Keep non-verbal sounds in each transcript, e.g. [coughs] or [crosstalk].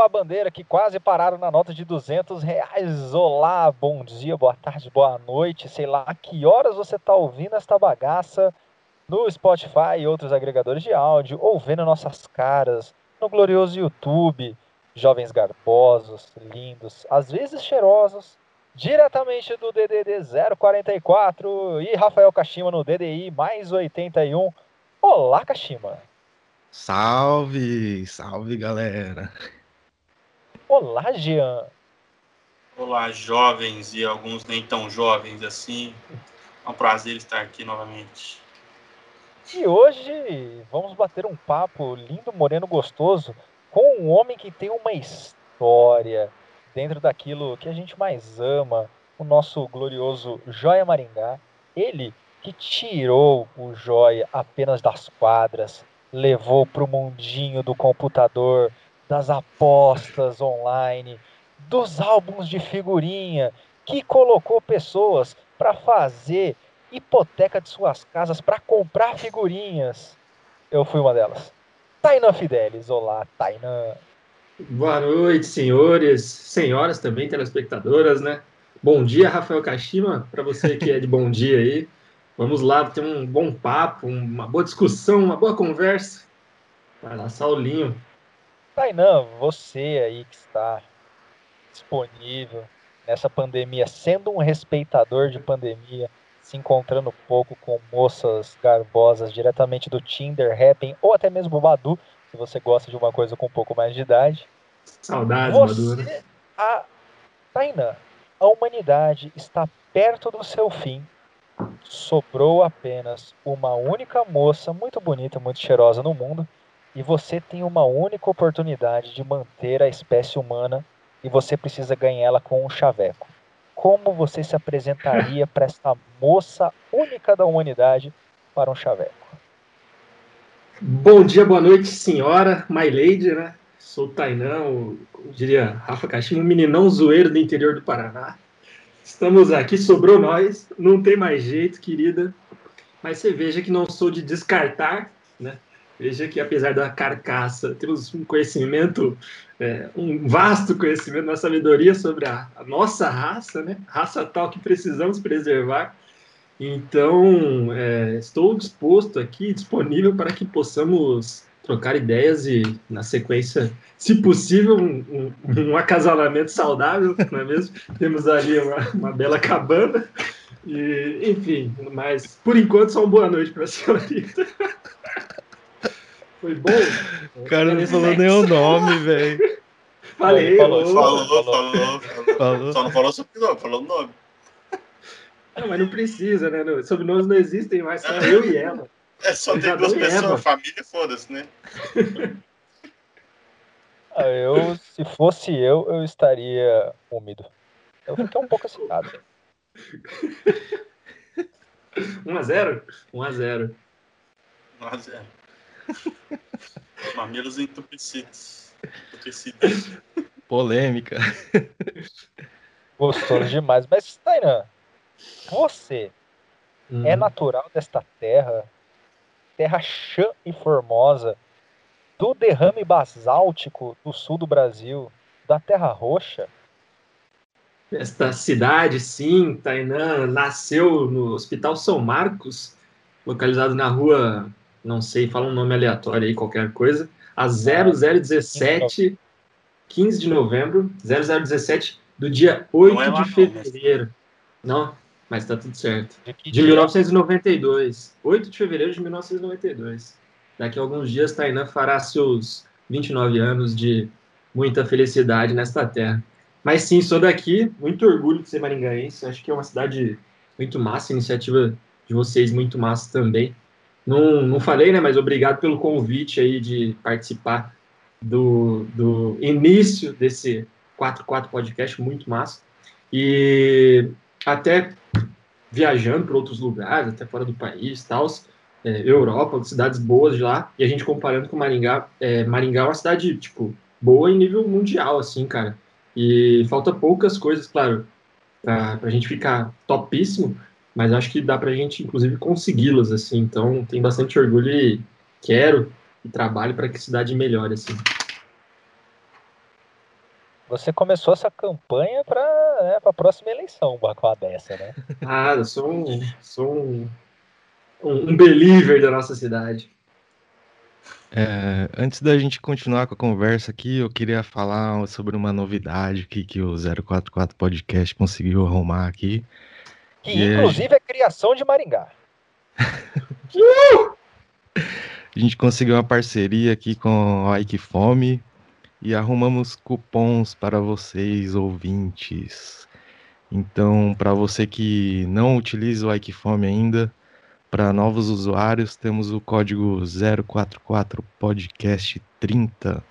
Tamanduá bandeira que quase pararam na nota de 200 reais. Olá, bom dia, boa tarde, boa noite. Sei lá a que horas você tá ouvindo esta bagaça no Spotify e outros agregadores de áudio, ou vendo nossas caras no glorioso YouTube. Jovens garbosos, lindos, às vezes cheirosos, diretamente do DDD 044 e Rafael Kashima no DDI mais 81. Olá, Kashima. Salve, salve galera. Olá, Jean. Olá, jovens e alguns nem tão jovens assim. É um prazer estar aqui novamente. E hoje vamos bater um papo lindo, moreno, gostoso com um homem que tem uma história dentro daquilo que a gente mais ama, o nosso glorioso Joia Maringá. Ele que tirou o Joia apenas das quadras, levou para o mundinho do computador, das apostas online, dos álbuns de figurinha, que colocou pessoas para fazer hipoteca de suas casas para comprar figurinhas. Eu fui uma delas. Tainan Fidelis, olá, Tainan. Boa noite, senhores, senhoras também, telespectadoras, né? Bom dia, Rafael Kashima, para você que é de bom [laughs] dia aí. Vamos lá ter um bom papo, uma boa discussão, uma boa conversa. Vai lá, Saulinho. Tainan, você aí que está disponível nessa pandemia, sendo um respeitador de pandemia, se encontrando pouco com moças garbosas diretamente do Tinder, Happn ou até mesmo Badu, se você gosta de uma coisa com um pouco mais de idade. Saudades, você, Badu. Né? A, Tainan, a humanidade está perto do seu fim sobrou apenas uma única moça muito bonita, muito cheirosa no mundo, e você tem uma única oportunidade de manter a espécie humana e você precisa ganhar ela com um chaveco. Como você se apresentaria [laughs] para essa moça única da humanidade para um chaveco? Bom dia, boa noite, senhora, my lady, né? Sou Tainã, o, diria Rafa Caixinha, um meninão zoeiro do interior do Paraná. Estamos aqui, sobrou nós, não tem mais jeito, querida. Mas você veja que não sou de descartar, né? Veja que apesar da carcaça, temos um conhecimento, é, um vasto conhecimento, uma sabedoria sobre a, a, nossa raça, né? Raça tal que precisamos preservar. Então, é, estou disposto aqui, disponível para que possamos trocar ideias e, na sequência, se possível, um, um, um acasalamento saudável, não é mesmo? [laughs] Temos ali uma, uma bela cabana. E, enfim, mas por enquanto só uma boa noite para a senhorita. [laughs] Foi bom? O cara não falou nem o nome, velho. Falei, falou, falou, falou, falou, falou, Só não falou sobrenome, falou o nome. Não, mas não precisa, né? Sobrenomes não existem mais, só eu e ela. É só ter duas pessoas, família, foda-se, né? Ah, eu, se fosse eu, eu estaria úmido. Eu fiquei um pouco excitado. 1x0? 1x0. 1x0. [laughs] Mamilos entupidos. entupidos. Polêmica. Gostoso demais. Mas, Tainan, você hum. é natural desta terra? terra chã e formosa, do derrame basáltico do sul do Brasil, da Terra Roxa. Esta cidade, sim, Tainã, nasceu no Hospital São Marcos, localizado na rua, não sei, fala um nome aleatório aí, qualquer coisa, a 0017, 15 de novembro, 0017, do dia 8 é de fevereiro. Não, mas tá tudo certo. De, de 1992. 8 de fevereiro de 1992. Daqui a alguns dias, Tainan fará seus 29 anos de muita felicidade nesta terra. Mas sim, sou daqui, muito orgulho de ser maringaense. Acho que é uma cidade muito massa, iniciativa de vocês muito massa também. Não, não falei, né? Mas obrigado pelo convite aí de participar do, do início desse 4-4 podcast, muito massa. E até viajando para outros lugares, até fora do país, tal, é, Europa, cidades boas de lá, e a gente comparando com Maringá, é, Maringá é uma cidade, tipo, boa em nível mundial, assim, cara. E falta poucas coisas, claro, para a gente ficar topíssimo, mas acho que dá para a gente, inclusive, consegui-las, assim. Então, tem bastante orgulho e quero e trabalho para que a cidade melhore, assim. você começou essa campanha para né, a próxima eleição, com a dessa, né? [laughs] Ah, eu sou um, sou um, um, believer da nossa cidade. É, antes da gente continuar com a conversa aqui, eu queria falar sobre uma novidade que, que o 044 Podcast conseguiu arrumar aqui. Que inclusive é criação de Maringá. [laughs] a gente conseguiu uma parceria aqui com a Ike Fome e arrumamos cupons para vocês, ouvintes. Então, para você que não utiliza o Ike Fome ainda, para novos usuários, temos o código 044 podcast 30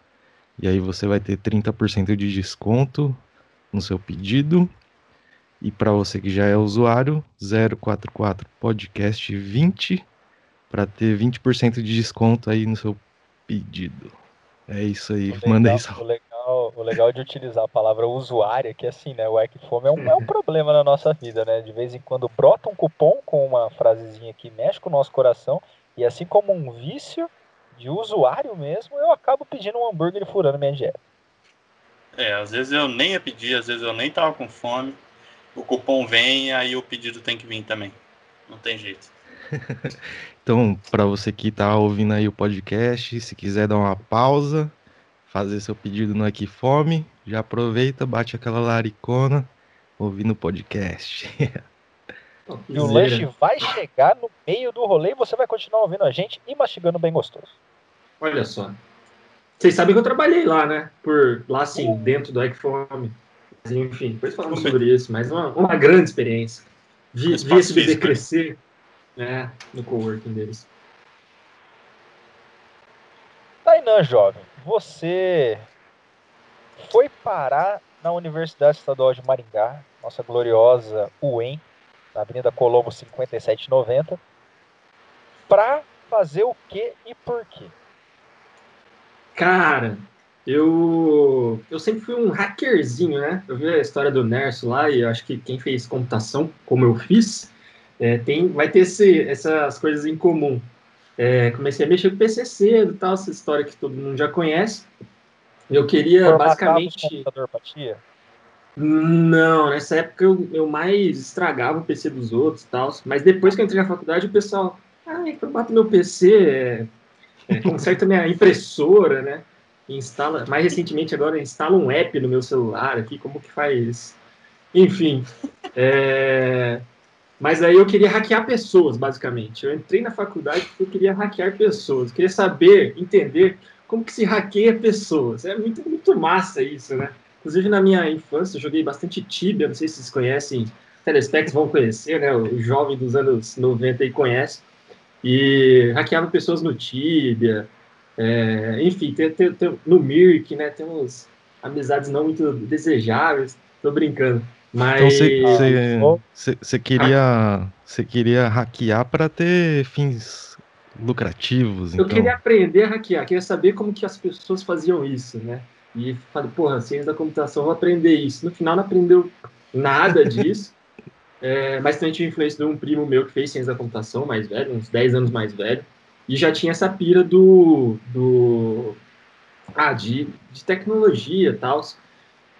e aí você vai ter 30% de desconto no seu pedido. E para você que já é usuário, 044 podcast 20 para ter 20% de desconto aí no seu pedido. É isso aí, [laughs] legal, manda isso. O legal, o legal de utilizar a palavra usuário, é que assim, né, o Equifome é um, é um [laughs] problema na nossa vida, né? De vez em quando brota um cupom com uma frasezinha que mexe com o nosso coração, e assim como um vício de usuário mesmo, eu acabo pedindo um hambúrguer e furando minha dieta. É, às vezes eu nem ia pedir, às vezes eu nem tava com fome, o cupom vem, aí o pedido tem que vir também. Não tem jeito. [laughs] então, para você que está ouvindo aí o podcast, se quiser dar uma pausa, fazer seu pedido no Aqui Fome, já aproveita, bate aquela laricona, ouvindo o podcast. e o [laughs] lanche vai chegar no meio do rolê e você vai continuar ouvindo a gente e mastigando bem gostoso. Olha só. Vocês sabem que eu trabalhei lá, né? Por lá, assim, dentro do Fome. Enfim, depois falamos sobre isso, mas uma, uma grande experiência. Vi, vi esse bebê né? crescer né, no coworking deles. Tainan, jovem, você foi parar na Universidade Estadual de Maringá, nossa gloriosa UEM, na Avenida Colombo 5790, para fazer o que e por quê? Cara, eu, eu sempre fui um hackerzinho, né? Eu vi a história do Nerso lá e acho que quem fez computação, como eu fiz, é, tem, vai ter esse, essas coisas em comum. É, comecei a mexer com PC cedo, tal, essa história que todo mundo já conhece. Eu queria basicamente. computador? Não, nessa época eu, eu mais estragava o PC dos outros tal. Mas depois que eu entrei na faculdade, o pessoal. Ah, eu bato meu PC, é, é, conserta minha impressora, né? Instala, mais recentemente agora instala um app no meu celular aqui, como que faz? Enfim, é, mas aí eu queria hackear pessoas, basicamente. Eu entrei na faculdade porque eu queria hackear pessoas, eu queria saber, entender como que se hackeia pessoas. É muito, muito massa isso, né? Inclusive na minha infância eu joguei bastante Tibia, não sei se vocês conhecem, telespecs vão conhecer, né? O jovem dos anos 90 aí conhece. E hackeava pessoas no Tibia, é, enfim, tem, tem, tem, no Mirk, né? Temos amizades não muito desejáveis. Tô brincando. Mas então você queria você queria hackear para ter fins lucrativos. Eu então. queria aprender a hackear, queria saber como que as pessoas faziam isso, né? E falei, porra, ciência da computação, vou aprender isso. No final não aprendeu nada disso. [laughs] é, mas também tive influência de um primo meu que fez ciência da computação, mais velho, uns 10 anos mais velho. E já tinha essa pira do. do ah, de, de tecnologia tal.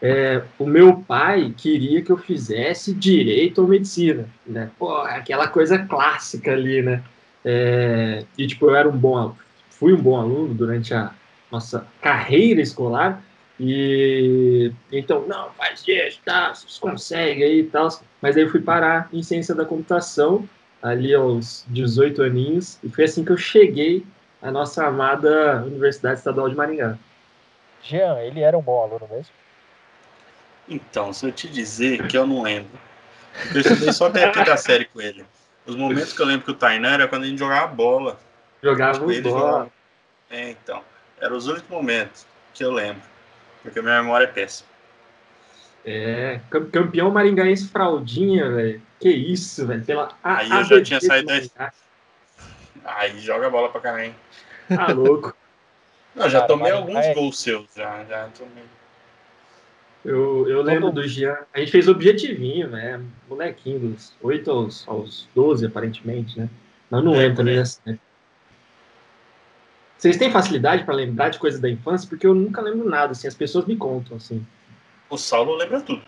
É, o meu pai queria que eu fizesse direito ou medicina, né? Pô, aquela coisa clássica ali, né? É, e tipo, eu era um bom, fui um bom aluno durante a nossa carreira escolar e então não faz isso, tá? Você consegue aí tal. Mas aí eu fui parar em ciência da computação ali aos 18 aninhos e foi assim que eu cheguei à nossa amada Universidade Estadual de Maringá. Jean, ele era um bom aluno mesmo? Então, se eu te dizer que eu não lembro. Eu estudei só até a quinta série com ele. Os momentos que eu lembro que o Tainan era quando a gente jogava bola. Jogava bola. Jogava... É, então. Eram os únicos momentos que eu lembro. Porque a minha memória é péssima. É, campeão maringaense fraldinha, velho. Que isso, velho. Pela Aí eu já tinha saído da... Aí joga bola pra caralho. Tá louco. Não, já Cara, tomei alguns gols seus. Já, já tomei. Eu, eu lembro do Jean. A gente fez objetivinho, né? Molequinho, dos 8 aos, aos 12, aparentemente, né? Mas não é, lembro também assim. Vocês têm facilidade para lembrar de coisas da infância? Porque eu nunca lembro nada, assim, as pessoas me contam, assim. O Saulo lembra tudo.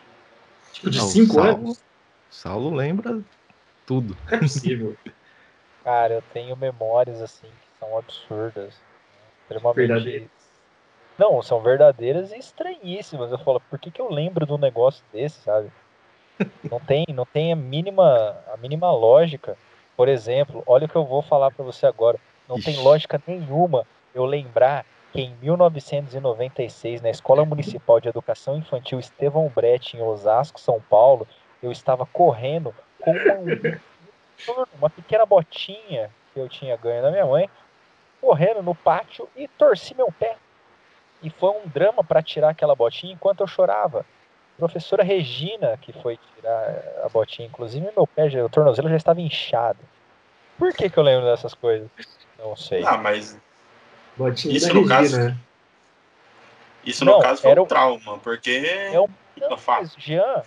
Tipo, de Não, 5 Saulo- anos? Saulo lembra tudo. É possível. [laughs] Cara, eu tenho memórias assim que são absurdas. Extremamente. Verdadeiras. Não, são verdadeiras e estranhíssimas. Eu falo, por que, que eu lembro de um negócio desse, sabe? [laughs] Não tem, não tem a mínima, a mínima lógica. Por exemplo, olha o que eu vou falar pra você agora. Não tem Ixi. lógica nenhuma eu lembrar em 1996, na Escola Municipal de Educação Infantil Estevão Brecht, em Osasco, São Paulo, eu estava correndo com uma, [laughs] uma pequena botinha que eu tinha ganho da minha mãe, correndo no pátio e torci meu pé. E foi um drama para tirar aquela botinha enquanto eu chorava. Professora Regina, que foi tirar a botinha, inclusive meu pé, o tornozelo já estava inchado. Por que, que eu lembro dessas coisas? Não sei. Ah, mas Botinha Isso no Regina. caso- né? isso no Não, caso foi era um trauma, porque É um- fica Não, mas, Jean,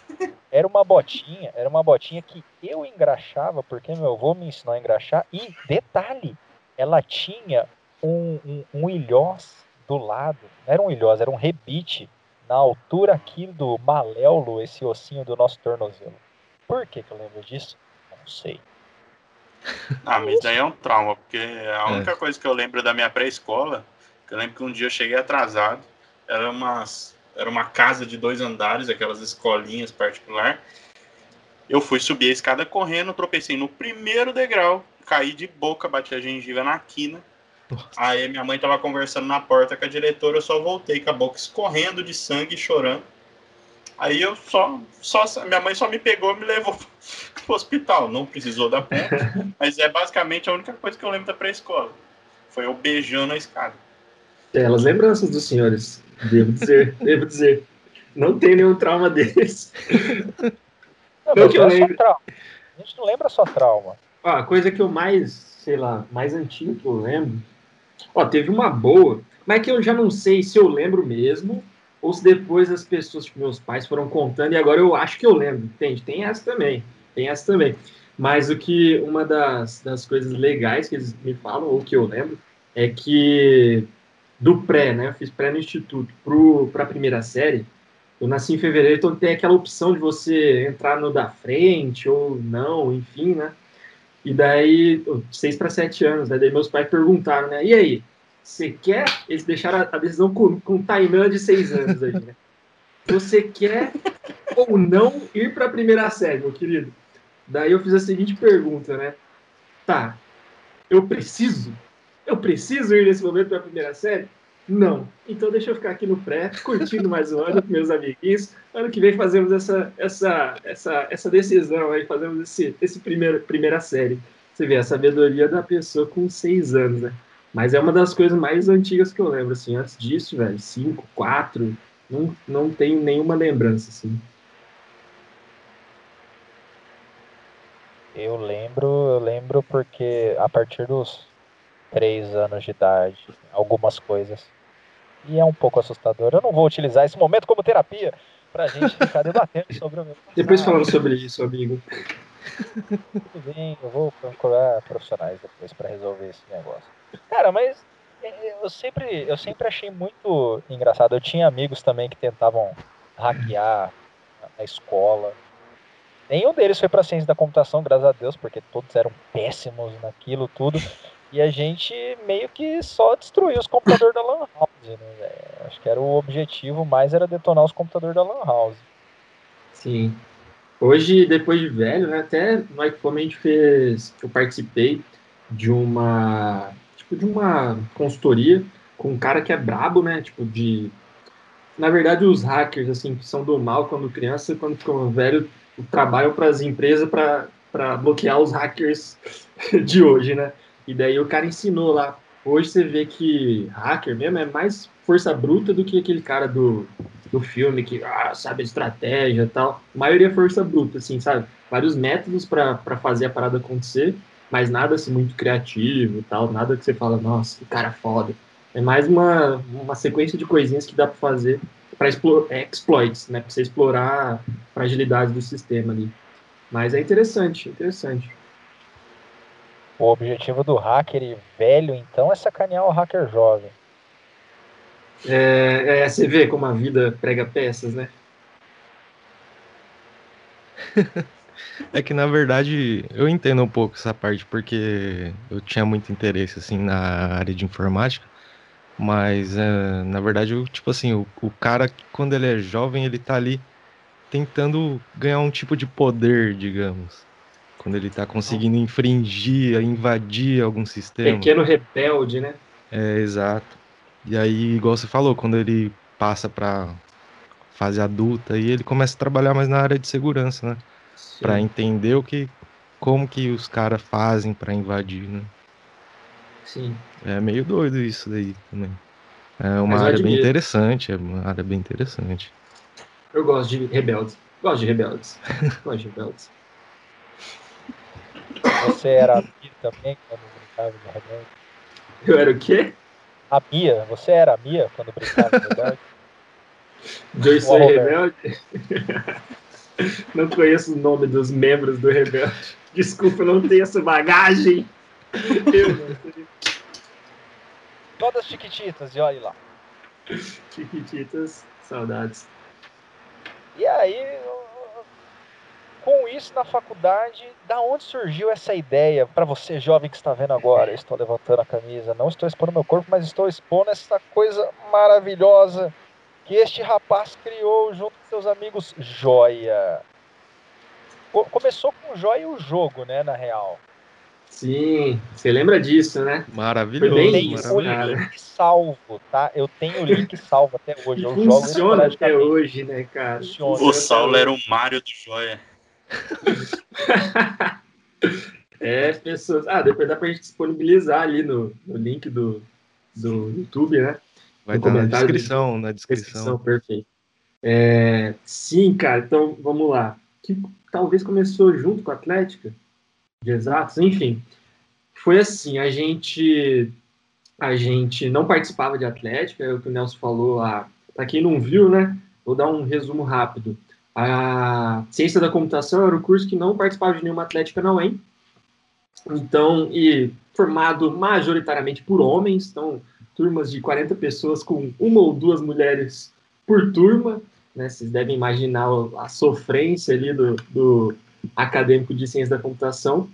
era uma botinha, era uma botinha que eu engraxava, porque meu avô me ensinou a engraxar. E, detalhe, ela tinha um, um, um ilhós do lado, não era um ilhós, era um rebite na altura aqui do maléolo, esse ossinho do nosso tornozelo. Por que, que eu lembro disso? Não sei. Ah, mas daí é um trauma, porque a É. única coisa que eu lembro da minha pré-escola, que eu lembro que um dia eu cheguei atrasado, era, umas, era uma casa de dois andares, aquelas escolinhas particular. Eu fui subir a escada correndo, tropecei no primeiro degrau, caí de boca, bati a gengiva na quina. Nossa. Aí minha mãe tava conversando na porta com a diretora, eu só voltei com a boca escorrendo de sangue e chorando. Aí eu só, só. Minha mãe só me pegou e me levou [laughs] pro hospital. Não precisou da ponta, [laughs] mas é basicamente a única coisa que eu lembro da pré-escola. Foi eu beijando a escada. Belas lembranças dos senhores. Devo dizer, [laughs] devo dizer. Não tem nenhum trauma deles. Não, que eu é só lembro. trauma. A gente não lembra só trauma. Ó, a coisa que eu mais, sei lá, mais antiga que eu lembro. Ó, teve uma boa, mas que eu já não sei se eu lembro mesmo, ou se depois as pessoas, tipo, meus pais foram contando e agora eu acho que eu lembro. Entende? Tem essa também. Tem essa também. Mas o que uma das, das coisas legais que eles me falam, ou que eu lembro, é que do pré, né? Eu fiz pré no instituto para a primeira série. Eu nasci em fevereiro, então tem aquela opção de você entrar no da frente ou não, enfim, né? E daí, seis para sete anos, né? Daí meus pais perguntaram, né? E aí, você quer? Eles deixaram a- decisão com, com o Tainan de seis anos aí, né? Você quer ou não ir para a primeira série, meu querido? Daí eu fiz a seguinte pergunta, né? Tá, eu preciso? Eu preciso ir nesse momento para a primeira série? Não. Então deixa eu ficar aqui no pré, curtindo mais um ano com meus amiguinhos. Ano que vem fazemos essa, essa, essa, essa decisão aí, fazemos esse, esse primeiro, primeira série. Você vê a sabedoria da pessoa com seis anos, né? Mas é uma das coisas mais antigas que eu lembro, assim. Antes disso, velho, cinco, quatro, não, não tenho nenhuma lembrança, assim. Eu lembro, eu lembro porque a partir dos três anos de idade, algumas coisas. E é um pouco assustador. Eu não vou utilizar esse momento como terapia pra gente ficar debatendo sobre o meu Depois falamos sobre isso, amigo. Tudo bem, eu vou procurar profissionais depois pra resolver esse negócio. Cara, mas é, eu sempre, eu sempre achei muito engraçado. Eu tinha amigos também que tentavam hackear na escola. Nenhum deles foi pra ciência da computação, graças a Deus, porque todos eram péssimos naquilo tudo. E a gente meio que só destruiu os computadores da Lan House, né? Acho que era o objetivo mais era detonar os computadores da Lan House. Sim. Hoje, depois de velho, né, até no a gente fez, eu participei de uma, tipo, de uma consultoria com um cara que é brabo, né, tipo, de, na verdade, os hackers, assim, que são do mal quando criança, quando ficam velho, trabalham para as empresas para bloquear os hackers [laughs] de hoje, né, e daí o cara ensinou lá. Hoje você vê que hacker mesmo é mais força bruta do que aquele cara do, do filme que ah, sabe estratégia e tal. A maioria é força bruta, assim, sabe? Vários métodos para fazer a parada acontecer, mas nada assim muito criativo e tal, nada que você fala, nossa, que cara foda. É mais uma, uma sequência de coisinhas que dá para fazer para exploits, né? Para você explorar a fragilidade do sistema ali. Mas é interessante, interessante. O objetivo do hacker velho, então, é sacanear o hacker jovem. É, é, você vê como a vida prega peças, né? [laughs] É que na verdade eu entendo um pouco essa parte porque eu tinha muito interesse assim na área de informática, mas é, na verdade eu, tipo assim, o, o cara quando ele é jovem ele tá ali tentando ganhar um tipo de poder, digamos. Quando ele tá conseguindo infringir, invadir algum sistema. Pequeno rebelde, né? É, exato. E aí, igual você falou, quando ele passa pra fase adulta, aí ele começa a trabalhar mais na área de segurança, né? Pra Sim, entender o que, como que os caras fazem pra invadir, né? sim. É meio doido isso daí também. É uma Mas eu área bem interessante, é uma área bem interessante. Eu gosto de rebeldes. Gosto de rebeldes. [laughs] gosto de rebeldes. Você era a Bia também quando brincava de rebelde? Eu era o quê? A Bia, você era a Bia quando brincava de rebelde? Soy Uau, Rebelde? [laughs] não conheço o nome dos membros do Rebelde. Desculpa, eu não tenho essa bagagem. [laughs] Eu. Todas chiquititas, e olhe lá. Chiquititas, saudades. E aí, com isso na faculdade, da onde surgiu essa ideia para você, jovem que está vendo agora? Estou levantando a camisa, não estou expondo meu corpo, mas estou expondo essa coisa maravilhosa que este rapaz criou junto com seus amigos Joia. Co- Começou com Joia e o jogo, né, na real. Sim, você lembra disso, né? Maravilhoso, Tem isso, o link salvo, tá? Eu tenho o link salvo até hoje. Eu jogo funciona até esporadicamente. hoje, né, cara? Funciona. O Saulo era o Mário do Joia. [laughs] É, as pessoas. Ah, depois dá pra gente disponibilizar ali no, no link do, do YouTube, né? Vai estar na comentário do- descrição, na Descrição, descrição. perfeito. É, sim, cara, então vamos lá. Que talvez começou junto com a Atlética, de exatos, enfim. Foi assim, a gente a gente não participava de Atlética, é o que o Nelson falou lá. Para quem não viu, né? Vou dar um resumo rápido. A ciência da computação era o curso que não participava de nenhuma Atlética na UEM. Então, e formado majoritariamente por homens, então turmas de 40 pessoas com uma ou duas mulheres por turma, né? Vocês devem imaginar a sofrência ali do, do acadêmico de ciência da computação.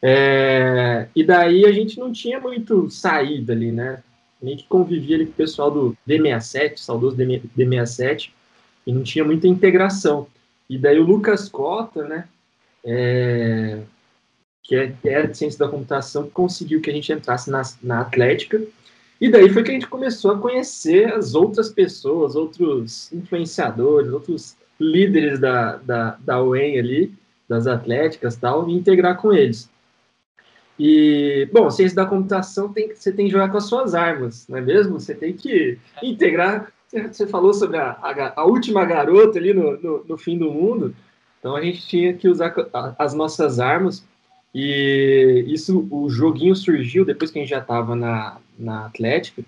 É, e daí a gente não tinha muito saída ali, né? A gente convivia ali com o pessoal do D67, saudoso D- D67, e não tinha muita integração. E daí o Lucas Cota, né? é, que é, que era de ciência da computação, conseguiu que a gente entrasse na, na Atlética. E daí foi que a gente começou a conhecer as outras pessoas, outros influenciadores, outros líderes da, da, da UEM ali, das atléticas tal, e integrar com eles. E, bom, ciência da computação tem, você tem que jogar com as suas armas, não é mesmo? Você tem que integrar. Você falou sobre a, a, a última garota ali no, no, no fim do mundo, então a gente tinha que usar as nossas armas. E isso, o joguinho surgiu depois que a gente já estava na, na Atlética,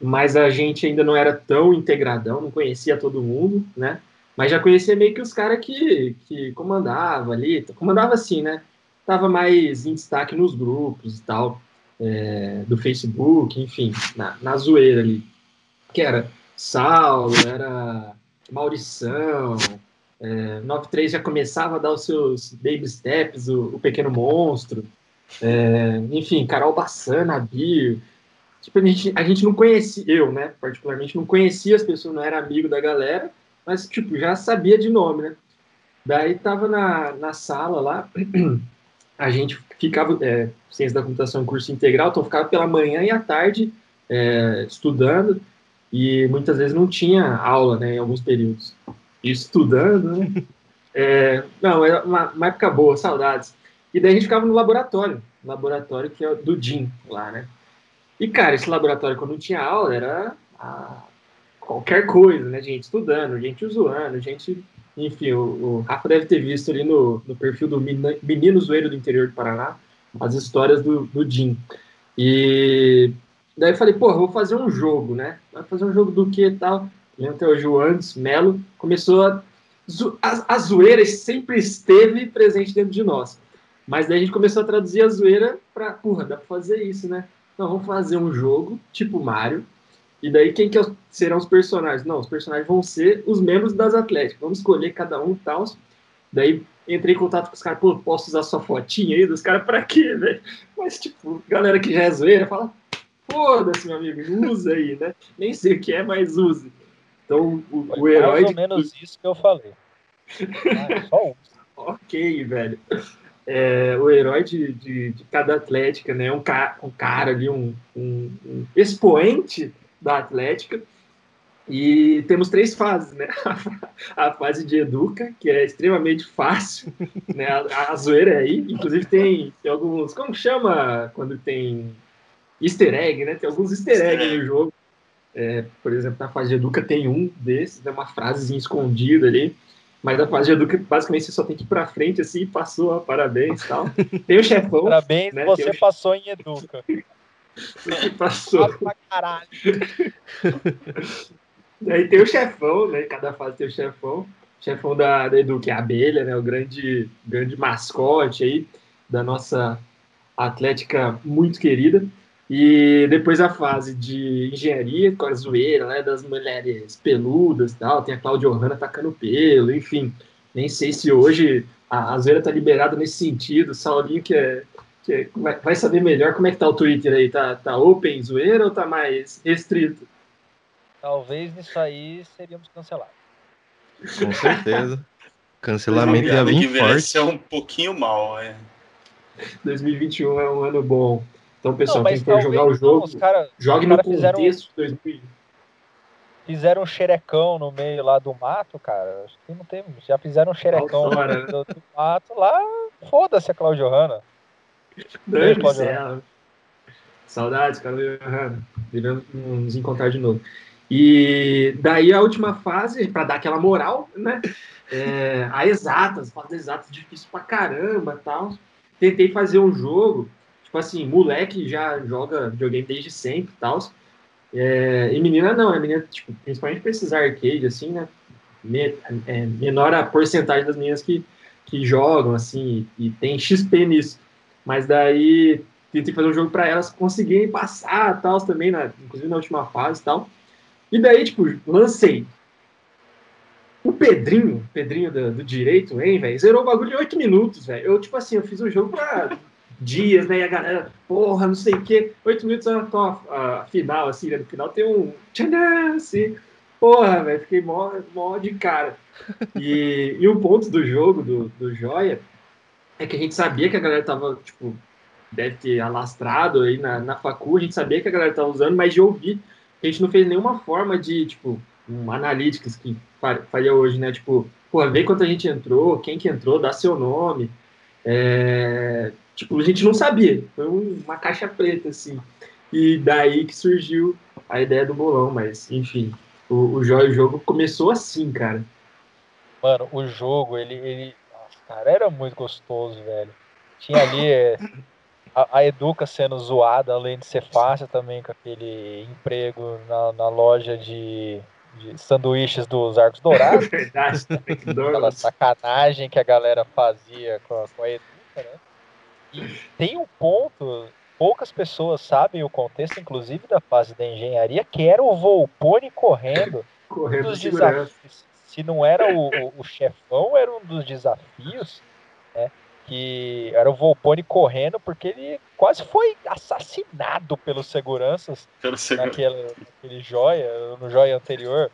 mas a gente ainda não era tão integradão, não conhecia todo mundo, né? Mas já conhecia meio que os caras que, que comandava ali, comandava assim, né? Tava mais em destaque nos grupos e tal, é, do Facebook, enfim, na, na zoeira ali. Que era Saulo, era Maurição, é, 93 já começava a dar os seus baby steps, o, o Pequeno Monstro, é, enfim, Carol Bassana, Bill. Tipo, a gente, a gente não conhecia, eu, né, particularmente, não conhecia as pessoas, não era amigo da galera, mas, tipo, já sabia de nome, né? Daí tava na, na sala lá, [clears throat] a gente ficava, é, ciência da computação, curso integral, então ficava pela manhã e à tarde é, estudando, e muitas vezes não tinha aula, né, em alguns períodos. Estudando, né? É, não, é uma, uma época boa, saudades. E daí a gente ficava no laboratório, laboratório que é do DIN lá, né? E, cara, esse laboratório, quando tinha aula, era a- qualquer coisa, né? Gente estudando, gente zoando, gente. Enfim, o, o Rafa deve ter visto ali no, no perfil do Menino, Zoeiro do interior do Paraná as histórias do, do Jim. E daí eu falei, porra, vou fazer um jogo, né? Vai fazer um jogo do que e tal? Lembro até o Andes Melo começou a. A, a zoeira sempre esteve presente dentro de nós. Mas daí a gente começou a traduzir a zoeira pra. Porra, dá pra fazer isso, né? Então vamos fazer um jogo tipo Mario. E daí quem que é serão os personagens? Não, os personagens vão ser os membros das Atléticas. Vamos escolher cada um e tal. Daí entrei em contato com os caras, pô, posso usar sua fotinha aí dos caras pra quê, velho? Mas, tipo, galera que já é zoeira fala, foda-se, meu amigo, usa aí, né? Nem sei o que é, mas use. Então, o, o herói. Mais ou menos isso que eu falei. Ah, só um. [laughs] ok, velho. É, o herói de, de, de, cada Atlética, né? Um, ca, um cara ali, um, um, um expoente da Atlética. E temos três fases, né? [laughs] A fase de educa, que é extremamente fácil, [laughs] né? A, a zoeira é aí, inclusive tem, tem alguns, como chama quando tem easter egg, né? Tem alguns easter eggs no jogo. É, por exemplo, na fase de educa tem um desses, né? uma frasezinha escondida ali. Mas a fase de Educa, basicamente, você só tem que ir pra frente assim, passou, parabéns e tal. [laughs] Tem o chefão. Parabéns, né, você passou em Educa. Você passou. pra caralho. [laughs] Aí tem o chefão, né? Cada fase tem o chefão. Chefão da, da Edu, que é a abelha, né? O grande, grande mascote aí da nossa atlética muito querida. E depois a fase de engenharia, com a zoeira, né? Das mulheres peludas e tal. Tem a Claudia Ohana tacando pelo, enfim. Nem sei se hoje a, a zoeira tá liberada nesse sentido. Saulinho, que é que é, vai saber melhor como é que tá o Twitter aí. Tá, tá open zoeira ou tá mais restrito? Talvez nisso aí seríamos cancelados. Com certeza. [laughs] Cancelamento ia vir forte. é um pouquinho mal, é. 2021 é um ano bom. Então, pessoal, não, quem for jogar o jogo, não, cara, jogue no contexto fizeram, 2020. Fizeram um xerecão no meio lá do mato, cara. Acho que não tem. Já fizeram um xerecão no meio do, do mato lá. Foda-se a Claudio Hanna. Saudades, Claudio Hanna. Virando nos encontrar de novo. E daí a última fase, para dar aquela moral, né? É, a exatas, fase exatas difícil pra caramba tal. Tentei fazer um jogo, tipo assim, moleque já joga videogame desde sempre tal. É, e menina não, é menina, tipo, principalmente pra esses arcade, assim, né? Me, é, menor a porcentagem das meninas que, que jogam, assim, e, e tem XP nisso. Mas daí tentei fazer um jogo para elas conseguirem passar tal também, na, inclusive na última fase e tal. E daí, tipo, lancei. O Pedrinho, Pedrinho do, do direito, hein, velho, zerou o bagulho em oito minutos, velho. Eu, tipo assim, eu fiz um jogo pra dias, né? E a galera, porra, não sei o quê. Oito minutos a, a, a final, assim, né? No final tem um tchanã, assim. Porra, velho, fiquei mó, mó de cara. E, e o ponto do jogo, do, do Joia, é que a gente sabia que a galera tava, tipo, deve ter alastrado aí na, na facu, a gente sabia que a galera tava usando, mas de ouvir a gente não fez nenhuma forma de, tipo, um analytics que faria hoje, né? Tipo, pô, ver quanta gente entrou, quem que entrou, dá seu nome. É... Tipo, a gente não sabia. Foi uma caixa preta, assim. E daí que surgiu a ideia do bolão, mas, enfim, o, o jogo começou assim, cara. Mano, o jogo, ele, ele. Nossa, cara, era muito gostoso, velho. Tinha ali. É a, a, Educa sendo zoada, além de ser fácil também com aquele emprego na, na loja de, de sanduíches dos Arcos Dourados. [laughs] Verdade, Aquela sacanagem que a galera fazia com com a Educa, né? E tem um ponto, poucas pessoas sabem o contexto, inclusive da fase da engenharia, que era o Volpone correndo. correndo um dos desafios. Se não era o, o, o chefão, era um dos desafios que era o Volpone correndo porque ele quase foi assassinado pelos seguranças Pelo naquele, naquele joia, no joia anterior.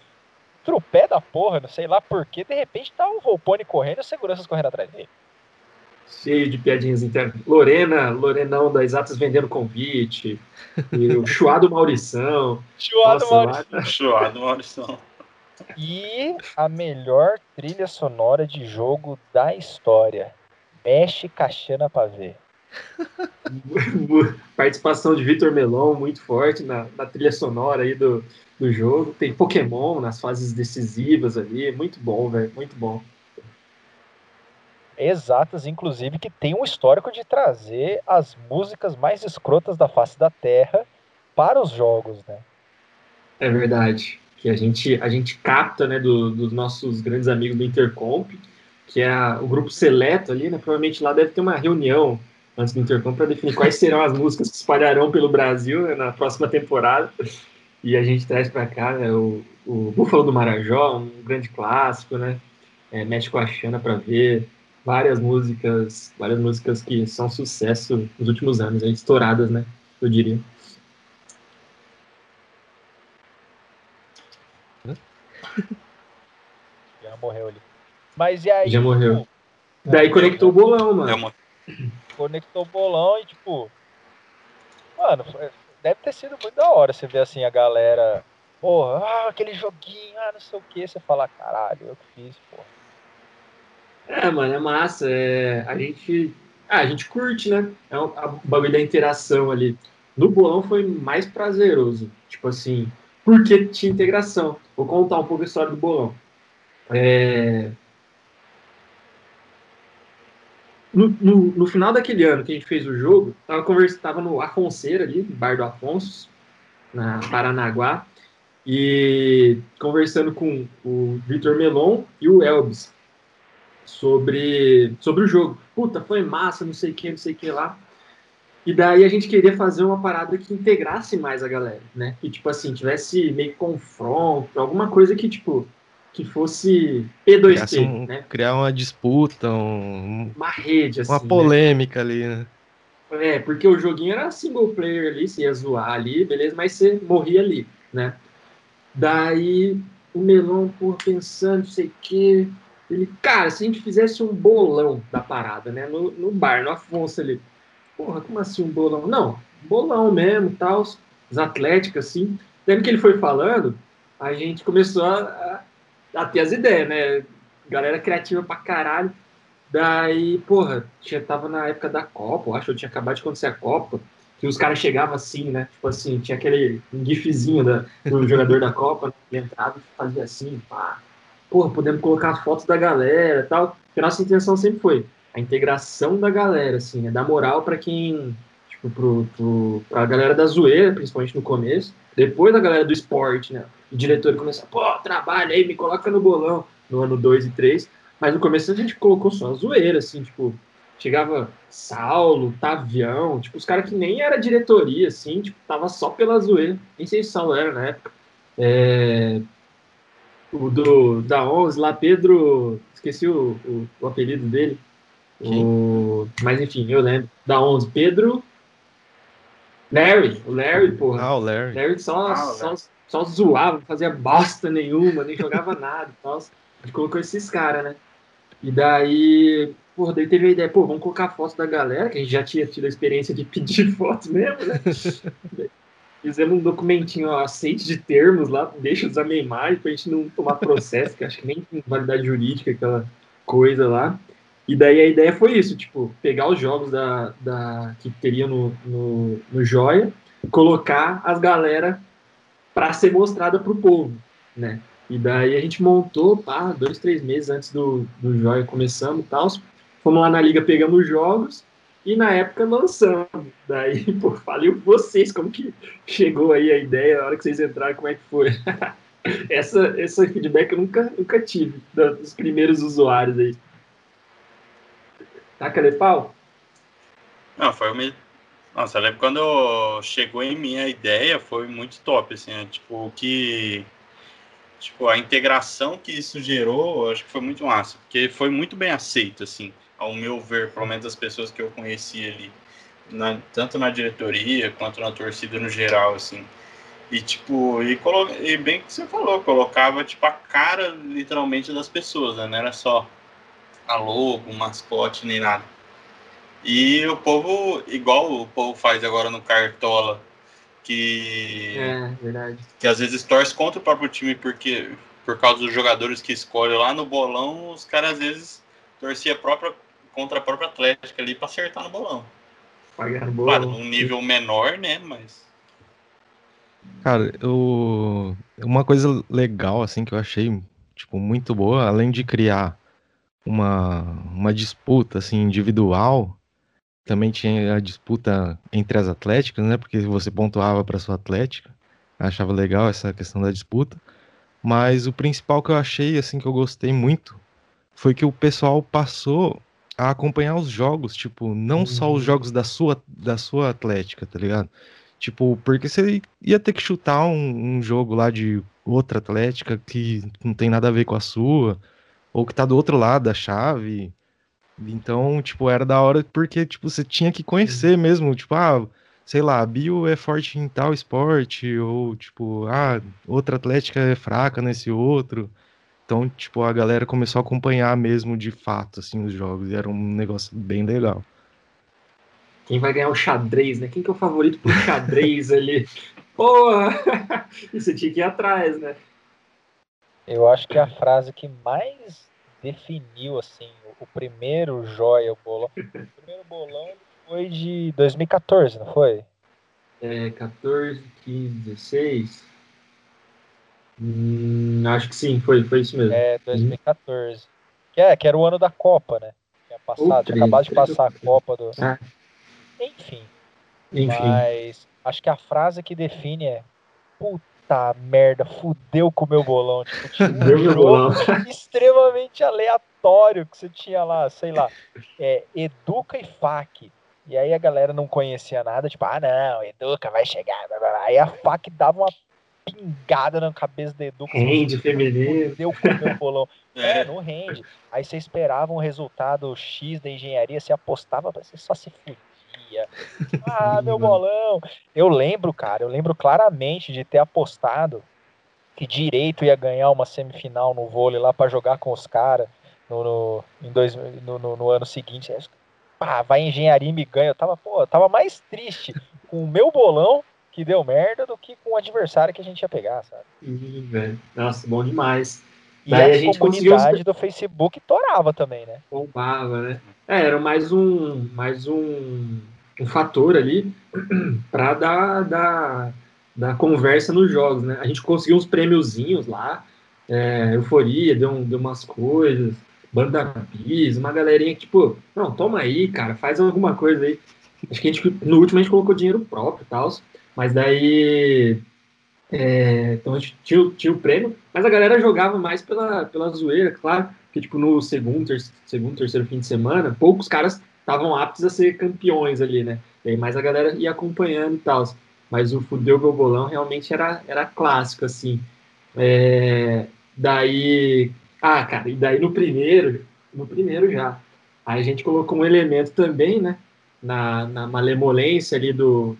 Tropé da porra, não sei lá porquê, de repente tá o Volpone correndo e os seguranças correndo atrás dele. Cheio de piadinhas internas. Lorena, Lorenão das Atas vendendo convite. E o Chuado Maurição. [laughs] Chuado Maurição. Chuado Maurição. E a melhor trilha sonora de jogo da história. Mexe caixana pra ver. [laughs] Participação de Vitor Melon muito forte na, na, trilha sonora aí do, do jogo. Tem Pokémon nas fases decisivas ali. Muito bom, velho. Muito bom. Exatas, inclusive, que tem um histórico de trazer as músicas mais escrotas da face da Terra para os jogos, né? É verdade. Que a gente, a gente capta, né, do, dos nossos grandes amigos do Intercomp que é a, o grupo seleto ali, né? Provavelmente lá deve ter uma reunião antes do Intercom para definir quais [laughs] serão as músicas que espalharão pelo Brasil né, na próxima temporada. E a gente traz para cá né, o, o Búfalo do Marajó, um grande clássico, né? É, mexe com a Xana para ver. Várias músicas, várias músicas que são sucesso nos últimos anos, aí, estouradas, né? Eu diria. [laughs] Já morreu ali. Mas e aí? Já morreu. tipo, Daí conectou o bolão, É mano. conectou o bolão e tipo. Mano, foi- deve ter sido muito da hora você ver assim a galera. Porra, ah, aquele joguinho, ah, não sei o que. Você fala, caralho, eu que fiz, porra. É, mano, é massa. É, a gente. Ah, a gente curte, né? É o bagulho da interação ali. No bolão foi mais prazeroso. Tipo assim, porque tinha integração. Vou contar um pouco a história do bolão. É, No, no, no final daquele ano que a gente fez o jogo, tava, conversa, tava no Afonseira ali, no bar do Afonso, na Paranaguá, e conversando com o Vitor Melon e o Elbis sobre, sobre o jogo. Puta, foi massa, não sei o que, não sei o que lá. E daí a gente queria fazer uma parada que integrasse mais a galera, né? Que, tipo assim, tivesse meio confronto, alguma coisa que, tipo, que fosse Criasse P2P, um- né? Criar uma disputa, um- Uma rede, assim. uma né? polêmica ali, né? É, porque o joguinho era single player ali, você ia zoar ali, beleza, mas você morria ali, né? Daí o Melão, porra, pensando, não sei o quê. Ele, cara, se a gente fizesse um bolão da parada, né? No, no bar, no Afonso ali. Porra, como assim um bolão? Não, bolão mesmo, tal, os atléticos, assim. Daí que ele foi falando, a gente começou a, a, a ter as ideias, né? Galera criativa pra caralho. Daí, porra, tinha, tava na época da Copa, eu acho que tinha acabado de acontecer a Copa, que os caras chegavam assim, né? Tipo assim, tinha aquele gifzinho da, do jogador da Copa, né? ele entrava e fazia assim, pá. Porra, podemos colocar fotos da galera tal. Porque a nossa intenção sempre foi a integração da galera, assim, né? Dar moral pra quem, tipo, pro, pro, pra galera da zoeira, principalmente no começo. Depois da galera do esporte, né? O diretor começa, pô, trabalha aí, me coloca no bolão, no ano 2 e 3. Mas no começo a gente colocou só a zoeira, assim, tipo, chegava Saulo, Tavião, tipo, os caras que nem era diretoria, assim, tipo, tava só pela zoeira. Nem sei se Saulo era na época. É, O do, da 11 lá, Pedro, esqueci o, o, o apelido dele. O, mas enfim, eu lembro. Da 11, Pedro. Larry, o Larry, porra. Ah, o Larry. Larry só, Ah, só, só zoava, não fazia bosta nenhuma, nem jogava [laughs] nada e tal. A gente colocou esses caras, né? E daí, porra, daí teve a ideia, pô, vamos colocar foto da galera, que a gente já tinha tido a experiência de pedir [laughs] foto mesmo, né? [laughs] Fizemos um documentinho, aceite de termos lá, deixa usar minha imagem pra gente não tomar processo, que acho que nem tem validade jurídica, aquela coisa lá. E daí a ideia foi isso, tipo, pegar os jogos da, da, que teria no, no, no Joia, colocar as galera para ser mostrada pro povo, né? E daí a gente montou, pá, dois, três meses antes do, do Joia começamos e tal. Fomos lá na liga, pegamos os jogos e na época lançamos. Daí, [laughs] pô, falei vocês como que chegou aí a ideia, a hora que vocês entraram, como é que foi. [laughs] essa, esse feedback eu nunca, nunca tive dos primeiros usuários aí. Taca de pau? Não, foi uma. Nossa, eu lembro quando chegou em mim a ideia, foi muito top, assim, né? Tipo, o que. Tipo, a integração que isso gerou, acho que foi muito massa, porque foi muito bem aceito, assim, ao meu ver, pelo menos as pessoas que eu conheci ali, na- tanto na diretoria quanto na torcida no geral, assim. E, tipo, e, colo... e bem que você falou, colocava, tipo, a cara, literalmente, das pessoas, né? Não era só a logo, mascote, nem nada. E o povo, igual o povo faz agora no Cartola, que, É, verdade. que às vezes torce contra o próprio time porque por causa dos jogadores que escolhe lá no bolão, os caras às vezes torciam a própria, contra a própria Atlética ali para acertar no bolão. Pagar Claro, boa. num nível menor, né? Mas. Cara, eu... uma coisa legal, assim, que eu achei, tipo, muito boa, além de criar uma, uma disputa, assim, individual, também tinha a disputa entre as atléticas, né? Porque você pontuava para sua atlética. Achava legal essa questão da disputa. Mas o principal que eu achei, assim, que eu gostei muito, foi que o pessoal passou a acompanhar os jogos, tipo, não só os Uhum. jogos da sua, da sua atlética, tá ligado? Tipo, porque você ia ter que chutar um, um jogo lá de outra atlética que não tem nada a ver com a sua, ou que tá do outro lado da chave. Então, tipo, era da hora porque, tipo, você tinha que conhecer mesmo, tipo, ah, sei lá, a Bio é forte em tal esporte, ou, tipo, ah, outra atlética é fraca nesse outro. Então, tipo, a galera começou a acompanhar mesmo de fato, assim, os jogos, e era um negócio bem legal. Quem vai ganhar o xadrez, né? Quem que é o favorito pro xadrez ali? Porra! [laughs] Você tinha que ir atrás, né? Eu acho que a frase que mais definiu, assim, o, o primeiro joia, o bolão. O primeiro bolão foi de 2014, não foi? É, 14, 15, 16. Hum, acho que sim, foi, foi isso mesmo. É, 2014. Que, é, que era o ano da Copa, né? Tinha passado, tinha acabado de passar a Copa do. Ah. Enfim. Enfim. Mas acho que a frase que define é puta merda, fudeu com o meu bolão. Tipo, [laughs] meu bolão. [laughs] extremamente aleatório que você tinha lá, sei lá, é, Educa e FAC. E aí a galera não conhecia nada, tipo, ah não, Educa vai chegar. blá, blá. Aí a FAC dava uma pingada na cabeça do Educa. Rende feminino. Fudeu com o meu bolão. [laughs] É, É, não rende. Aí você esperava um resultado X da engenharia, você apostava, você só se fudia. [laughs] Ah, meu bolão. Eu lembro, cara, eu lembro claramente de ter apostado que direito ia ganhar uma semifinal no vôlei lá pra jogar com os caras no, no, em dois, no, no- no ano seguinte. Pá, vai engenharia e me ganha. Eu tava, pô, eu tava mais triste com o meu bolão que deu merda do que com o adversário que a gente ia pegar, sabe? Ih, velho. Nossa, bom demais. E Daí a, a gente conseguiu comunidade do Facebook torava também, né? Bombava, né? É, era mais um, mais um, um fator ali [clears throat] para dar, dar, dar conversa nos jogos, né? A gente conseguiu uns prêmiozinhos lá, é, euforia, deu, um- deu umas coisas, banda bis, uma galerinha que, tipo, não, toma aí, cara, faz alguma coisa aí. Acho que a gente, no último a gente colocou dinheiro próprio e tal, mas daí. é, então a gente tinha, tinha o prêmio, mas a galera jogava mais pela, pela zoeira, claro, porque tipo, no segundo, ter, segundo, terceiro fim de semana, poucos caras estavam aptos a ser campeões ali, né? E aí mais a galera ia acompanhando e tal. Mas o Fudeu Meu Bolão realmente era, era clássico, assim. É, daí. Ah, cara, e daí no primeiro, no primeiro já. Aí a gente colocou um elemento também, né? Na, na malemolência ali do,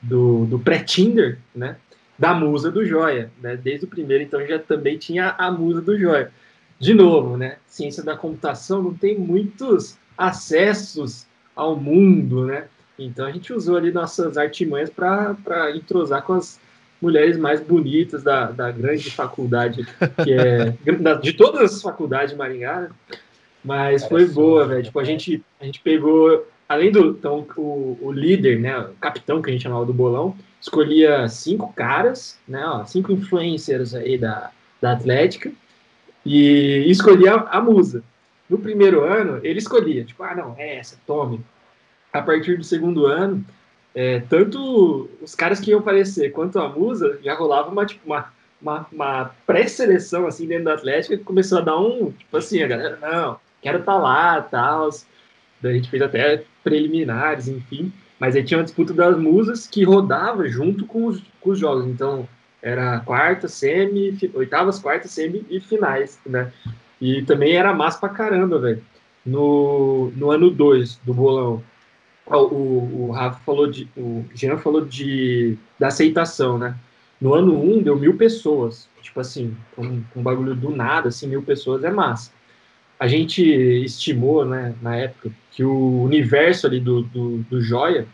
do, do pré-Tinder, né? Da musa do Joia, né? Desde o primeiro, então já também tinha a musa do Joia. De novo, né? Ciência da computação não tem muitos acessos ao mundo, né? Então a gente usou ali nossas artimanhas para entrosar com as mulheres mais bonitas da, da grande faculdade, que é [laughs] de todas as faculdades de Maringá, né? Mas foi boa, velho. Tipo, a gente, a gente pegou, além do então, o, o líder, né? O capitão que a gente chamava do bolão, escolhia cinco caras, né? Ó, cinco influencers aí da, da Atlética, e escolhia a, musa. No primeiro ano, ele escolhia, tipo, ah, não, é essa, tome. A partir do segundo ano, é, tanto os caras que iam aparecer quanto a musa já rolava uma, tipo, uma, uma, uma pré-seleção assim dentro da Atlética que começou a dar um, tipo assim, a galera, não, quero estar lá, tal. Daí a gente fez até preliminares, enfim. Mas aí tinha uma disputa das musas que rodava junto com os, com os jogos. Então, era quarta, semi, oitavas, quartas, semi e finais, né? E também era massa pra caramba, velho. No, no ano 2 do bolão, o, o Rafa falou de. O Jean falou de da aceitação, né? No ano 1 um, deu mil pessoas. Tipo assim, com, com bagulho do nada, assim, mil pessoas é massa. A gente estimou, né, na época, que o universo ali do, do, do Joia,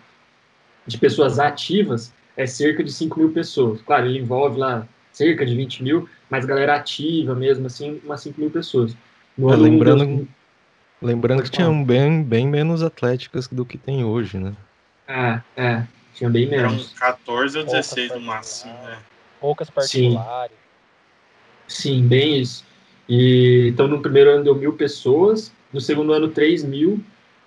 de pessoas ativas, é cerca de 5 mil pessoas. Claro, ele envolve lá cerca de 20 mil, mas galera ativa mesmo, assim, umas 5 mil pessoas. No É, lembrando- Lembrando que tinham bem, bem menos atléticas do que tem hoje, né? É, é, tinha bem Eram menos. 14 ou Poucas 16 no máximo, né? Poucas particulares. Sim, bem isso. E, então, no primeiro ano deu mil pessoas, no segundo ano, 3 mil,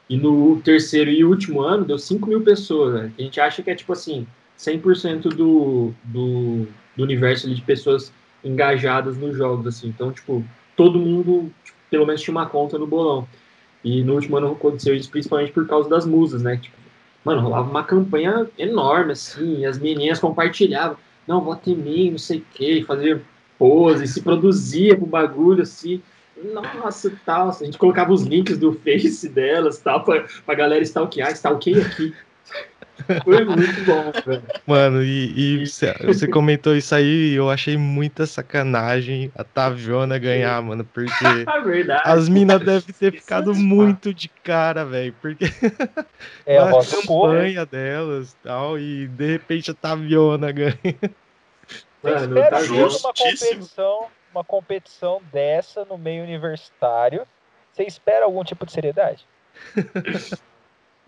e no terceiro e último ano deu 5 mil pessoas. Né? A gente acha que é tipo assim, 100% do, do, do universo ali de pessoas engajadas nos jogos. Assim. Então, tipo, todo mundo, tipo, pelo menos, tinha uma conta no bolão. E no último ano aconteceu isso principalmente por causa das musas, né? Tipo, mano, rolava uma campanha enorme, assim, as meninas compartilhavam. Não, vota em mim, não sei o quê, fazia pose, se produzia pro bagulho, assim. nossa, tal. A gente colocava os links do Face delas, tal, pra, pra galera stalkear, stalkeia aqui. Foi muito bom, velho. Mano, e, e você, você comentou isso aí e eu achei muita sacanagem a Taviona ganhar, mano, porque [laughs] É verdade. as minas devem ter Esqueci ficado de muito de cara, velho, porque É [laughs] a a povo. campanha delas tal, e de repente a Taviona ganha. Você Mano, espera tá ver uma competição, uma competição dessa no meio universitário. Você espera algum tipo de seriedade? [laughs]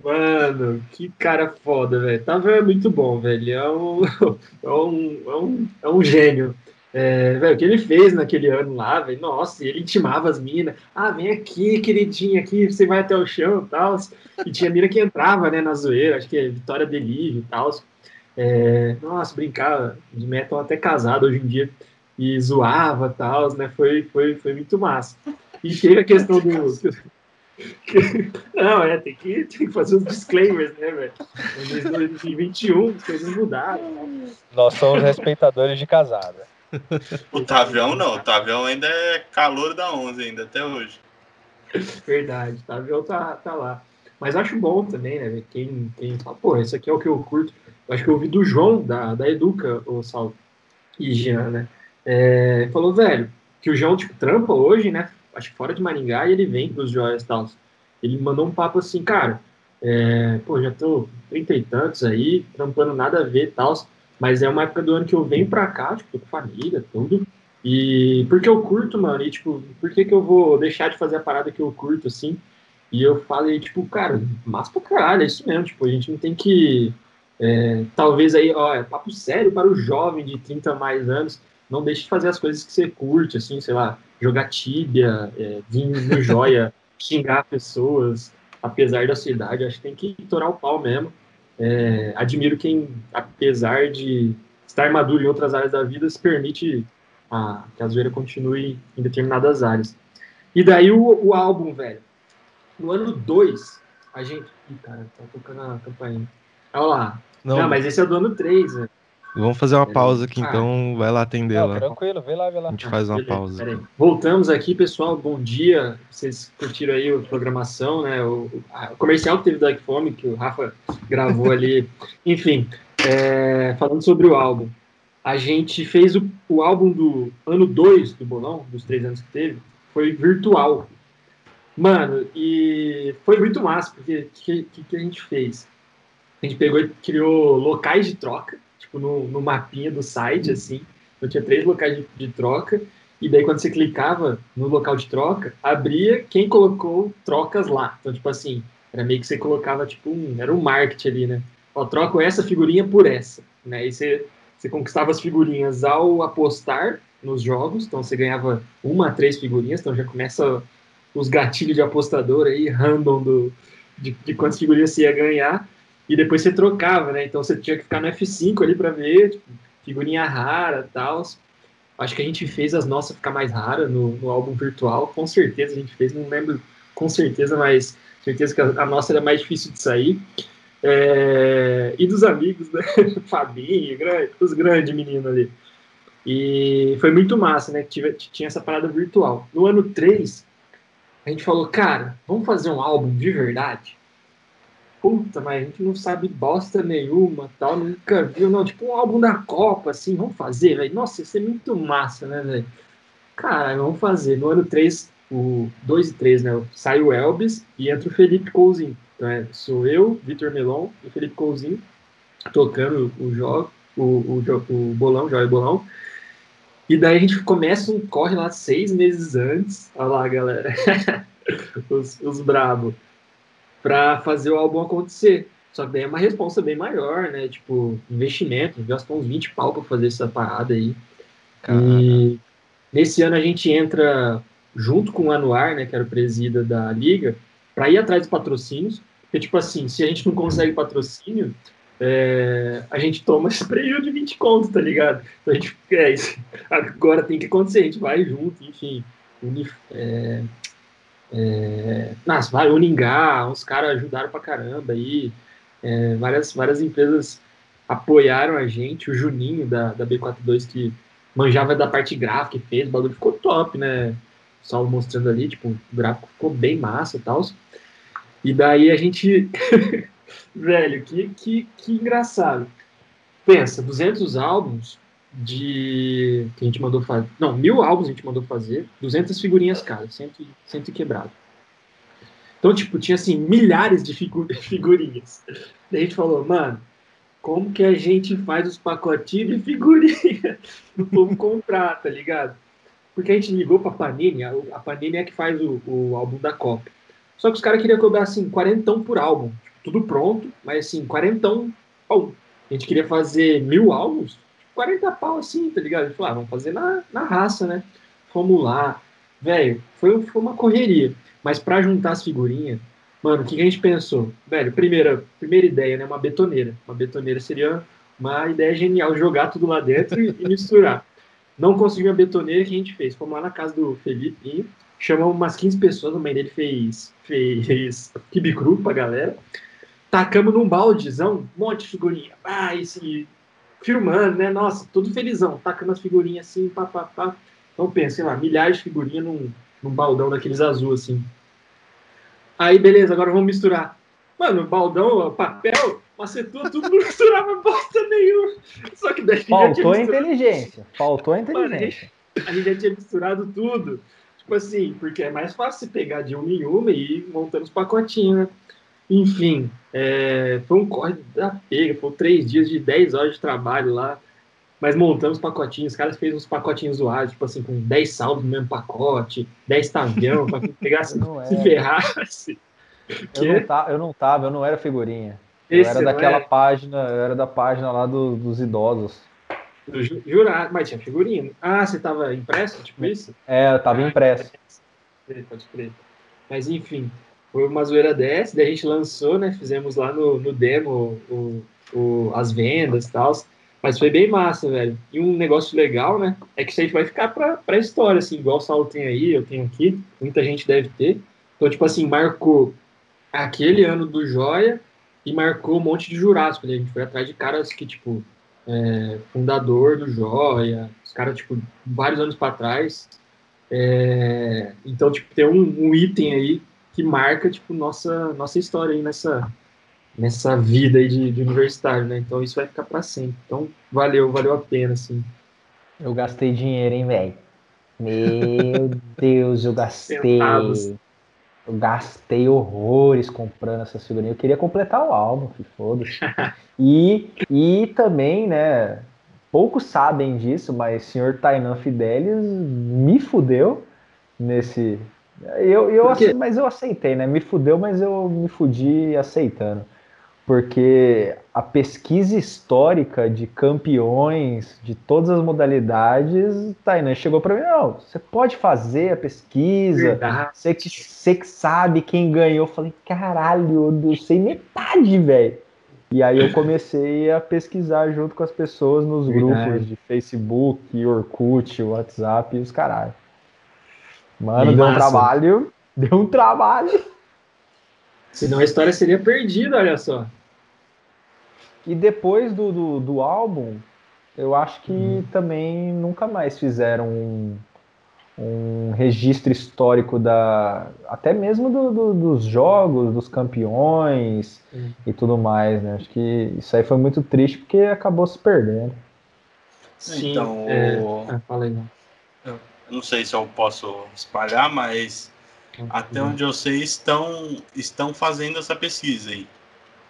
Mano, que cara foda, velho. Tava é muito bom, velho. É um, [laughs] é um, é um, é um gênio. É, velho, o que ele fez naquele ano lá, velho, nossa, ele intimava as minas. Ah, vem aqui, queridinha, aqui, você vai até o chão e tal. E tinha mina que entrava, né, na zoeira, acho que é Vitória Delívio e tal. É, nossa, brincava de metal até casado hoje em dia. E zoava e tal, né? Foi, foi, foi muito massa. E teve a questão do. Não, é, tem que, tem que fazer os disclaimers, né, velho? Em 2021, as coisas mudaram. né? Nós somos respeitadores de casada. O Tavião não, o Tavião ainda é calor da 11 ainda, até hoje. Verdade, tá? Viu? Tá, tá lá. Mas acho bom também, né? velho? Quem, quem fala, pô, isso aqui é o que eu curto. Acho que eu ouvi do João, da, da Educa, o Sal e Jean, né? É, falou, velho, que o João, tipo, trampa hoje, né? Acho que fora de Maringá, e ele vem pros joias e tal. Ele mandou um papo assim, cara, é, pô, já tô trinta e tantos aí, trampando nada a ver e tal, mas é uma época do ano que eu venho pra cá, tipo, tô com família, tudo, e porque eu curto, mano, e tipo, por que que eu vou deixar de fazer a parada que eu curto, assim? E eu falei, tipo, cara, massa pra caralho, é isso mesmo, tipo, a gente não tem que, é, talvez aí, ó, é papo sério para o jovem de 30 a mais anos, não deixe de fazer as coisas que você curte, assim, sei lá, jogar tíbia, é, vir no [laughs] joia, xingar pessoas, apesar da sua idade, acho que tem que torar o pau mesmo. É, admiro quem, apesar de estar maduro em outras áreas da vida, se permite a, que a zoeira continue em determinadas áreas. E daí o, o álbum, velho. No ano 2, a gente. Ih, cara, tá tocando a campainha. Olha lá. Não, Não, mas esse é do ano 3, velho. vamos fazer uma pausa aqui, Ah. então vai lá atender Não, lá. tranquilo, vê lá, vê lá. A gente faz uma Beleza, pausa. Voltamos aqui, pessoal. Bom dia. Vocês curtiram aí a programação, né? O, a- o comercial que teve da Fome, que o Rafa gravou ali. [laughs] Enfim, é, falando sobre o álbum. A gente fez o, o álbum do ano 2 do Bolão, dos três anos que teve, foi virtual. Mano, e foi muito massa, porque o que, que, que a gente fez? A gente pegou e criou locais de troca, tipo no, no mapinha do site, assim. Então tinha três locais de, de troca, e daí quando você clicava no local de troca, abria quem colocou trocas lá. Então, tipo assim, era meio que você colocava, tipo, um, era um marketing ali, né? Ó, troco essa figurinha por essa, né? E você, você conquistava as figurinhas ao apostar nos jogos, então você ganhava uma a três figurinhas, então já começa os gatilhos de apostador aí, [laughs] random do, de, de quantas figurinhas você ia ganhar, e depois você trocava, né? Então você tinha que ficar no F5 ali para ver, tipo, figurinha rara tal. Acho que a gente fez as nossas ficar mais raras no, no álbum virtual, com certeza a gente fez, não lembro com certeza, mas certeza que a, a nossa era mais difícil de sair. É, e dos amigos, né? [laughs] Fabinho, grande, os grandes meninos ali. E foi muito massa, né? Tive- tinha essa parada virtual. No ano 3, a gente falou, cara, vamos fazer um álbum de verdade? Puta, mas a gente não sabe bosta nenhuma, tal, nunca viu, não. Tipo um álbum da Copa, assim, vamos fazer, velho. Nossa, isso é muito massa, né, velho? Cara, vamos fazer. No ano 3, o 2 e 3, né? Sai o Elvis e entra o Felipe Couzinho. Então é, sou eu, Vitor Melon e Felipe Couzinho tocando o jogo, o, o, o bolão, joga bolão. E daí a gente começa um corre lá seis meses antes. Olha lá, galera. [laughs] os, os brabo. Pra fazer o álbum acontecer. Só que daí é uma responsa bem maior, né? Tipo, investimento. Gastou uns 20 pau pra fazer essa parada aí. E nesse ano a gente entra junto com o Anuar, né? Que era o presida da liga, pra ir atrás dos patrocínios. Porque, tipo assim, se a gente não consegue patrocínio, é, a gente toma esse prejuízo de 20 conto, tá ligado? Então a gente, é isso. Agora tem que acontecer, a gente vai junto, enfim. É, é, vai, Uningá, uns caras ajudaram pra caramba aí. É, várias, várias empresas apoiaram a gente. O Juninho da, da B42 que manjava da parte gráfica e fez, o bagulho ficou top, né? Saulo mostrando ali, tipo, o gráfico ficou bem massa e tal. E daí a gente. [laughs] Velho, que, que, que engraçado. Pensa, 200 álbuns de. que a gente mandou fazer. Não, mil álbuns a gente mandou fazer, 200 figurinhas cada, cento, cento quebrado. Então, tipo, tinha assim, milhares de figu [laughs] figurinhas. Daí a gente falou, mano, como que a gente faz os pacotinhos de figurinha? [laughs] O povo comprar, tá ligado? Porque a gente ligou pra Panini, a, a Panini é que faz o, o álbum da Copa. Só que os caras queriam cobrar assim, quarentão por álbum. Tipo, tudo pronto, mas assim, quarentão. Pô, a gente queria fazer mil álbuns, 40 pau assim, tá ligado? Gente falou, ah, vamos fazer na, na raça, né? Fomos lá. Velho, foi, foi uma correria. Mas para juntar as figurinhas, mano, o que a gente pensou? Velho, primeira, primeira ideia, né? Uma betoneira. Uma betoneira seria uma ideia genial, jogar tudo lá dentro e, e misturar. Não conseguiu a betoneira, que a gente fez? Fomos lá na casa do Felipe, chamamos umas 15 pessoas, a mãe dele fez, fez kibe cru pra galera. Tacamos num baldezão, um monte de figurinha. Ah, esse, filmando, né? Nossa, todo felizão, tacando as figurinhas assim, pá, pá, pá. Então pensa, sei lá, milhares de figurinhas num, num baldão daqueles azul, assim. Aí, beleza, agora vamos misturar. Mano, baldão, papel, macetou, tudo não misturava bosta nenhuma. Só que daí Faltou inteligência. Faltou inteligência. Mano, a, gente, a gente já tinha misturado tudo. Tipo assim, porque é mais fácil pegar de uma em uma e ir montando os pacotinhos, né? Enfim, é, foi um corre da pega, foram três dias de 10 horas de trabalho lá, mas montamos pacotinhos, os caras fez uns pacotinhos zoados, tipo assim, com 10 saldos no mesmo pacote, 10 tavião, pra quem [laughs] pegasse, se ferrasse. Eu não, tava, eu não tava, eu não era figurinha. Esse eu era daquela página, eu era da página lá do, dos idosos. Jurado, mas tinha figurinha. Ah, você tava impresso, tipo isso? É, eu tava ah, impresso. Pode crer. Mas enfim, foi uma zoeira dessa, daí a gente lançou, né? Fizemos lá no, no demo o, o, as vendas e tal. Mas foi bem massa, velho. E um negócio legal, né? É que isso aí vai ficar pra, pra história, assim, igual o Saulo tem aí, eu tenho aqui, muita gente deve ter. Então, tipo assim, marcou aquele ano do Joia e marcou um monte de Jurássico. Né? A gente foi atrás de caras que, tipo, é, fundador do Joia, os caras, tipo, vários anos para trás. É, então, tipo, tem um, um item aí que marca, tipo, nossa, nossa história aí nessa, nessa vida aí de, de universitário, né? Então isso vai ficar para sempre. Então valeu, valeu a pena, assim. Eu gastei dinheiro, hein, velho? Meu [laughs] Deus, eu gastei. Eu gastei horrores comprando essas figurinhas. Eu queria completar o álbum, que foda-se. [laughs] E, e também, né? Poucos sabem disso, mas o senhor Tainan Fidelis me fudeu nesse, eu, eu mas eu aceitei, né? Me fudeu, mas eu me fudi aceitando. Porque a pesquisa histórica de campeões de todas as modalidades, Tainan chegou para mim, não, você pode fazer a pesquisa, você que, você que sabe quem ganhou. Eu falei, caralho, eu sei metade, velho. E aí eu comecei a pesquisar junto com as pessoas nos Verdade. grupos de Facebook, Orkut, WhatsApp e os caralho. Mano, deu um trabalho. [laughs] Deu um trabalho. Senão a história seria perdida, olha só. E depois do, do, do álbum, eu acho que uhum. também nunca mais fizeram um, um registro histórico da. até mesmo do, do, dos jogos, dos campeões uhum. e tudo mais, né? Acho que isso aí foi muito triste porque acabou se perdendo. Sim, então, é... o... fala aí, não não sei se eu posso espalhar, mas uhum. até onde eu sei estão, estão fazendo essa pesquisa aí.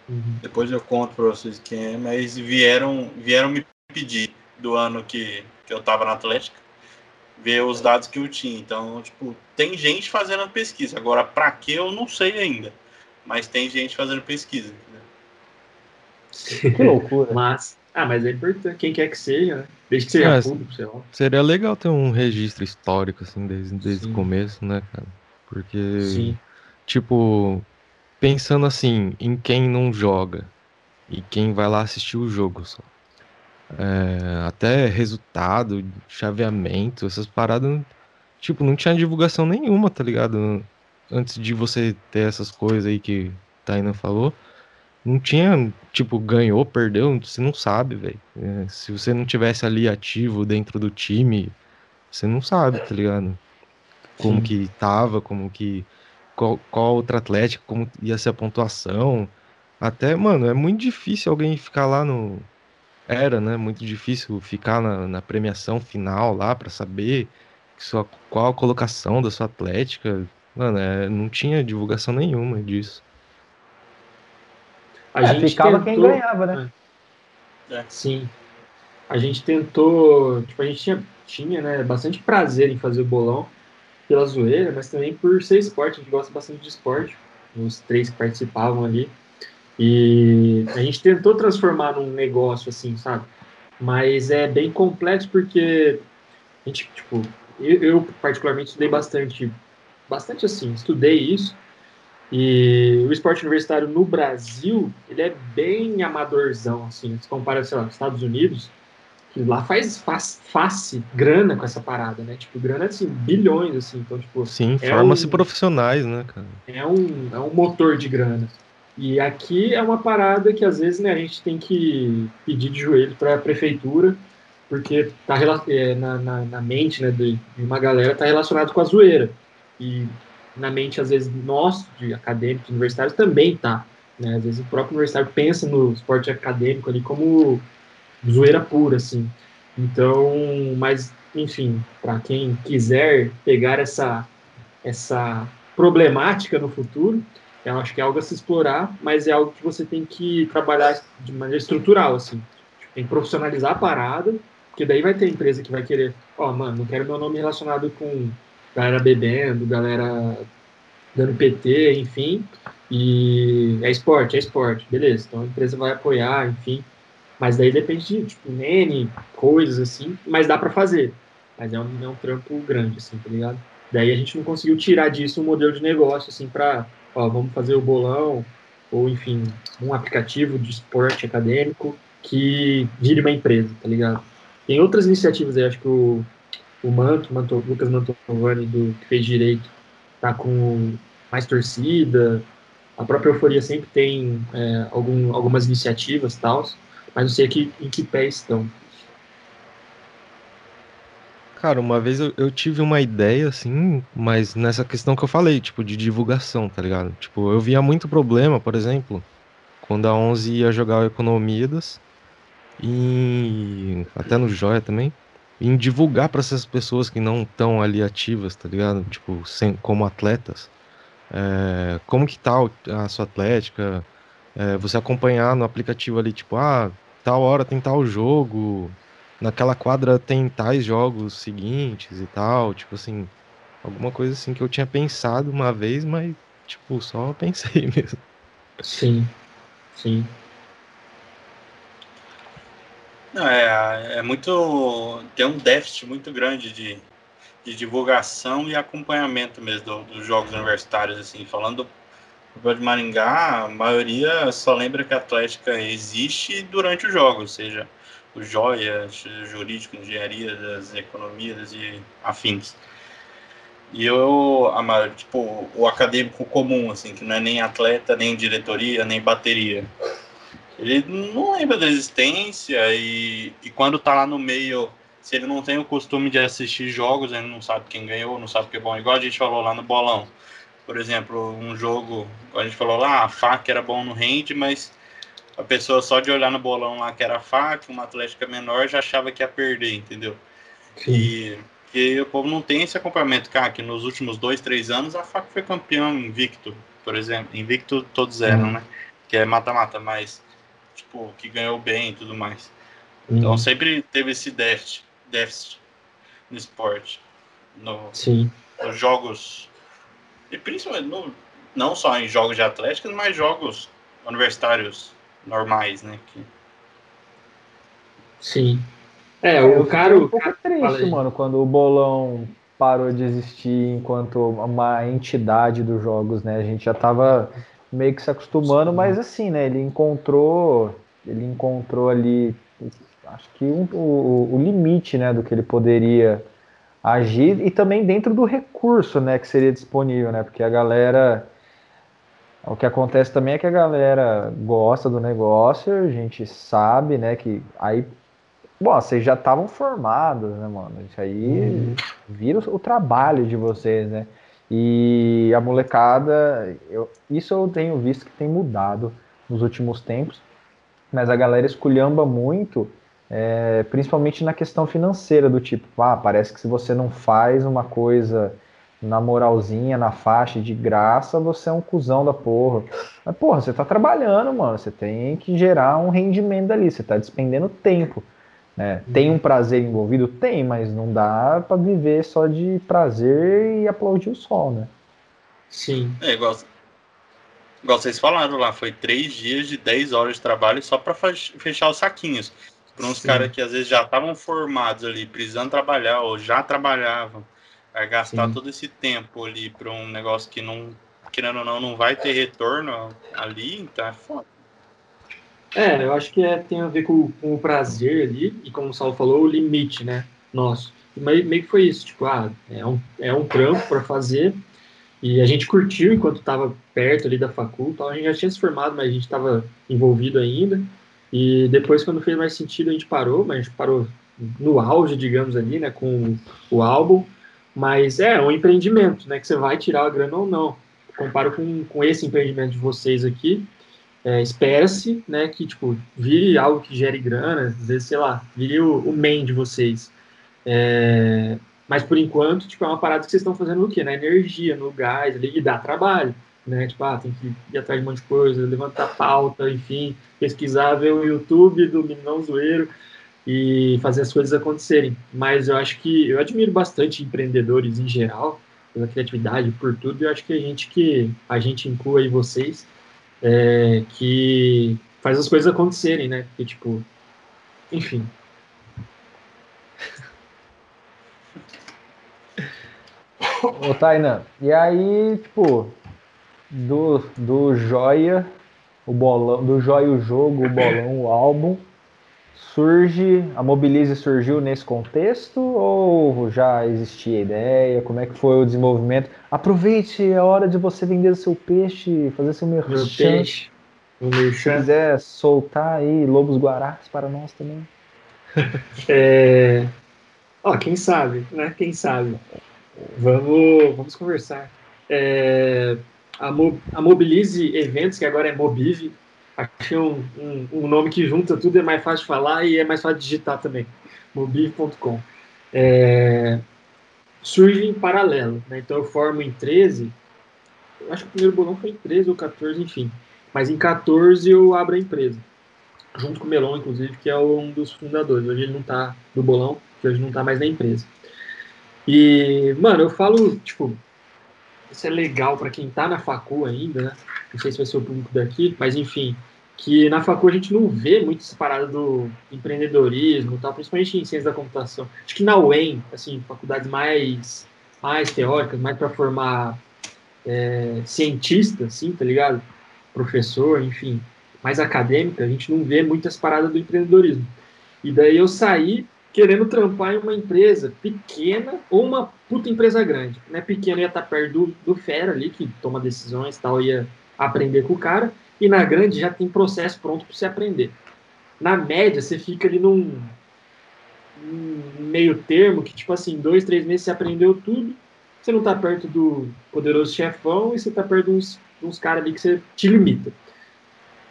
Uhum. Depois eu conto para vocês quem é, mas vieram, vieram me pedir do ano que, que eu estava na Atlética, ver os dados que eu tinha. Então, tipo, tem gente fazendo a pesquisa. Agora, para que eu não sei ainda, mas tem gente fazendo pesquisa. Que loucura. mas, ah, mas é importante, quem quer que seja, né? Desde que seja é, público, sei lá. Seria legal ter um registro histórico, assim, desde, desde o começo, né, cara? Porque, Sim. tipo, pensando assim, em quem não joga e quem vai lá assistir o jogo só. É, até resultado, chaveamento, essas paradas, tipo, não tinha divulgação nenhuma, tá ligado? Antes de você ter essas coisas aí que Taina falou não tinha, tipo, ganhou, perdeu, você não sabe, velho. É, se você não tivesse ali ativo dentro do time, você não sabe, tá ligado? como Sim. que tava, como que qual, qual outra atlética, como ia ser a pontuação. Até, mano, é muito difícil alguém ficar lá no era, né, muito difícil ficar na, na premiação final lá para saber sua, qual a colocação da sua atlética. Mano, é, não tinha divulgação nenhuma disso. A É, gente ficava quem tentou- ganhava, né? Sim. A gente tentou, tipo, a gente tinha, tinha né, bastante prazer em fazer o bolão pela zoeira, mas também por ser esporte, a gente gosta bastante de esporte, os três que participavam ali. E a gente tentou transformar num negócio assim, sabe? Mas é bem complexo porque a gente, tipo, eu, eu particularmente estudei bastante, bastante assim, estudei isso. E o esporte universitário no Brasil, ele é bem amadorzão, assim, se compara, sei lá, com os Estados Unidos, que lá faz, face grana com essa parada, né? Tipo, grana, assim, bilhões, assim, então, tipo, Sim, É forma-se um- profissionais, né, cara? é um, é um motor de grana. E aqui é uma parada que às vezes né, a gente tem que pedir de joelho para a prefeitura, porque tá é, na, na, na mente né, de, de uma galera tá relacionado com a zoeira. E na mente, às vezes, nós, de acadêmicos, universitários, também tá. Né? Às vezes o próprio universitário pensa no esporte acadêmico ali como zoeira pura, assim. Então, mas, enfim, para quem quiser pegar essa, essa problemática no futuro, eu acho que é algo a se explorar, mas é algo que você tem que trabalhar de maneira estrutural, assim. Tem que profissionalizar a parada, porque daí vai ter empresa que vai querer, ó, mano, não quero meu nome relacionado com galera bebendo, galera dando PT, enfim, e é esporte, é esporte, beleza, então a empresa vai apoiar, enfim, mas daí depende de, tipo, N, coisas assim, mas dá para fazer, mas é um, é um trampo grande, assim, tá ligado? Daí a gente não conseguiu tirar disso um modelo de negócio, assim, para, ó, vamos fazer o bolão, ou enfim, um aplicativo de esporte acadêmico que vire uma empresa, tá ligado? Tem outras iniciativas aí, acho que o, o Manto, Manto Lucas Mantovani, do que fez direito, tá com mais torcida, a própria Euforia sempre tem é, algum, algumas iniciativas tal, mas não sei aqui em que pé estão. Cara, uma vez eu, eu tive uma ideia, assim, mas nessa questão que eu falei, tipo, de divulgação, tá ligado? Tipo, eu via muito problema, por exemplo, quando a 11 ia jogar o Economidas, e até no Joia também, em divulgar para essas pessoas que não estão ali ativas, tá ligado? Tipo, sem, como atletas, é, como que tá a sua atlética, é, você acompanhar no aplicativo ali, tipo, ah, tal hora tem tal jogo, naquela quadra tem tais jogos seguintes e tal, tipo assim, alguma coisa assim que eu tinha pensado uma vez, mas, tipo, só [laughs] pensei mesmo. Sim, sim. Não, é, é muito. Tem um déficit muito grande de, de divulgação e acompanhamento mesmo do- dos jogos universitários, assim, falando do de Maringá, a maioria só lembra que a Atlética existe durante os jogos, seja, o Joia, jurídico, engenharia, das economias e afins. E eu, a maior, tipo, o acadêmico comum, assim, que não é nem atleta, nem diretoria, nem bateria. Ele não lembra da existência e, e quando tá lá no meio, se ele não tem o costume de assistir jogos, ele não sabe quem ganhou, não sabe o que é bom. Igual a gente falou lá no bolão. Por exemplo, um jogo, a gente falou lá, a FAC era bom no rende, mas a pessoa só de olhar no bolão lá que era a FAC, uma atlética menor, já achava que ia perder, entendeu? sim. E, e o povo não tem esse acompanhamento, cara, que nos últimos dois, três anos a FAC foi campeão invicto, por exemplo. Invicto todos eram, Uhum. né? Que é mata-mata, mas, tipo, que ganhou bem e tudo mais. Então Hum, sempre teve esse déficit, déficit no esporte, no, sim. nos jogos, e principalmente no, não só em jogos de atlética, mas jogos universitários normais, né? Que, Sim. É, o cara. um o pouco triste, mano, quando o bolão parou de existir enquanto uma entidade dos jogos, né? A gente já tava meio que se acostumando, mas assim, né? Ele encontrou, ele encontrou ali, acho que um- o, o limite, né, do que ele poderia agir e também dentro do recurso, né, que seria disponível, né? Porque a galera o que acontece também é que a galera gosta do negócio, a gente sabe, né, que aí Bom, vocês já estavam formados, né, mano? Isso aí uhum. vira o, o, trabalho de vocês, né? E a molecada, eu, isso eu tenho visto que tem mudado nos últimos tempos, mas a galera esculhamba muito, é, principalmente na questão financeira, do tipo, ah, parece que se você não faz uma coisa na moralzinha, na faixa, de graça, você é um cuzão da porra. Mas, porra, você tá trabalhando, mano, você tem que gerar um rendimento ali, você tá despendendo tempo. Né? Tem um prazer envolvido? Tem, mas não dá para viver só de prazer e aplaudir o sol, né? Sim. É igual, igual vocês falaram lá, foi três dias de 10 horas de trabalho só para fechar os saquinhos. Para uns caras que às vezes já estavam formados ali, precisando trabalhar ou já trabalhavam Vai gastar Sim. todo esse tempo ali para um negócio que não, querendo ou não, não vai ter retorno ali, então é foda. É, eu acho que é, tem a ver com, com, o prazer ali, e como o Saulo falou, o limite, né, nosso. Meio, que foi isso, tipo, ah, é um, é um trampo para fazer, e a gente curtiu enquanto estava perto ali da faculdade, a gente já tinha se formado, mas a gente estava envolvido ainda, e depois, quando fez mais sentido, a gente parou, mas a gente parou no auge, digamos ali, né, com o álbum, mas é um empreendimento, né? Que você vai tirar a grana ou não. Comparo com, com esse empreendimento de vocês aqui. É, Espera-se, né, que tipo vire algo que gere grana, às vezes, sei lá, vire o, o main de vocês. É, mas por enquanto, tipo, é uma parada que vocês estão fazendo o quê? Na energia, no gás, ali, e dá trabalho, né? Tipo, ah, tem que ir atrás de um monte de coisa, levantar pauta, enfim, pesquisar, ver o YouTube do Minão Zoeiro e fazer as coisas acontecerem. Mas eu acho que eu admiro bastante empreendedores em geral, pela criatividade, por tudo. E eu acho que a gente que a gente inclui aí vocês é, que faz as coisas acontecerem, né? Porque tipo, enfim. [laughs] Ô Tainan, e aí, tipo, do, do Joia, o bolão, do Joia o jogo, o bolão, o álbum, surge, a Mobilize surgiu nesse contexto ou já existia a ideia? Como é que foi o desenvolvimento? Aproveite a hora de você vender o seu peixe, fazer seu merchan. Meu peixe. Merchan. Se quiser soltar aí lobos guarás para nós também. [laughs] é... Ó, quem sabe, né? Quem sabe. Vamos, vamos conversar. É... A, Mo... a Mobilize Eventos, que agora é Mobive, Achei um, um, um, nome que junta tudo, é mais fácil de falar e é mais fácil de digitar também. Mobi.com. É, surge em paralelo, né? Então eu formo em 13. Eu acho que o primeiro bolão foi em 13 ou 14, enfim. Mas em 14 eu abro a empresa. Junto com o Melon, inclusive, que é um dos fundadores. Hoje ele não tá do bolão, que hoje não tá mais na empresa. E, mano, eu falo, tipo, isso é legal para quem tá na facu ainda, né? Não sei se vai ser o público daqui, mas enfim, que na facu a gente não vê muito essa parada do empreendedorismo, tal, principalmente em ciência da computação. Acho que na UEM, assim, faculdades mais, mais teóricas, mais para formar é, cientista, assim, tá ligado? Professor, enfim, mais acadêmica, a gente não vê muitas paradas do empreendedorismo. E daí eu saí querendo trampar em uma empresa pequena ou uma puta empresa grande. Né? Pequena ia estar perto do, do fera ali, que toma decisões e tal, ia aprender com o cara, e na grande já tem processo pronto para você aprender. Na média, você fica ali num, num, meio termo que, tipo assim, dois, três meses você aprendeu tudo, você não está perto do poderoso chefão e você está perto de uns, uns caras ali que você te limita.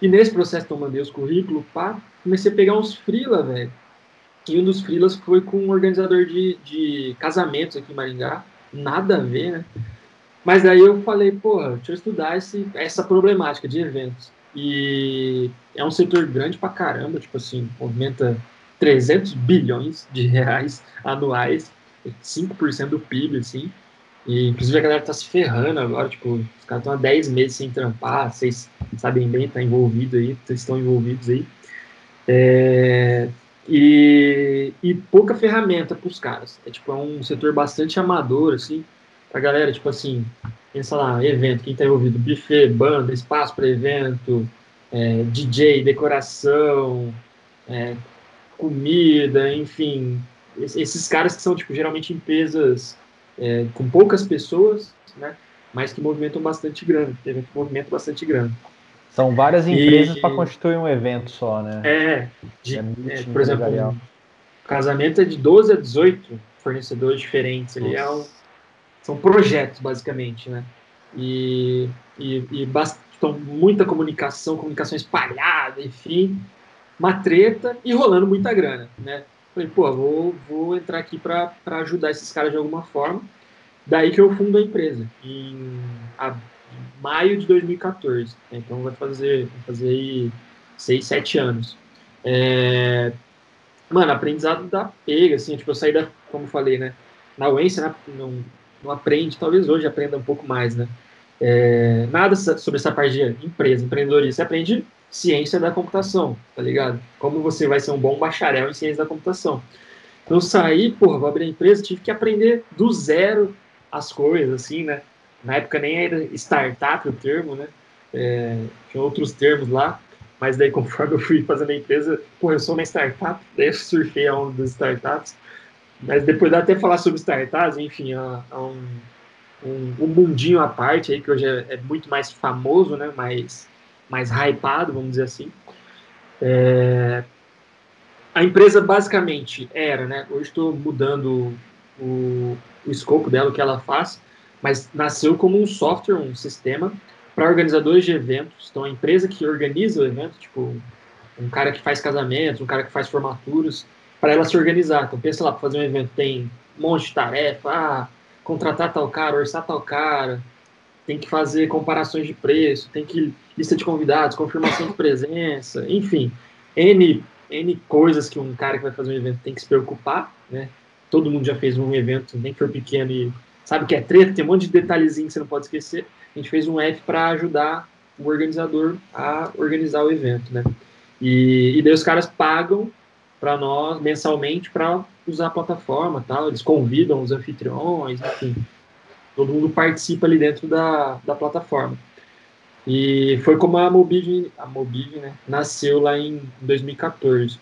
E nesse processo que eu mandei os currículos, pá, comecei a pegar uns frila, velho. E um dos frilas foi com um organizador de, de casamentos aqui em Maringá. Nada a ver, né? Mas aí eu falei, porra, deixa eu estudar esse, essa problemática de eventos. E é um setor grande pra caramba, tipo assim, movimenta 300 bilhões de reais anuais, 5% do PIB, assim. E, inclusive, a galera tá se ferrando agora, tipo, os caras estão há 10 meses sem trampar, vocês sabem bem, tá envolvido aí, vocês estão envolvidos aí. É, e, e pouca ferramenta para os caras. É, tipo, é um setor bastante amador, assim, a galera, tipo assim, pensa lá, evento, quem tá envolvido, buffet, banda, espaço para evento, é, DJ, decoração, é, comida, enfim, esses caras que são, tipo, geralmente empresas é, com poucas pessoas, né, mas que movimentam bastante grana, evento que movimenta bastante grana. São várias empresas para constituir um evento só, né? É, de, é, por exemplo, O casamento é de 12 a 18 fornecedores diferentes. Ele é um, são projetos, basicamente, né? E, e, e então, muita comunicação, comunicação espalhada, enfim, uma treta e rolando muita grana, né? Falei, pô, vou, vou entrar aqui para ajudar esses caras de alguma forma. Daí que eu fundo a empresa, em a, maio de 2014. Né? Então vai fazer, vai fazer aí seis, sete anos. É, mano, aprendizado da pega, assim, tipo, eu saí da, como falei, né? Na UENSE, né, não, aprende, talvez hoje aprenda um pouco mais, né? É, nada sobre essa parte de empresa, empreendedorismo. Você aprende ciência da computação, tá ligado? Como você vai ser um bom bacharel em ciência da computação. Então, saí, porra, vou abrir a empresa, tive que aprender do zero as coisas, assim, né? Na época nem era startup o termo, né? É, tinha outros termos lá, mas daí [laughs] conforme eu fui fazendo a empresa, porra, eu sou uma startup, daí eu surfei a onda das startups. Mas depois dá até falar sobre startups, enfim, é, um, um, um mundinho à parte aí, que hoje é, é, muito mais famoso, né? Mais, mais hypado, vamos dizer assim. É, a empresa basicamente era, né? Hoje estou mudando o, o escopo dela, o que ela faz, mas nasceu como um software, um sistema para organizadores de eventos. Então, a empresa que organiza o evento, tipo, um cara que faz casamentos, um cara que faz formaturas, para ela se organizar. Então, pensa lá, para fazer um evento tem um monte de tarefa, ah, contratar tal cara, orçar tal cara, tem que fazer comparações de preço, tem que lista de convidados, confirmação de presença, enfim, N, N coisas que um cara que vai fazer um evento tem que se preocupar, né? Todo mundo já fez um evento, nem que for pequeno, e sabe que é treta, tem um monte de detalhezinho que você não pode esquecer. A gente fez um F para ajudar o organizador a organizar o evento, né? E, e daí os caras pagam para nós mensalmente para usar a plataforma, tal. Eles convidam os anfitriões, enfim, todo mundo participa ali dentro da, da plataforma. E foi como a Mobiv, a Mobiv, né, nasceu lá em 2014.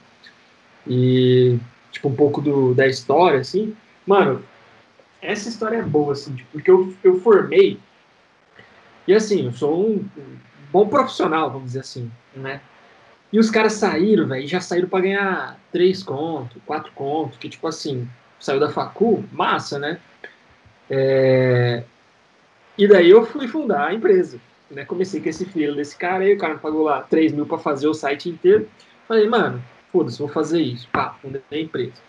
E tipo um pouco do, da história, assim, mano, essa história é boa, assim, tipo, porque eu, eu formei e assim, eu sou um bom profissional, vamos dizer assim, né? E os caras saíram, velho, já saíram para ganhar três contos, quatro contos, que tipo assim, saiu da facu, massa, né? É... E daí eu fui fundar a empresa, né? Comecei com esse filho desse cara aí, o cara me pagou lá 3 mil para fazer o site inteiro. Falei, mano, foda-se, vou fazer isso. Pá, fundei a empresa.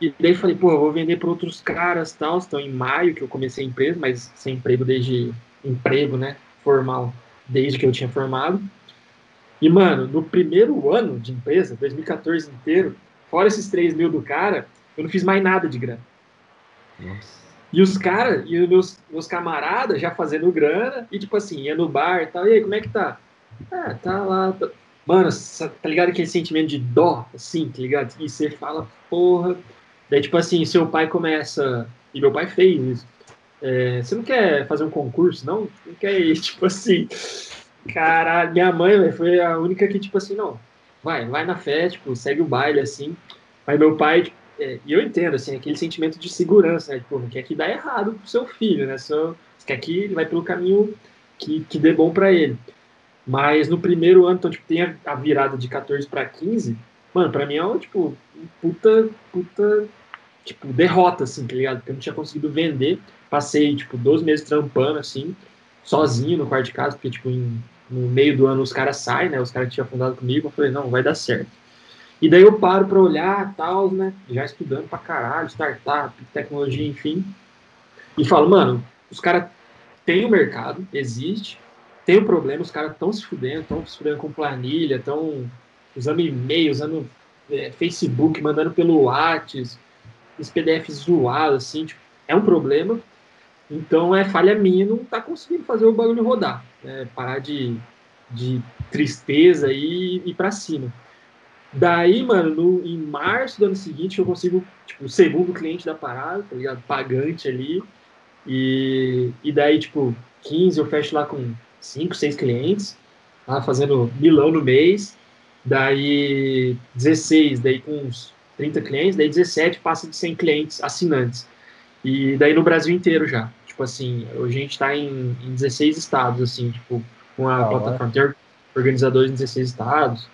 E daí falei, pô, vou vender para outros caras tal. Estão em maio que eu comecei a empresa, mas sem emprego desde emprego, né? Formal, desde que eu tinha formado. E, mano, no primeiro ano de empresa, 2014 inteiro, fora esses 3 mil do cara, eu não fiz mais nada de grana. Nossa. E os caras, e os meus, meus camaradas já fazendo grana, e tipo assim, ia no bar e tal, e aí, como é que tá? Ah, tá lá. Tá... Mano, tá ligado aquele sentimento de dó, assim, tá ligado? E você fala, porra. Daí, tipo assim, seu pai começa. E meu pai fez isso. É, você não quer fazer um concurso, não? Não quer ir, [laughs] tipo assim. Caralho, minha mãe véio, foi a única que, tipo assim, não, vai, vai na fé, tipo, segue o baile, assim. Mas meu pai, tipo, é, e eu entendo, assim, aquele sentimento de segurança, né? Tipo, não quer que dá errado pro seu filho, né? Só, você quer que ele vai pelo caminho que, que dê bom para ele. Mas no primeiro ano, então, tipo, tem a, a virada de 14 para 15, mano, pra mim é um, tipo, puta, puta, tipo, derrota, assim, tá ligado? Porque eu não tinha conseguido vender. Passei, tipo, 12 meses trampando, assim, sozinho no quarto de casa, porque, tipo, em no meio do ano os caras saem, né? Os caras tinham fundado comigo, eu falei, não, vai dar certo. E daí eu paro para olhar, tal, né? Já estudando pra caralho, startup, tecnologia, enfim. E falo, mano, os caras têm o mercado, existe, tem o problema, os caras estão se fudendo, estão se fudendo com planilha, estão usando e-mail, usando é, Facebook, mandando pelo WhatsApp, os PDFs zoados, assim, tipo, é um problema. Então é falha minha não tá conseguindo fazer o bagulho rodar. Né? Parar de, de tristeza e ir para cima. Daí, mano, no, em março do ano seguinte eu consigo, tipo, o segundo cliente da parada, tá ligado? Pagante ali. E, e daí, tipo, 15 eu fecho lá com 5, 6 clientes, lá fazendo milão no mês. Daí 16, daí com uns 30 clientes, daí 17 passa de 100 clientes assinantes. E daí no Brasil inteiro já. Tipo assim, hoje a gente está em, em 16 estados, assim, tipo, com a ah, plataforma. Tem organizadores em 16 estados.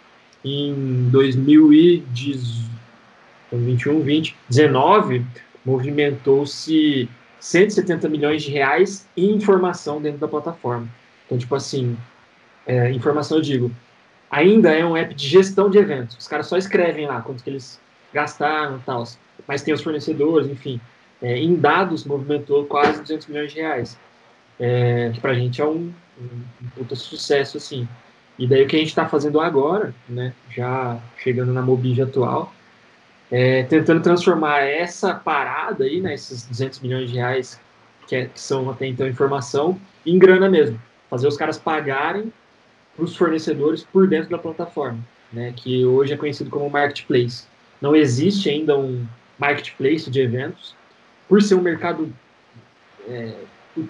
Em 2018, Então, 21, 20, 19 movimentou-se 170 milhões de reais em informação dentro da plataforma. Então, tipo assim, é, informação eu digo, ainda é um app de gestão de eventos. Os caras só escrevem lá quanto que eles gastaram e tal. Mas tem os fornecedores, enfim. É, em dados, movimentou quase 200 milhões de reais. É, que pra gente é um, um, puta sucesso, assim. E daí o que a gente está fazendo agora, né, já chegando na Mobile atual, é tentando transformar essa parada aí, né, esses 200 milhões de reais que, é, que são até então informação, em grana mesmo. Fazer os caras pagarem para os fornecedores por dentro da plataforma, né, que hoje é conhecido como marketplace. Não existe ainda um marketplace de eventos, por ser um mercado é,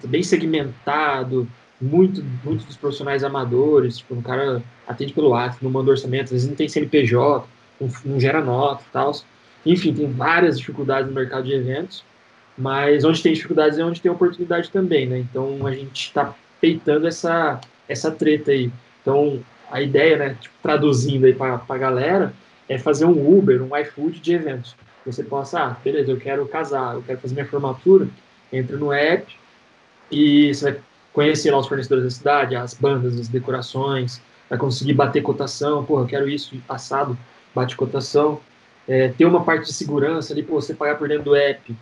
bem segmentado, muito, muito dos profissionais amadores, tipo, um cara atende pelo ato, não manda orçamento, às vezes não tem CNPJ, não, não gera nota e tal. Enfim, tem várias dificuldades no mercado de eventos, mas onde tem dificuldades é onde tem oportunidade também, né? Então a gente está peitando essa, essa treta aí. Então a ideia, né, tipo, traduzindo aí para a galera, é fazer um Uber, um iFood de eventos. Você possa, ah, beleza, eu quero casar, eu quero fazer minha formatura, entra no app e você vai conhecer lá os fornecedores da cidade, as bandas, as decorações, vai conseguir bater cotação, porra, eu quero isso, passado, bate cotação. É, ter uma parte de segurança ali, pô, você pagar por dentro do app,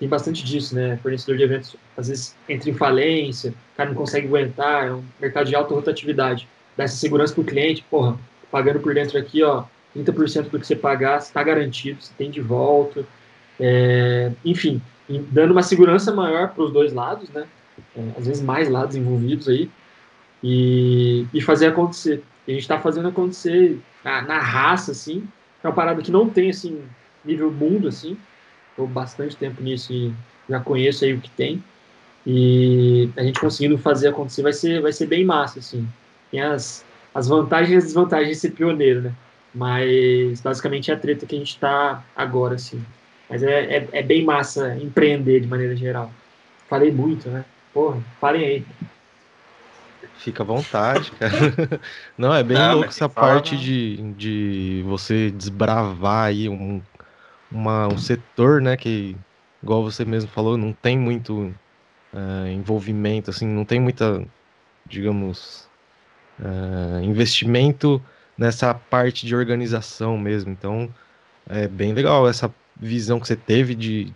tem bastante disso, né? Fornecedor de eventos, às vezes, entra em falência, o cara não consegue aguentar, é um mercado de alta rotatividade. Dá essa segurança para o cliente, porra, pagando por dentro aqui, ó, 30% do que você pagar está garantido, você tem de volta. É, enfim, dando uma segurança maior para os dois lados, né? É, às vezes mais lados envolvidos aí, e, e fazer acontecer. E a gente está fazendo acontecer na, na, raça, assim, é uma parada que não tem, assim, nível mundo, assim, estou bastante tempo nisso e já conheço aí o que tem, e a gente conseguindo fazer acontecer vai ser, vai ser bem massa, assim. Tem as, as vantagens e as desvantagens de ser pioneiro, né? Mas basicamente é a treta que a gente está agora, assim. Mas é, é, é, bem massa empreender de maneira geral. Falei muito, né? Porra, falem aí. Fica à vontade, cara. [laughs] Não, é bem não, louco essa parte de, de você desbravar aí um, uma, um setor, né, que, igual você mesmo falou, não tem muito uh, envolvimento, assim, não tem muita, digamos, uh, investimento nessa parte de organização mesmo. Então, é bem legal essa visão que você teve de,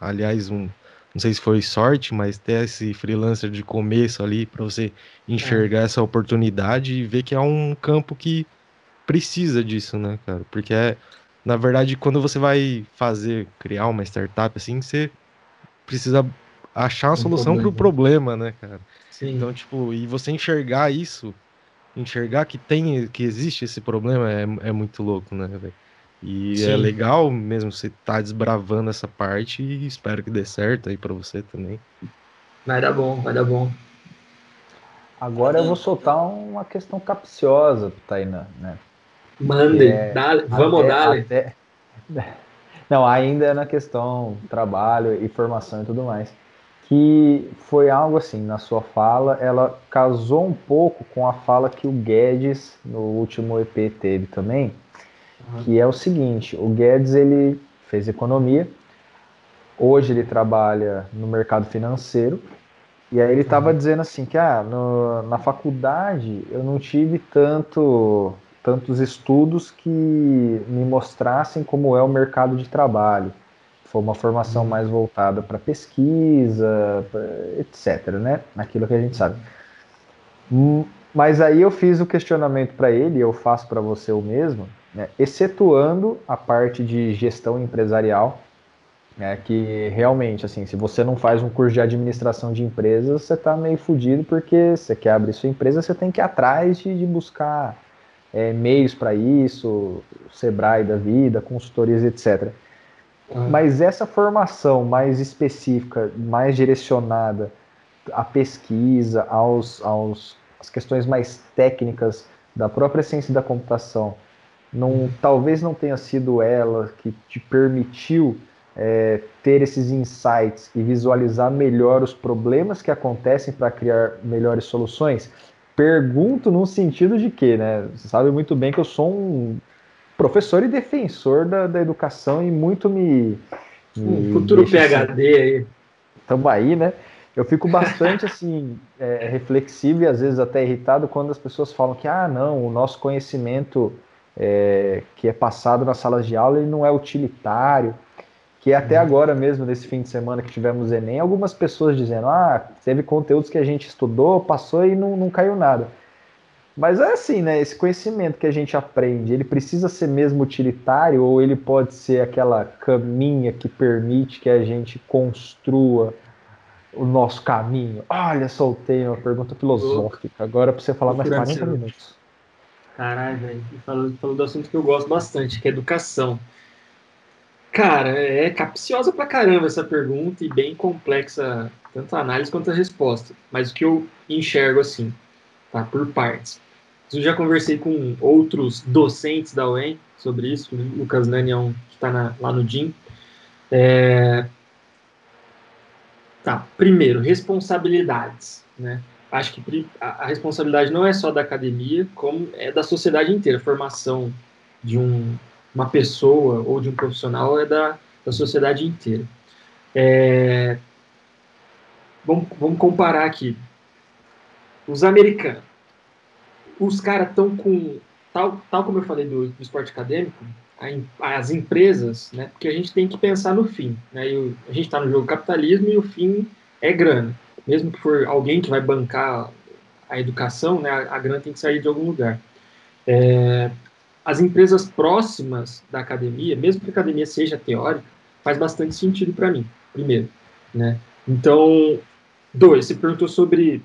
aliás, um, não sei se foi sorte, mas ter esse freelancer de começo ali para você enxergar é. essa oportunidade e ver que é um campo que precisa disso, né, cara? Porque é, na verdade, quando você vai fazer, criar uma startup assim, você precisa achar uma um solução para o problema, né, cara? Sim. Então, tipo, e você enxergar isso enxergar que tem, que existe esse problema é, é muito louco, né, velho? E é Sim. é legal mesmo você tá desbravando essa parte e espero que dê certo aí para você também. Vai dar bom, vai dar bom. Agora eu vou soltar uma questão capciosa pro Tainan, né? Mande, é, dale, vamos dar. Até... [laughs] Não, ainda é na questão trabalho e formação e tudo mais que foi algo assim, na sua fala, ela casou um pouco com a fala que o Guedes, no último EP, teve também, uhum. que é o seguinte, o Guedes, ele fez economia, hoje ele trabalha no mercado financeiro, e aí ele estava uhum. dizendo assim, que ah, no, na faculdade eu não tive tanto, tantos estudos que me mostrassem como é o mercado de trabalho foi uma formação mais voltada para pesquisa, etc, né? Naquilo que a gente sabe. Hum, mas aí eu fiz o questionamento para ele, eu faço para você o mesmo, né? excetuando a parte de gestão empresarial, né? que realmente, assim, se você não faz um curso de administração de empresas, você está meio fodido, porque você quer abrir sua empresa, você tem que ir atrás de, de buscar é, meios para isso, Sebrae da vida, consultorias, etc. Mas essa formação mais específica, mais direcionada à pesquisa, aos, aos, às questões mais técnicas da própria ciência da computação, não, uhum. talvez não tenha sido ela que te permitiu é, ter esses insights e visualizar melhor os problemas que acontecem para criar melhores soluções? Pergunto no sentido de que, né? Você sabe muito bem que eu sou um professor e defensor da, da educação e muito me. me futuro PHD aí. Tamo aí, né? Eu fico bastante assim [laughs] é, reflexivo e às vezes até irritado quando as pessoas falam que ah não, o nosso conhecimento é, que é passado nas salas de aula ele não é utilitário, que até uhum. agora mesmo nesse fim de semana que tivemos Enem, algumas pessoas dizendo ah teve conteúdos que a gente estudou, passou e não, não caiu nada. Mas é assim, né? Esse conhecimento que a gente aprende, ele precisa ser mesmo utilitário ou ele pode ser aquela caminha que permite que a gente construa o nosso caminho? Olha, soltei uma pergunta filosófica. Agora para você falar mais 40 minutos. Caralho, velho. Falou, falou do assunto que eu gosto bastante, que é educação. Cara, é capciosa pra caramba essa pergunta e bem complexa, tanto a análise quanto a resposta. Mas o que eu enxergo assim, tá? Por partes. Eu já conversei com outros docentes da UEM sobre isso. O Lucas Nani é um que está lá no DIN. É, Tá, primeiro, responsabilidades, né? Acho que a responsabilidade não é só da academia, como é da sociedade inteira. A formação de um, uma pessoa ou de um profissional é da, da sociedade inteira. É, vamos, vamos comparar aqui. Os americanos. Os caras estão com. Tal, tal como eu falei do, do esporte acadêmico, as empresas, né? Porque a gente tem que pensar no fim, né? A gente está no jogo capitalismo e o fim é grana. Mesmo que for alguém que vai bancar a educação, né? A, grana tem que sair de algum lugar. É, as empresas próximas da academia, mesmo que a academia seja teórica, faz bastante sentido para mim. Primeiro, né? Então, dois, você perguntou sobre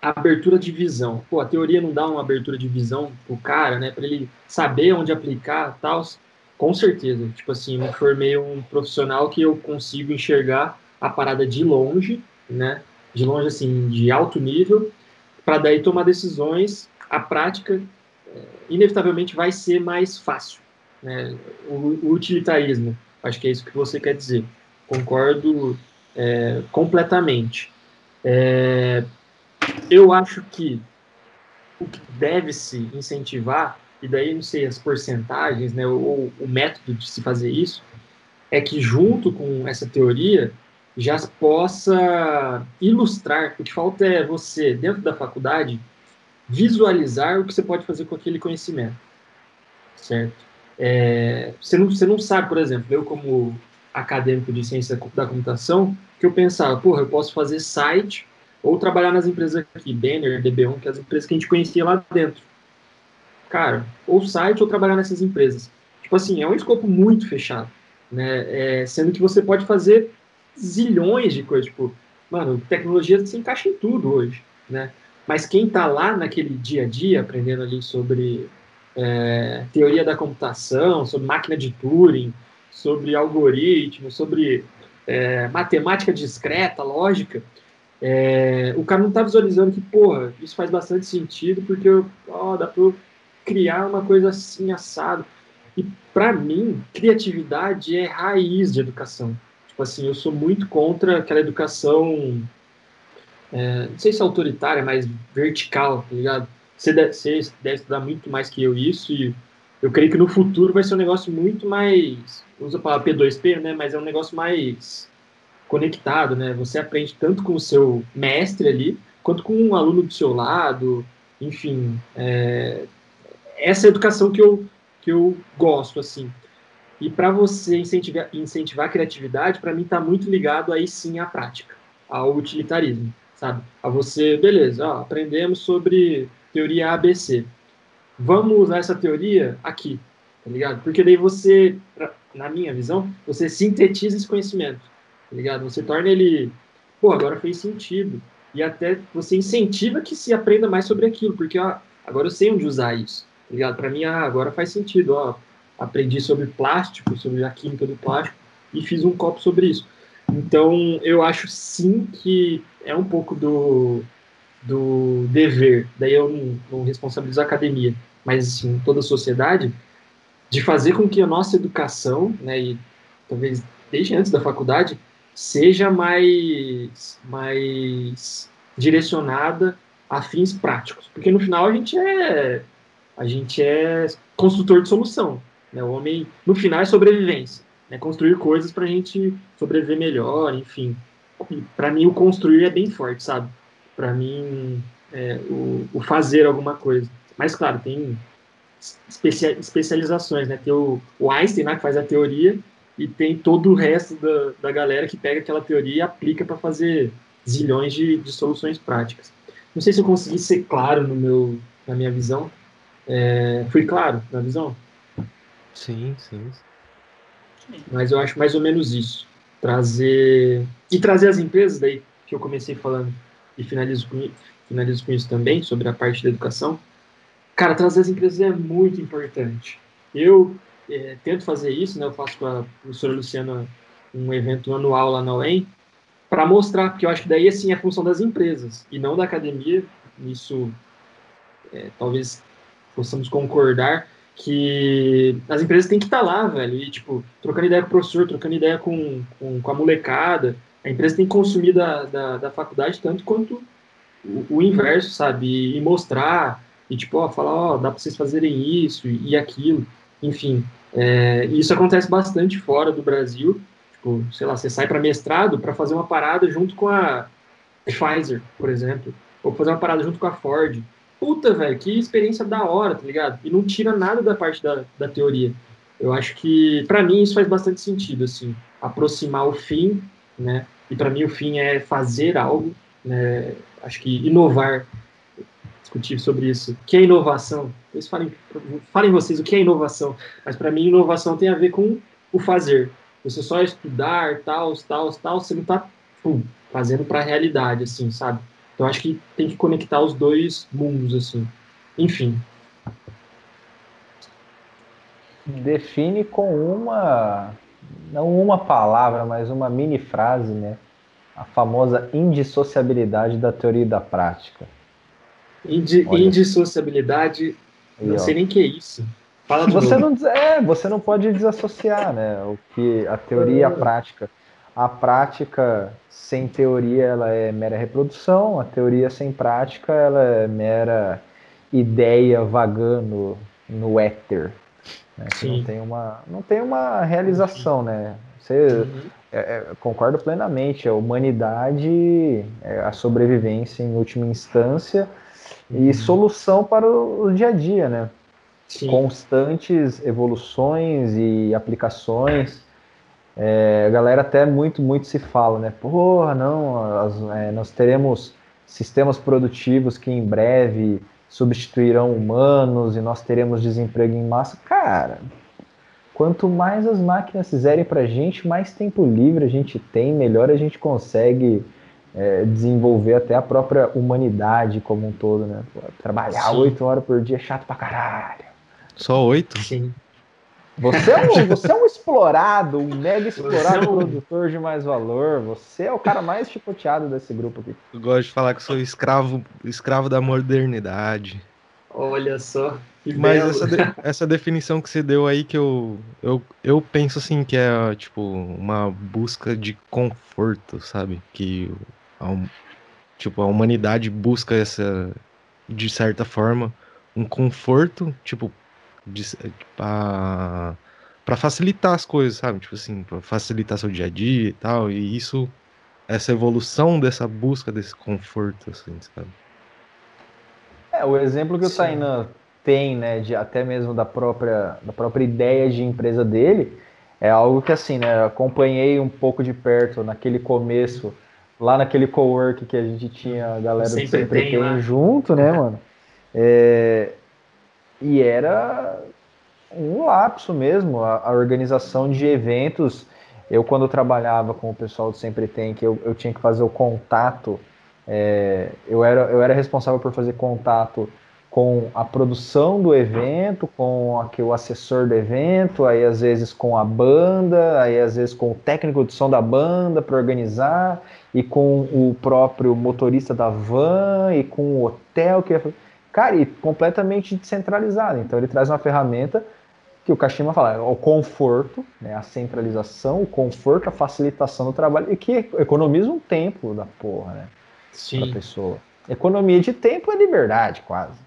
abertura de visão. Pô, a teoria não dá uma abertura de visão pro cara, né? Para ele saber onde aplicar, tal. Com certeza. Tipo assim, me formei um profissional que eu consigo enxergar a parada de longe, né? De longe, assim, de alto nível, para daí tomar decisões. A prática, é, inevitavelmente, vai ser mais fácil. Né? O, o utilitarismo, acho que é isso que você quer dizer. Concordo é, completamente. É, eu acho que o que deve se incentivar, e daí não sei as porcentagens, né, ou o método de se fazer isso, é que junto com essa teoria já possa ilustrar. O que falta é você, dentro da faculdade, visualizar o que você pode fazer com aquele conhecimento. Certo? É, você, não, você não sabe, por exemplo, eu como acadêmico de ciência da computação, que eu pensava, porra, eu posso fazer site ou trabalhar nas empresas aqui, Banner, DB1, que é as empresas que a gente conhecia lá dentro. Cara, ou site ou trabalhar nessas empresas. Tipo assim, é um escopo muito fechado, né? É, sendo que você pode fazer zilhões de coisas, tipo, mano, tecnologia se encaixa em tudo hoje, né? Mas quem está lá naquele dia a dia, aprendendo ali sobre é, teoria da computação, sobre máquina de Turing, sobre algoritmos, sobre é, matemática discreta, lógica, é, o cara não está visualizando que, porra, isso faz bastante sentido, porque ó, dá para criar uma coisa assim, assado. E para mim, criatividade é raiz de educação. Tipo assim, eu sou muito contra aquela educação, é, não sei se é autoritária, mas vertical, tá ligado? Você deve, você deve estudar muito mais que eu isso, e eu creio que no futuro vai ser um negócio muito mais, usa a palavra P2P, né, mas é um negócio mais conectado, né? Você aprende tanto com o seu mestre ali, quanto com um aluno do seu lado, enfim. É, essa é a educação que eu, que eu gosto, assim. E para você incentivar, incentivar a criatividade, para mim está muito ligado aí sim à prática, ao utilitarismo, sabe? A você, beleza, ó, aprendemos sobre teoria ABC. Vamos usar essa teoria aqui, tá ligado? Porque daí você, na minha visão, você sintetiza esse conhecimento tá ligado? Você torna ele, pô, agora fez sentido. E até você incentiva que se aprenda mais sobre aquilo, porque ó, agora eu sei onde usar isso, tá ligado? Para mim, ah, agora faz sentido, ó, aprendi sobre plástico, sobre a química do plástico e fiz um copo sobre isso. Então, eu acho sim que é um pouco do, do dever, daí eu não, não responsabilizo a academia, mas assim, toda a sociedade, de fazer com que a nossa educação, né, e talvez desde antes da faculdade, seja mais, mais direcionada a fins práticos, porque no final a gente é a gente é construtor de solução, Né? O homem, no final, é sobrevivência. Né? Construir coisas para a gente sobreviver melhor, enfim. Para mim, o construir é bem forte, sabe? Para mim, é, o, o, fazer alguma coisa. Mas, claro, tem especia, especializações, né? Tem o, o Einstein, né, que faz a teoria, e tem todo o resto da, da galera que pega aquela teoria e aplica para fazer zilhões de, de soluções práticas. Não sei se eu consegui ser claro no meu, na minha visão. É, fui claro na visão? Sim, sim. Mas eu acho mais ou menos isso. Trazer. E trazer as empresas, daí que eu comecei falando, e finalizo com, finalizo com isso também, sobre a parte da educação. Cara, trazer as empresas é muito importante. Eu é, tento fazer isso, né? Eu faço com a professora Luciana um evento anual lá na UEM, para mostrar, porque eu acho que daí assim é a função das empresas e não da academia. Isso é, talvez possamos concordar que as empresas têm que estar tá lá, velho, e tipo, trocando ideia com o professor, trocando ideia com, com, com a molecada. A empresa tem que consumir da, da, da faculdade tanto quanto o, o, inverso, sabe? E, e mostrar, e tipo, ó, falar, ó, dá para vocês fazerem isso e, e aquilo. Enfim, é, isso acontece bastante fora do Brasil. Tipo, sei lá, você sai para mestrado para fazer uma parada junto com a Pfizer, por exemplo, ou fazer uma parada junto com a Ford. Puta, velho, que experiência da hora, tá ligado? E não tira nada da parte da, da teoria. Eu acho que, para mim, isso faz bastante sentido, assim, aproximar o fim, né? E para mim o fim é fazer algo, né? Acho que inovar, discutir sobre isso. Que é inovação? Vocês falem, falem vocês o que é inovação. Mas para mim, inovação tem a ver com o fazer. Você só estudar, tal, tal, tal, você não está fazendo para a realidade, assim, sabe? Então acho que tem que conectar os dois mundos, assim. Enfim. Define com uma, não uma palavra, mas uma mini frase, né? A famosa indissociabilidade da teoria e da prática. Indi indissociabilidade, não sei nem que é isso. Fala de você novo. não é, você não pode desassociar, né? O que a teoria e a prática. A prática sem teoria ela é mera reprodução, a teoria sem prática ela é mera ideia vagando no éter. Né? Não tem uma não tem uma realização, né? Você uhum. é, é, concordo plenamente. A humanidade, é a sobrevivência em última instância uhum. E solução para o, o dia a dia, né? Sim. constantes evoluções e aplicações. É, a galera até muito, muito se fala, né? Porra, não, as, é, nós teremos sistemas produtivos que em breve substituirão humanos e nós teremos desemprego em massa. Cara, quanto mais as máquinas fizerem para a gente, mais tempo livre a gente tem, melhor a gente consegue é, desenvolver até a própria humanidade como um todo, né? trabalhar oito horas por dia é chato pra caralho. Só oito? Sim. Você é, um, [laughs] você é um explorado, um mega explorado é um... produtor de mais valor. Você é o cara mais chicoteado desse grupo aqui. Eu gosto de falar que sou escravo, escravo da modernidade. Olha só. Mas essa, de, [laughs] essa definição que você deu aí que eu, eu, eu penso assim que é tipo uma busca de conforto, sabe? Que a, tipo a humanidade busca essa de certa forma um conforto, tipo para para facilitar as coisas, sabe? Tipo assim, para facilitar seu dia a dia e tal. E isso, essa evolução dessa busca desse conforto, assim, sabe? É, o exemplo que Sim. o Tainan tem, né, de até mesmo da própria, da própria ideia de empresa dele, é algo que, assim, né, acompanhei um pouco de perto naquele começo, lá naquele co-work que a gente tinha a galera sempre do Sempre Tem, tem junto, né, mano? É, e era um lapso mesmo, a, a, organização de eventos. Eu, quando trabalhava com o pessoal do Sempre Tem, que eu, eu tinha que fazer o contato, é, eu, era, eu era responsável por fazer contato com a produção do evento, com o assessor do evento, aí às vezes com a banda, aí às vezes com o técnico de som da banda para organizar, e com o próprio motorista da van, e com o hotel que Cara, e completamente descentralizado. Então ele traz uma ferramenta que o Kashima fala, é o conforto, né, a centralização, o conforto, a facilitação do trabalho, e que economiza um tempo da porra, né? Sim. Pra pessoa. Economia de tempo é liberdade, quase.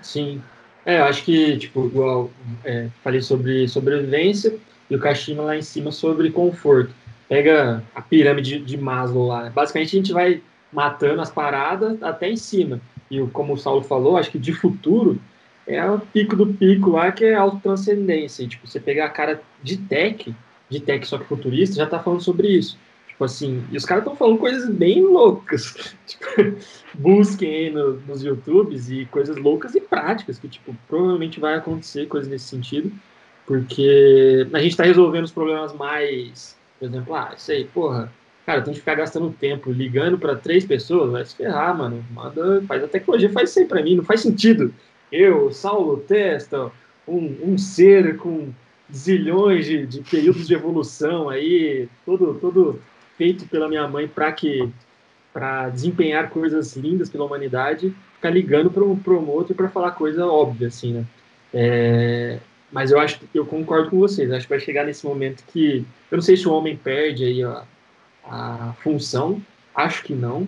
Sim. É, eu acho que, tipo, igual é, falei sobre sobrevivência e o Kashima lá em cima sobre conforto. Pega a pirâmide de Maslow lá. Basicamente, a gente vai matando as paradas até em cima. E como o Saulo falou, acho que de futuro é o pico do pico lá, que é a autotranscendência. Tipo, você pegar a cara de tech, de tech só que futurista, já tá falando sobre isso. Tipo assim, e os caras estão falando coisas bem loucas. [laughs] Tipo, busquem aí no, nos YouTubes e coisas loucas e práticas, que, tipo, provavelmente vai acontecer coisas nesse sentido, porque a gente está resolvendo os problemas mais, por exemplo, ah, isso aí, porra, cara, tem que ficar gastando tempo ligando para três pessoas, vai se ferrar, mano. Manda, faz a tecnologia, faz isso aí para mim, não faz sentido. Eu, Saulo Testa, um, um ser com zilhões de, de períodos de evolução aí, todo, todo feito pela minha mãe para que para desempenhar coisas lindas pela humanidade, ficar ligando para um, um outro para falar coisa óbvia, assim, né? É, mas eu acho eu concordo com vocês. Acho que vai chegar nesse momento que eu não sei se o homem perde aí a, a função. Acho que não.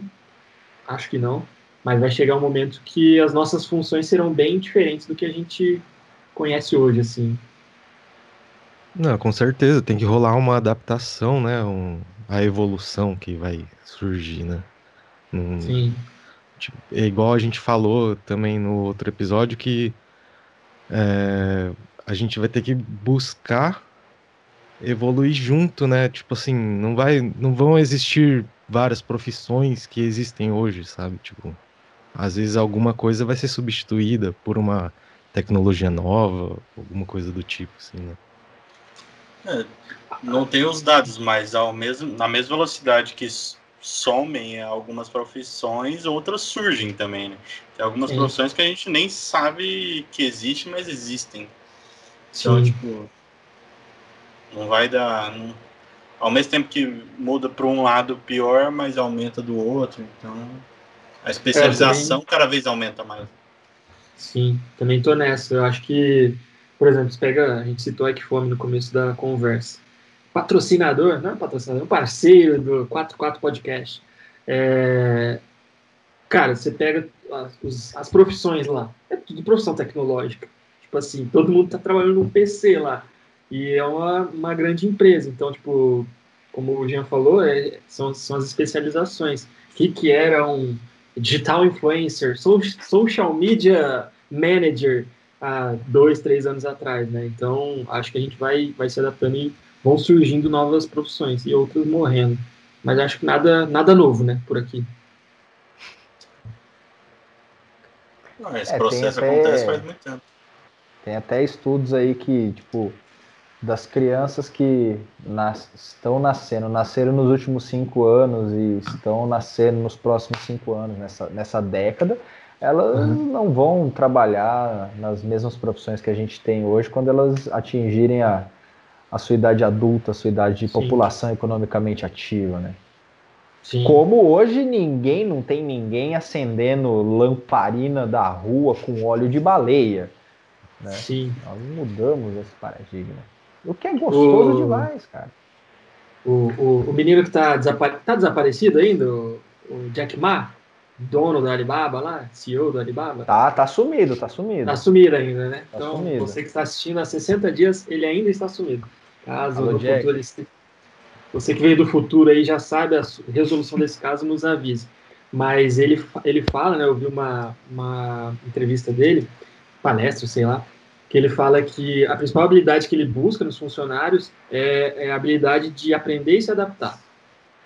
Acho que não. Mas vai chegar um momento que as nossas funções serão bem diferentes do que a gente conhece hoje, assim. Não, com certeza tem que rolar uma adaptação, né? Um, a evolução que vai surgir, né? Um, Sim. Tipo, é igual a gente falou também no outro episódio que é, a gente vai ter que buscar evoluir junto, né? Tipo assim, não vai, não vão existir várias profissões que existem hoje, sabe? Tipo, às vezes alguma coisa vai ser substituída por uma tecnologia nova, alguma coisa do tipo, assim, né? É, não tem os dados, mas ao mesmo, na mesma velocidade que somem algumas profissões, outras surgem também, né? Tem algumas Sim. profissões que a gente nem sabe que existem, mas existem. Então, Sim. tipo, não vai dar. Não, ao mesmo tempo que muda para um lado pior, mas aumenta do outro. Então, a especialização é, também... cada vez aumenta mais. Sim, também tô nessa. Eu acho que por exemplo, você pega, a gente citou a Fome no começo da conversa. Patrocinador, não é patrocinador, é um parceiro do 44 Podcast. É, cara, você pega as, as, profissões lá, é tudo profissão tecnológica. Tipo assim, todo mundo tá trabalhando no PC lá. E é uma, uma grande empresa. Então, tipo, como o Jean falou, é, são, são as especializações. O que, que era um digital influencer, social media manager, há dois, três anos atrás, né? Então, acho que a gente vai, vai se adaptando e vão surgindo novas profissões e outras morrendo. Mas acho que nada, nada novo, né, por aqui. Não, esse é, processo até, acontece faz muito tempo. Tem até estudos aí que, tipo, das crianças que nas, estão nascendo, nasceram nos últimos cinco anos e estão nascendo nos próximos cinco anos, nessa, nessa década, elas uhum. não vão trabalhar nas mesmas profissões que a gente tem hoje quando elas atingirem a, a sua idade adulta, a sua idade de Sim. população economicamente ativa, né? Sim. Como hoje ninguém, não tem ninguém acendendo lamparina da rua com óleo de baleia. Né? Sim. Nós mudamos esse paradigma. O que é gostoso o... demais, cara. O, o, o menino que tá, desapare... tá desaparecido ainda, o, o Jack Ma, dono do Alibaba lá, CEO do Alibaba? Tá, tá sumido, tá sumido. Tá sumido ainda, né? Tá então, sumido. você que está assistindo há 60 dias, ele ainda está sumido. Caso Alô, no Jack. futuro ele... Você que veio do futuro aí já sabe a resolução desse caso, nos avise. Mas ele, ele fala, né? Eu vi uma, uma entrevista dele, palestra, sei lá, que ele fala que a principal habilidade que ele busca nos funcionários é, é a habilidade de aprender e se adaptar.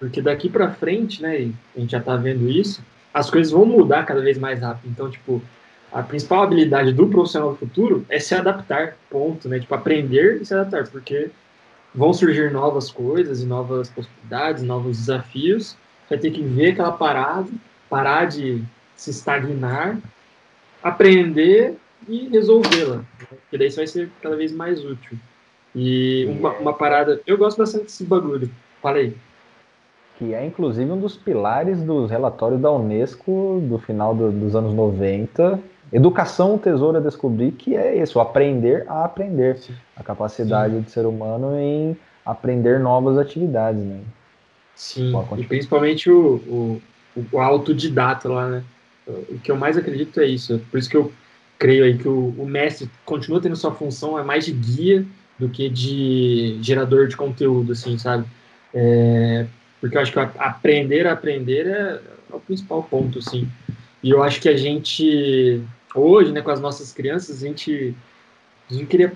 Porque daqui para frente, né, a gente já está vendo isso, as coisas vão mudar cada vez mais rápido. Então, tipo, a principal habilidade do profissional do futuro é se adaptar, ponto, né? Tipo, aprender e se adaptar, porque vão surgir novas coisas e novas possibilidades, novos desafios. Vai ter que ver aquela parada, parar de se estagnar, aprender e resolvê-la. Né? Porque daí isso vai ser cada vez mais útil. E uma, uma parada. Eu gosto bastante desse bagulho. Fala aí que é inclusive um dos pilares dos relatórios da Unesco do final do, dos anos 90. Educação, tesouro a descobrir, que é isso, aprender a aprender. Sim. A capacidade Sim. do ser humano em aprender novas atividades, né? Sim, e principalmente o, o, o autodidata lá, né? O que eu mais acredito é isso. Por isso que eu, creio aí que o, o mestre continua tendo sua função é mais de guia do que de gerador de conteúdo, assim, sabe? É, porque eu acho que aprender a aprender é, é o principal ponto, assim. E eu acho que a gente, hoje, né, com as nossas crianças, a gente, a gente queria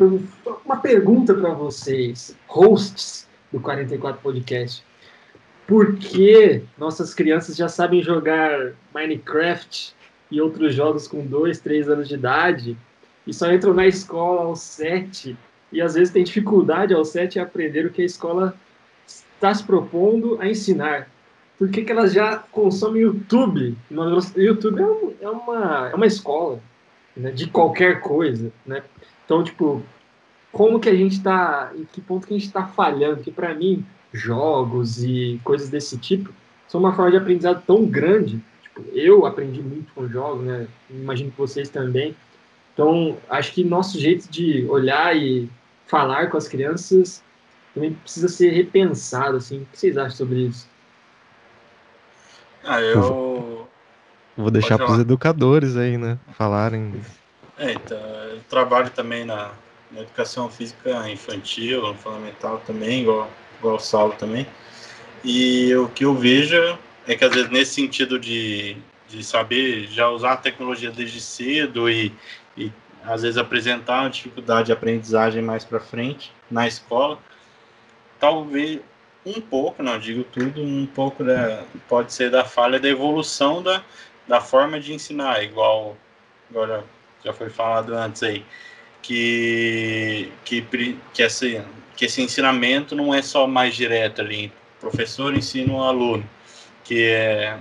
uma pergunta para vocês, hosts do 44 Podcast. Por que nossas crianças já sabem jogar Minecraft e outros jogos com 2, 3 anos de idade e só entram na escola aos 7 e às vezes tem dificuldade aos 7 em aprender o que a escola está se propondo a ensinar? por que, que elas já consomem YouTube? O YouTube é, é, uma, é uma escola né, de qualquer coisa, né? Então, tipo, como que a gente está, em que ponto que a gente está falhando? Que para mim, jogos e coisas desse tipo são uma forma de aprendizado tão grande. Tipo, eu aprendi muito com jogos, né? Imagino que vocês também. Então, acho que nosso jeito de olhar e falar com as crianças também precisa ser repensado, assim. O que vocês acham sobre isso? Ah, eu. Vou deixar para os educadores aí, né? Falarem. É, então, eu trabalho também na, na educação física infantil, no fundamental também, igual, igual o Saulo também. E o que eu vejo é que às vezes nesse sentido de, de saber já usar a tecnologia desde cedo e, e às vezes apresentar uma dificuldade de aprendizagem mais para frente na escola, talvez um pouco, não digo tudo, um pouco da, pode ser da falha da evolução da, da forma de ensinar, igual agora já foi falado antes aí, que, que, que, esse, que esse ensinamento não é só mais direto ali, professor ensina um aluno, que é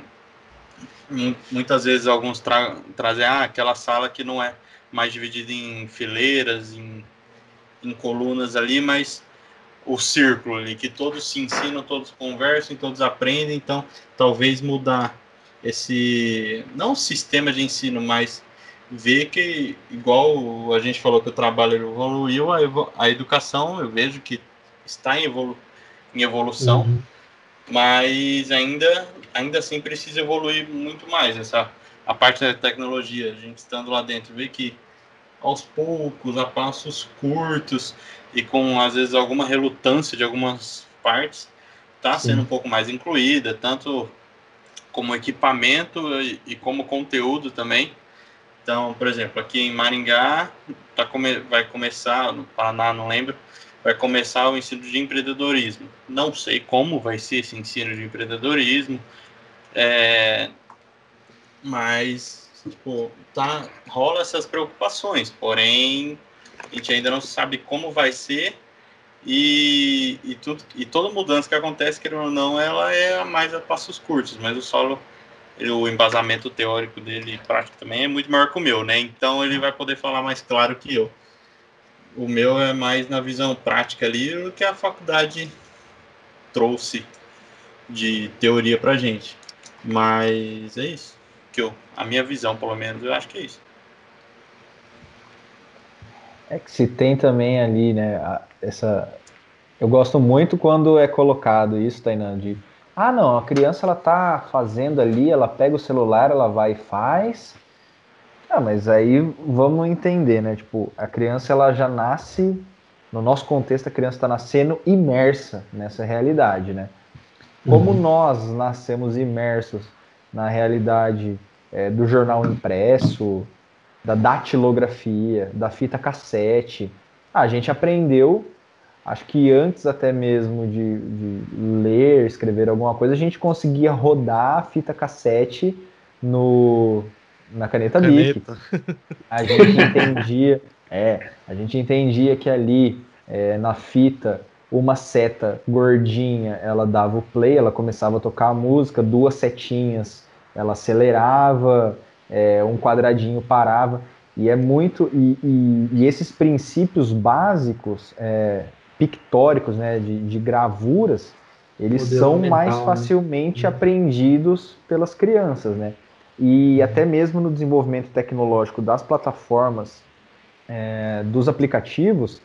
muitas vezes alguns tra trazem ah, aquela sala que não é mais dividida em fileiras, em, em colunas ali, mas o círculo ali, que todos se ensinam, todos conversam, todos aprendem, então talvez mudar esse, não sistema de ensino, mas ver que, igual a gente falou que o trabalho evoluiu, a, a educação eu vejo que está em, evolu em evolução, uhum. Mas ainda, ainda assim precisa evoluir muito mais, essa, a parte da tecnologia, a gente estando lá dentro, vê que aos poucos, a passos curtos, e com às vezes alguma relutância de algumas partes, está sendo um pouco mais incluída, tanto como equipamento e, e, como conteúdo também. Então, por exemplo, aqui em Maringá tá come, vai começar, no Paraná não lembro, vai começar o ensino de empreendedorismo. Não sei como vai ser esse ensino de empreendedorismo, é, mas tipo, tá, rola essas preocupações, porém a gente ainda não sabe como vai ser e, e, tudo, e toda mudança que acontece, querendo ou não, ela é mais a passos curtos, mas o solo, o embasamento teórico dele prático também é muito maior que o meu, né? Então ele vai poder falar mais claro que eu. O meu é mais na visão prática ali do que a faculdade trouxe de teoria pra gente. Mas é isso. Que eu, a minha visão, pelo menos, eu acho que é isso. É que se tem também ali, né, essa... Eu gosto muito quando é colocado isso, Tainan, de... Ah, não, a criança, ela tá fazendo ali, ela pega o celular, ela vai e faz... Ah, mas aí vamos entender, né? Tipo, a criança, ela já nasce... No nosso contexto, a criança está nascendo imersa nessa realidade, né? Como uhum. nós nascemos imersos na realidade é, do jornal impresso, da datilografia, da fita cassete. A gente aprendeu, acho que antes até mesmo de, de, ler, escrever alguma coisa, a gente conseguia rodar a fita cassete no, na caneta, caneta. Bic. A gente entendia, [laughs] é, a gente entendia que ali é, na fita uma seta gordinha, ela dava o play, ela começava a tocar a música, duas setinhas, ela acelerava, é, um quadradinho parava. E é muito. E, e, e esses princípios básicos, é, pictóricos, né, de, de gravuras, eles são mental, mais né? facilmente né? aprendidos pelas crianças, né? E até mesmo no desenvolvimento tecnológico das plataformas, é, dos aplicativos,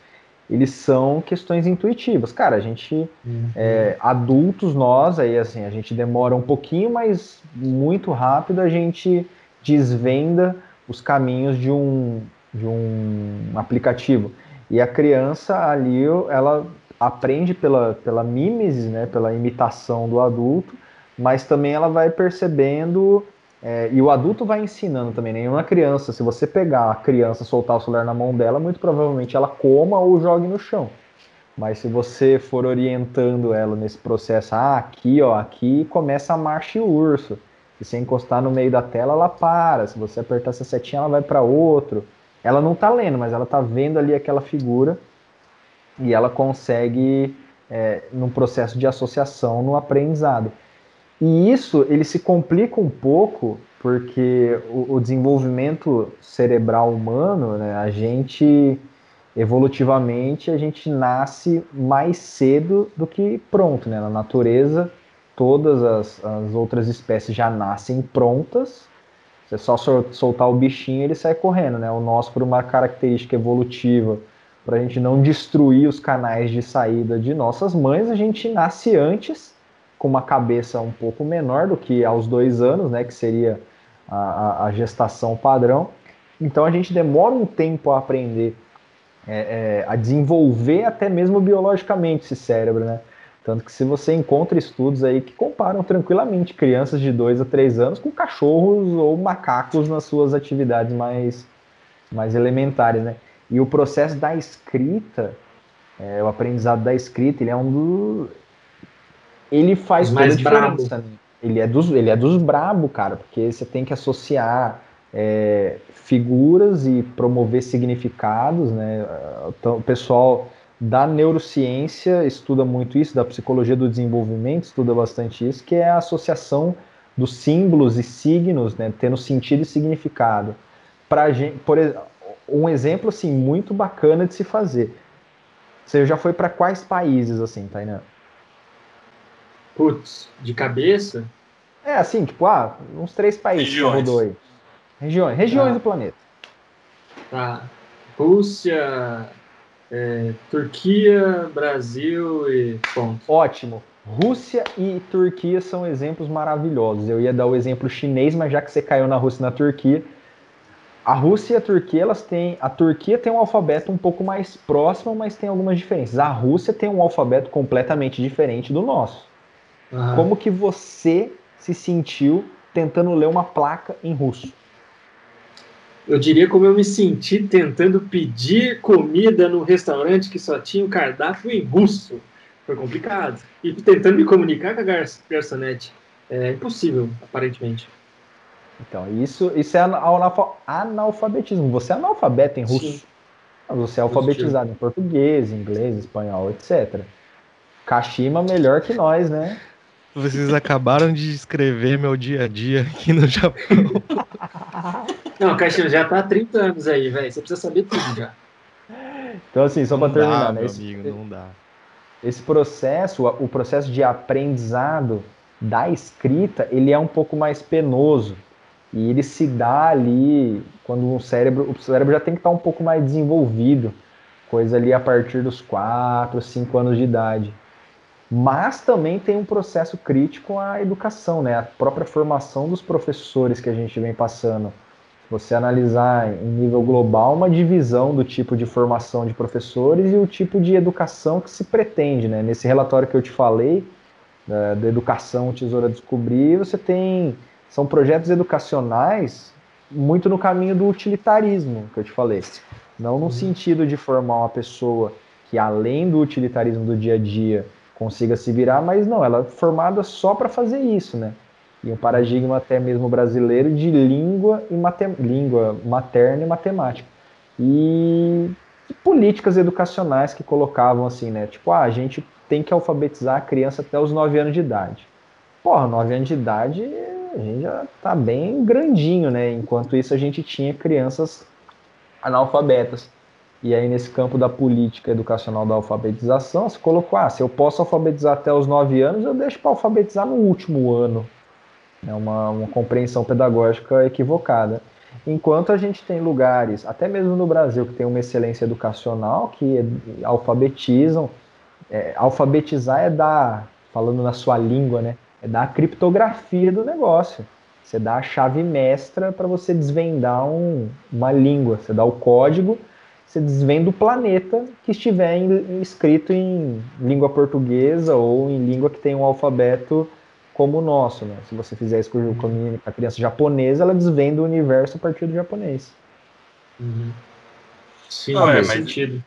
eles são questões intuitivas. Cara, a gente, uhum. é, adultos nós, aí assim, a gente demora um pouquinho, mas muito rápido a gente desvenda os caminhos de um, de um aplicativo. E a criança ali, ela aprende pela, pela mimesis, né, pela imitação do adulto, mas também ela vai percebendo, é, e o adulto vai ensinando também. Nenhuma né? criança, se você pegar a criança, soltar o celular na mão dela, muito provavelmente ela coma ou jogue no chão. Mas se você for orientando ela nesse processo, ah, aqui, ó, aqui começa a marcha e urso. Se você encostar no meio da tela, ela para. Se você apertar essa setinha, ela vai para outro. Ela não está lendo, mas ela está vendo ali aquela figura e ela consegue, é, num processo de associação, no aprendizado. E isso ele se complica um pouco porque o, o desenvolvimento cerebral humano, né, a gente evolutivamente a gente nasce mais cedo do que pronto, né? Na natureza, todas as, as outras espécies já nascem prontas. Você só soltar o bichinho ele sai correndo, né? O nosso, por uma característica evolutiva, para a gente não destruir os canais de saída de nossas mães, a gente nasce antes com uma cabeça um pouco menor do que aos dois anos, né? Que seria a, a, gestação padrão. Então a gente demora um tempo a aprender é, é, a desenvolver até mesmo biologicamente esse cérebro, né? Tanto que se você encontra estudos aí que comparam tranquilamente crianças de 2 a 3 anos com cachorros ou macacos nas suas atividades mais, mais elementares, né? E o processo da escrita, é, o aprendizado da escrita, ele é um dos... Ele faz toda a diferença. Né? Ele é dos, ele é dos brabo, cara, porque você tem que associar é, figuras e promover significados, né? Então, o pessoal da neurociência estuda muito isso, da psicologia do desenvolvimento estuda bastante isso, que é a associação dos símbolos e signos, né, tendo sentido e significado. Pra gente, por um exemplo assim muito bacana de se fazer. Você já foi para quais países assim, Tainan? Putz, de cabeça? É assim, tipo, ah, uns três países Regiões. rodou aí. Regiões, regiões ah. do planeta. Tá. Rússia, é, Turquia, Brasil e ponto. Ótimo. Rússia e Turquia são exemplos maravilhosos. Eu ia dar o exemplo chinês, mas já que você caiu na Rússia e na Turquia, a Rússia e a Turquia, elas têm. A Turquia tem um alfabeto um pouco mais próximo, mas tem algumas diferenças. A Rússia tem um alfabeto completamente diferente do nosso. Uhum. Como que você se sentiu tentando ler uma placa em russo? eu diria como eu me senti tentando pedir comida no restaurante que só tinha o cardápio em russo. Foi complicado. E tentando me comunicar com a gar garçonete. É impossível, aparentemente. Então, isso, isso é analfabetismo. Você é analfabeto em russo. Sim. Você é alfabetizado em português, inglês, espanhol, etc. Kashima melhor que nós, né? Vocês acabaram de escrever meu dia a dia aqui no Japão. [laughs] Não, Caixinha já tá há 30 anos aí, velho. Você precisa saber tudo já. Então, assim, só para terminar, dá, né? Meu esse, amigo, não dá. Esse processo, o processo de aprendizado da escrita, ele é um pouco mais penoso. E ele se dá ali quando o cérebro, o cérebro já tem que estar um pouco mais desenvolvido, coisa ali a partir dos 4, 5 anos de idade. Mas também tem um processo crítico à educação, né? A própria formação dos professores que a gente vem passando você analisar em nível global uma divisão do tipo de formação de professores e o tipo de educação que se pretende. Né? Nesse relatório que eu te falei, da, da Educação Tesoura Descobrir, você tem. São projetos educacionais muito no caminho do utilitarismo, que eu te falei. Não no uhum. sentido de formar uma pessoa que, além do utilitarismo do dia a dia, consiga se virar, mas não, ela é formada só para fazer isso, né? e um paradigma até mesmo brasileiro de língua e matem língua materna e matemática. E, e políticas educacionais que colocavam assim, né? Tipo, ah, a gente tem que alfabetizar a criança até os 9 anos de idade. Porra, 9 anos de idade a gente já tá bem grandinho, né? Enquanto isso a gente tinha crianças analfabetas. E aí, nesse campo da política educacional da alfabetização, se colocou: ah, se eu posso alfabetizar até os 9 anos, eu deixo para alfabetizar no último ano é uma, uma compreensão pedagógica equivocada. Enquanto a gente tem lugares, até mesmo no Brasil, que tem uma excelência educacional, que alfabetizam, é, alfabetizar é dar, falando na sua língua, né, é dar a criptografia do negócio. Você dá a chave mestra para você desvendar um, uma língua. Você dá o código, você desvenda o planeta que estiver em, escrito em língua portuguesa ou em língua que tem um alfabeto como o nosso. Né? Se você fizer isso com a criança japonesa, ela desvenda o universo a partir do japonês. Uhum. Sim, Não, é, mas- sentido.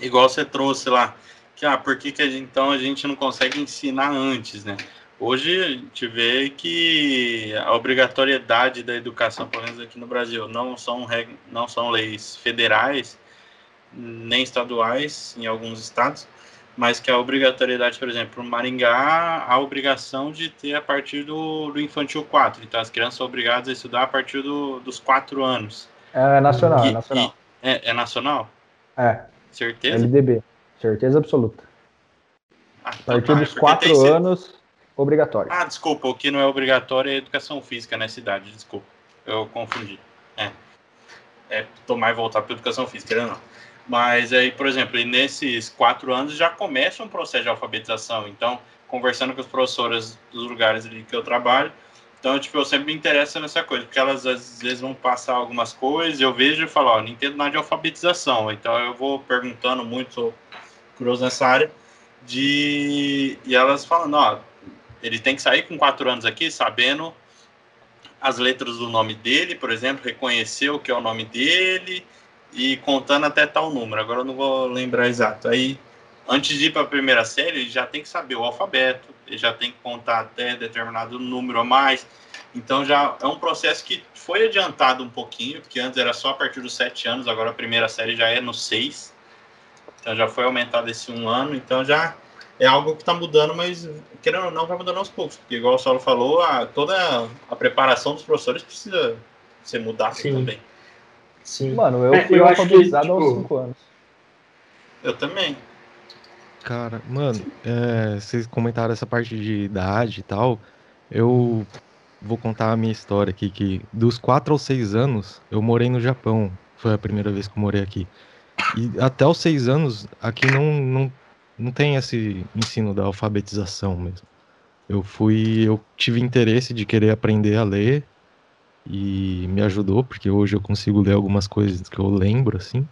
Igual você trouxe lá, que ah, por que, que a gente, então a gente não consegue ensinar antes, né? Hoje a gente vê que a obrigatoriedade da educação, pelo menos aqui no Brasil, não são, reg- não são leis federais, nem estaduais em alguns estados, mas que a obrigatoriedade, por exemplo, no Maringá, a obrigação de ter a partir do, do infantil 4. Então as crianças são obrigadas a estudar a partir do- dos 4 anos. É nacional, é nacional. e- é, é nacional? É, Certeza? LDB. Certeza absoluta. Ah, A então partir tá, é dos porque quatro tem esse- anos, obrigatório. Ah, desculpa, o que não é obrigatório é educação física na cidade, desculpa. Eu confundi. É. É tomar e voltar para educação física, não. Mas aí, por exemplo, nesses quatro anos já começa um processo de alfabetização. Então, conversando com as professoras dos lugares ali que eu trabalho, então, tipo, eu sempre me interesso nessa coisa, porque elas às vezes vão passar algumas coisas, eu vejo e falo, ó, não entendo nada de alfabetização. Então, eu vou perguntando muito, sou curioso nessa área, de... E elas falam, ó, ele tem que sair com quatro anos aqui sabendo as letras do nome dele, por exemplo, reconhecer o que é o nome dele e contando até tal número. Agora eu não vou lembrar exato. Aí, antes de ir para a primeira série, ele já tem que saber o alfabeto, ele já tem que contar até determinado número a mais. Então já é um processo que foi adiantado um pouquinho, porque antes era só a partir dos sete anos, agora a primeira série já é no seis. Então já foi aumentado esse um ano, então já é algo que está mudando, mas querendo ou não, vai mudando aos poucos. Porque, igual o Saulo falou, a, toda a preparação dos professores precisa ser mudada Sim. também. Sim. Mano, eu É, fui eu acho que, alfabetizado aos tipo, 5 anos. Eu também. Cara, mano, é, vocês comentaram essa parte de idade e tal. Eu vou contar a minha história aqui, que dos 4 aos 6 anos eu morei no Japão. Foi a primeira vez que eu morei aqui. E até os 6 anos, aqui não, não, não tem esse ensino da alfabetização mesmo. Eu fui, eu tive interesse de querer aprender a ler e me ajudou, porque hoje eu consigo ler algumas coisas que eu lembro, assim.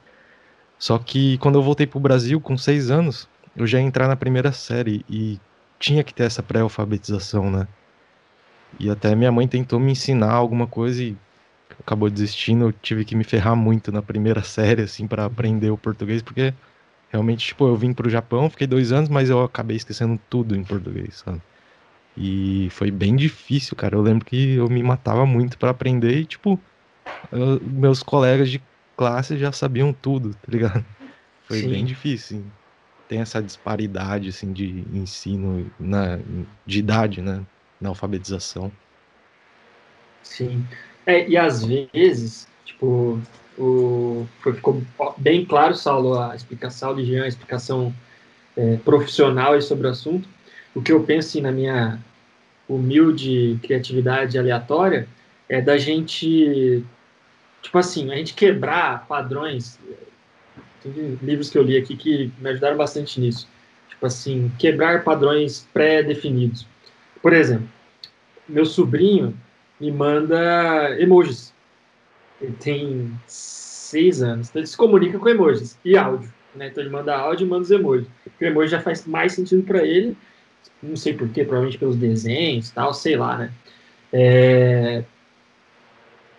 Só que quando eu voltei pro Brasil, com 6 anos, eu já ia entrar na primeira série e tinha que ter essa pré-alfabetização, né? E até minha mãe tentou me ensinar alguma coisa e acabou desistindo. Eu tive que me ferrar muito na primeira [laughs] série, assim, para aprender o português, porque realmente, tipo, eu vim pro Japão, fiquei dois anos, mas eu acabei esquecendo tudo em português, sabe? E foi bem difícil, cara. Eu lembro que eu me matava muito para aprender e, tipo, eu- meus colegas de classe já sabiam tudo, tá ligado? [laughs] Foi Sim. bem difícil. Tem essa disparidade, assim, de ensino, na, de idade, né? Na alfabetização. Sim. É, e às vezes, tipo, o, foi- ficou bem claro, Saulo, a explicação de Jean, a explicação é, profissional sobre o assunto. O que eu penso assim, na minha humilde criatividade aleatória é da gente, tipo assim, a gente quebrar padrões. Teve livros que eu li aqui que me ajudaram bastante nisso. Tipo assim, quebrar padrões pré-definidos. Por exemplo, meu sobrinho me manda emojis. Ele tem seis anos, então ele se comunica com emojis e áudio. Né? Então ele manda áudio e manda os emojis. Porque o emoji já faz mais sentido para ele, não sei porquê, provavelmente pelos desenhos tal, sei lá, né? É,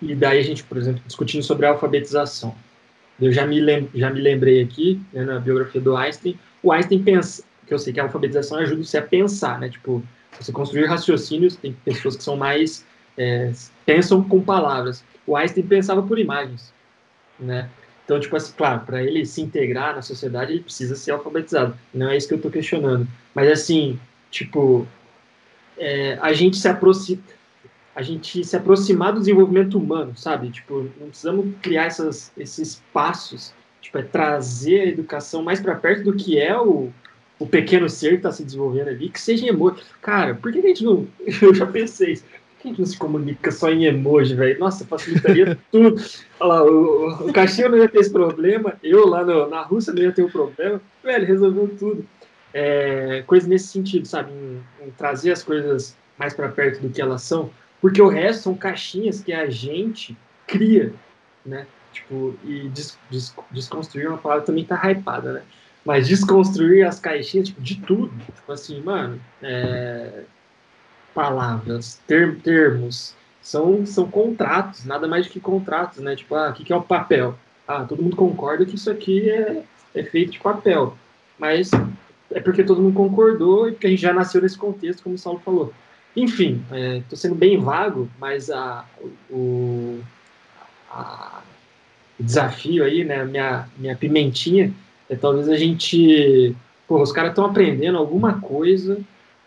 E daí a gente, por exemplo, discutindo sobre a alfabetização. Eu já me, lem... já me lembrei aqui, né, na biografia do Einstein, o Einstein pensa, que eu sei que a alfabetização ajuda você a pensar, né? Tipo, você construir raciocínios, tem pessoas que são mais é, pensam com palavras. O Einstein pensava por imagens, né? Então, tipo assim, claro, para ele se integrar na sociedade, ele precisa ser alfabetizado. Não é isso que eu estou questionando. Mas, assim, tipo, é, a gente se a gente se aproximar do desenvolvimento humano, sabe? Tipo, não precisamos criar essas, esses passos, tipo, é trazer a educação mais para perto do que é o, o pequeno ser que está se desenvolvendo ali, que seja em emoji. Cara, por que a gente não. [laughs] Eu já pensei isso. Por que a gente não se comunica só em emoji, velho? Nossa, facilitaria [laughs] tudo. Olha lá, o, o não ia ter esse problema, eu lá no, na Rússia não ia ter o problema. Velho, resolveu tudo. É, coisa nesse sentido, sabe? Em, em trazer as coisas mais para perto do que elas são. Porque o resto são caixinhas que a gente cria, né? Tipo, e des, des, desconstruir uma palavra também tá hypada, né? Mas desconstruir as caixinhas, tipo, de tudo. Tipo assim, mano, é, palavras, ter, termos, são, são contratos, nada mais do que contratos, né? Tipo, ah, o que, que é o papel? Ah, todo mundo concorda que isso aqui é, é feito de papel. Mas é porque todo mundo concordou e porque a gente já nasceu nesse contexto, como o Saulo falou. Enfim, estou é, sendo bem vago, mas a, o, a, o desafio aí, né, minha, minha pimentinha, é talvez a gente. Pô, os caras estão aprendendo alguma coisa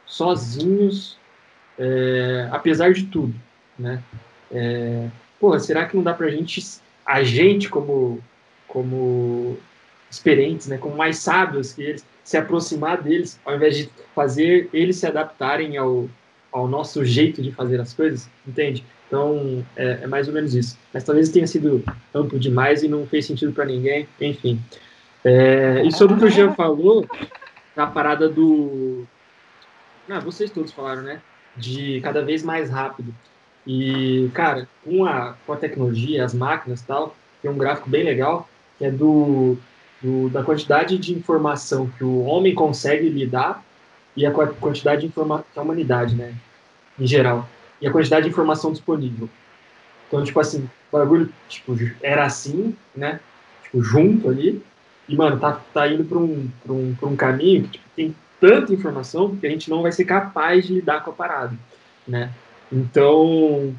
sozinhos, é, apesar de tudo, né? É, porra, será que não dá pra gente, a gente como, como experientes, né, como mais sábios que eles, se aproximar deles, ao invés de fazer eles se adaptarem ao, ao nosso jeito de fazer as coisas, entende? Então, é, é mais ou menos isso. Mas talvez tenha sido amplo demais e não fez sentido para ninguém, enfim. É, e sobre o que o Jean falou, a parada do. Ah, vocês todos falaram, né? De cada vez mais rápido. E, cara, com a, com a tecnologia, as máquinas e tal, tem um gráfico bem legal, que é do, do, da quantidade de informação que o homem consegue lidar e a quantidade de informação que a humanidade, né? Em geral. E a quantidade de informação disponível. Então, tipo assim, o bagulho tipo, era assim, né? Tipo, junto ali. E, mano, tá, tá indo para um, um, um caminho que tipo, tem tanta informação que a gente não vai ser capaz de lidar com a parada, né? Então,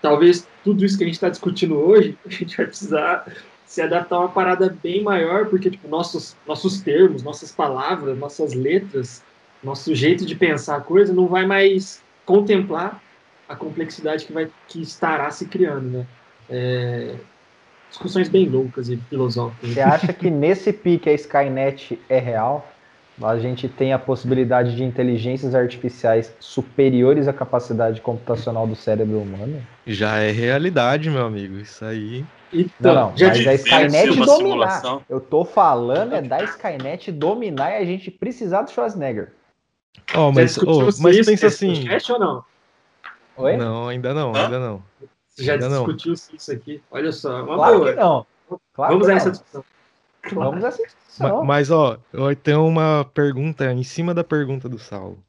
talvez tudo isso que a gente está discutindo hoje, [laughs] a gente vai precisar se adaptar a uma parada bem maior, porque tipo, nossos, nossos termos, nossas palavras, nossas letras, nosso jeito de pensar a coisa não vai mais contemplar a complexidade que, vai, que estará se criando, né? É, discussões bem loucas e filosóficas. Você acha que nesse pique a Skynet é real? A gente tem a possibilidade de inteligências artificiais superiores à capacidade computacional do cérebro humano? Já é realidade, meu amigo. Isso aí. Então, não, não, mas a Skynet dominar. Simulação. Eu tô falando é da Skynet dominar e a gente precisar do Schwarzenegger. Oh, mas, oh, mas pensa assim. ou não? Oi? Não, ainda não, ainda não. Você já ainda discutiu não. isso aqui? Olha só, uma claro boa. Que não. Claro Vamos a essa discussão. Vamos a essa discussão. Mas, ó, eu tenho uma pergunta em cima da pergunta do Saulo.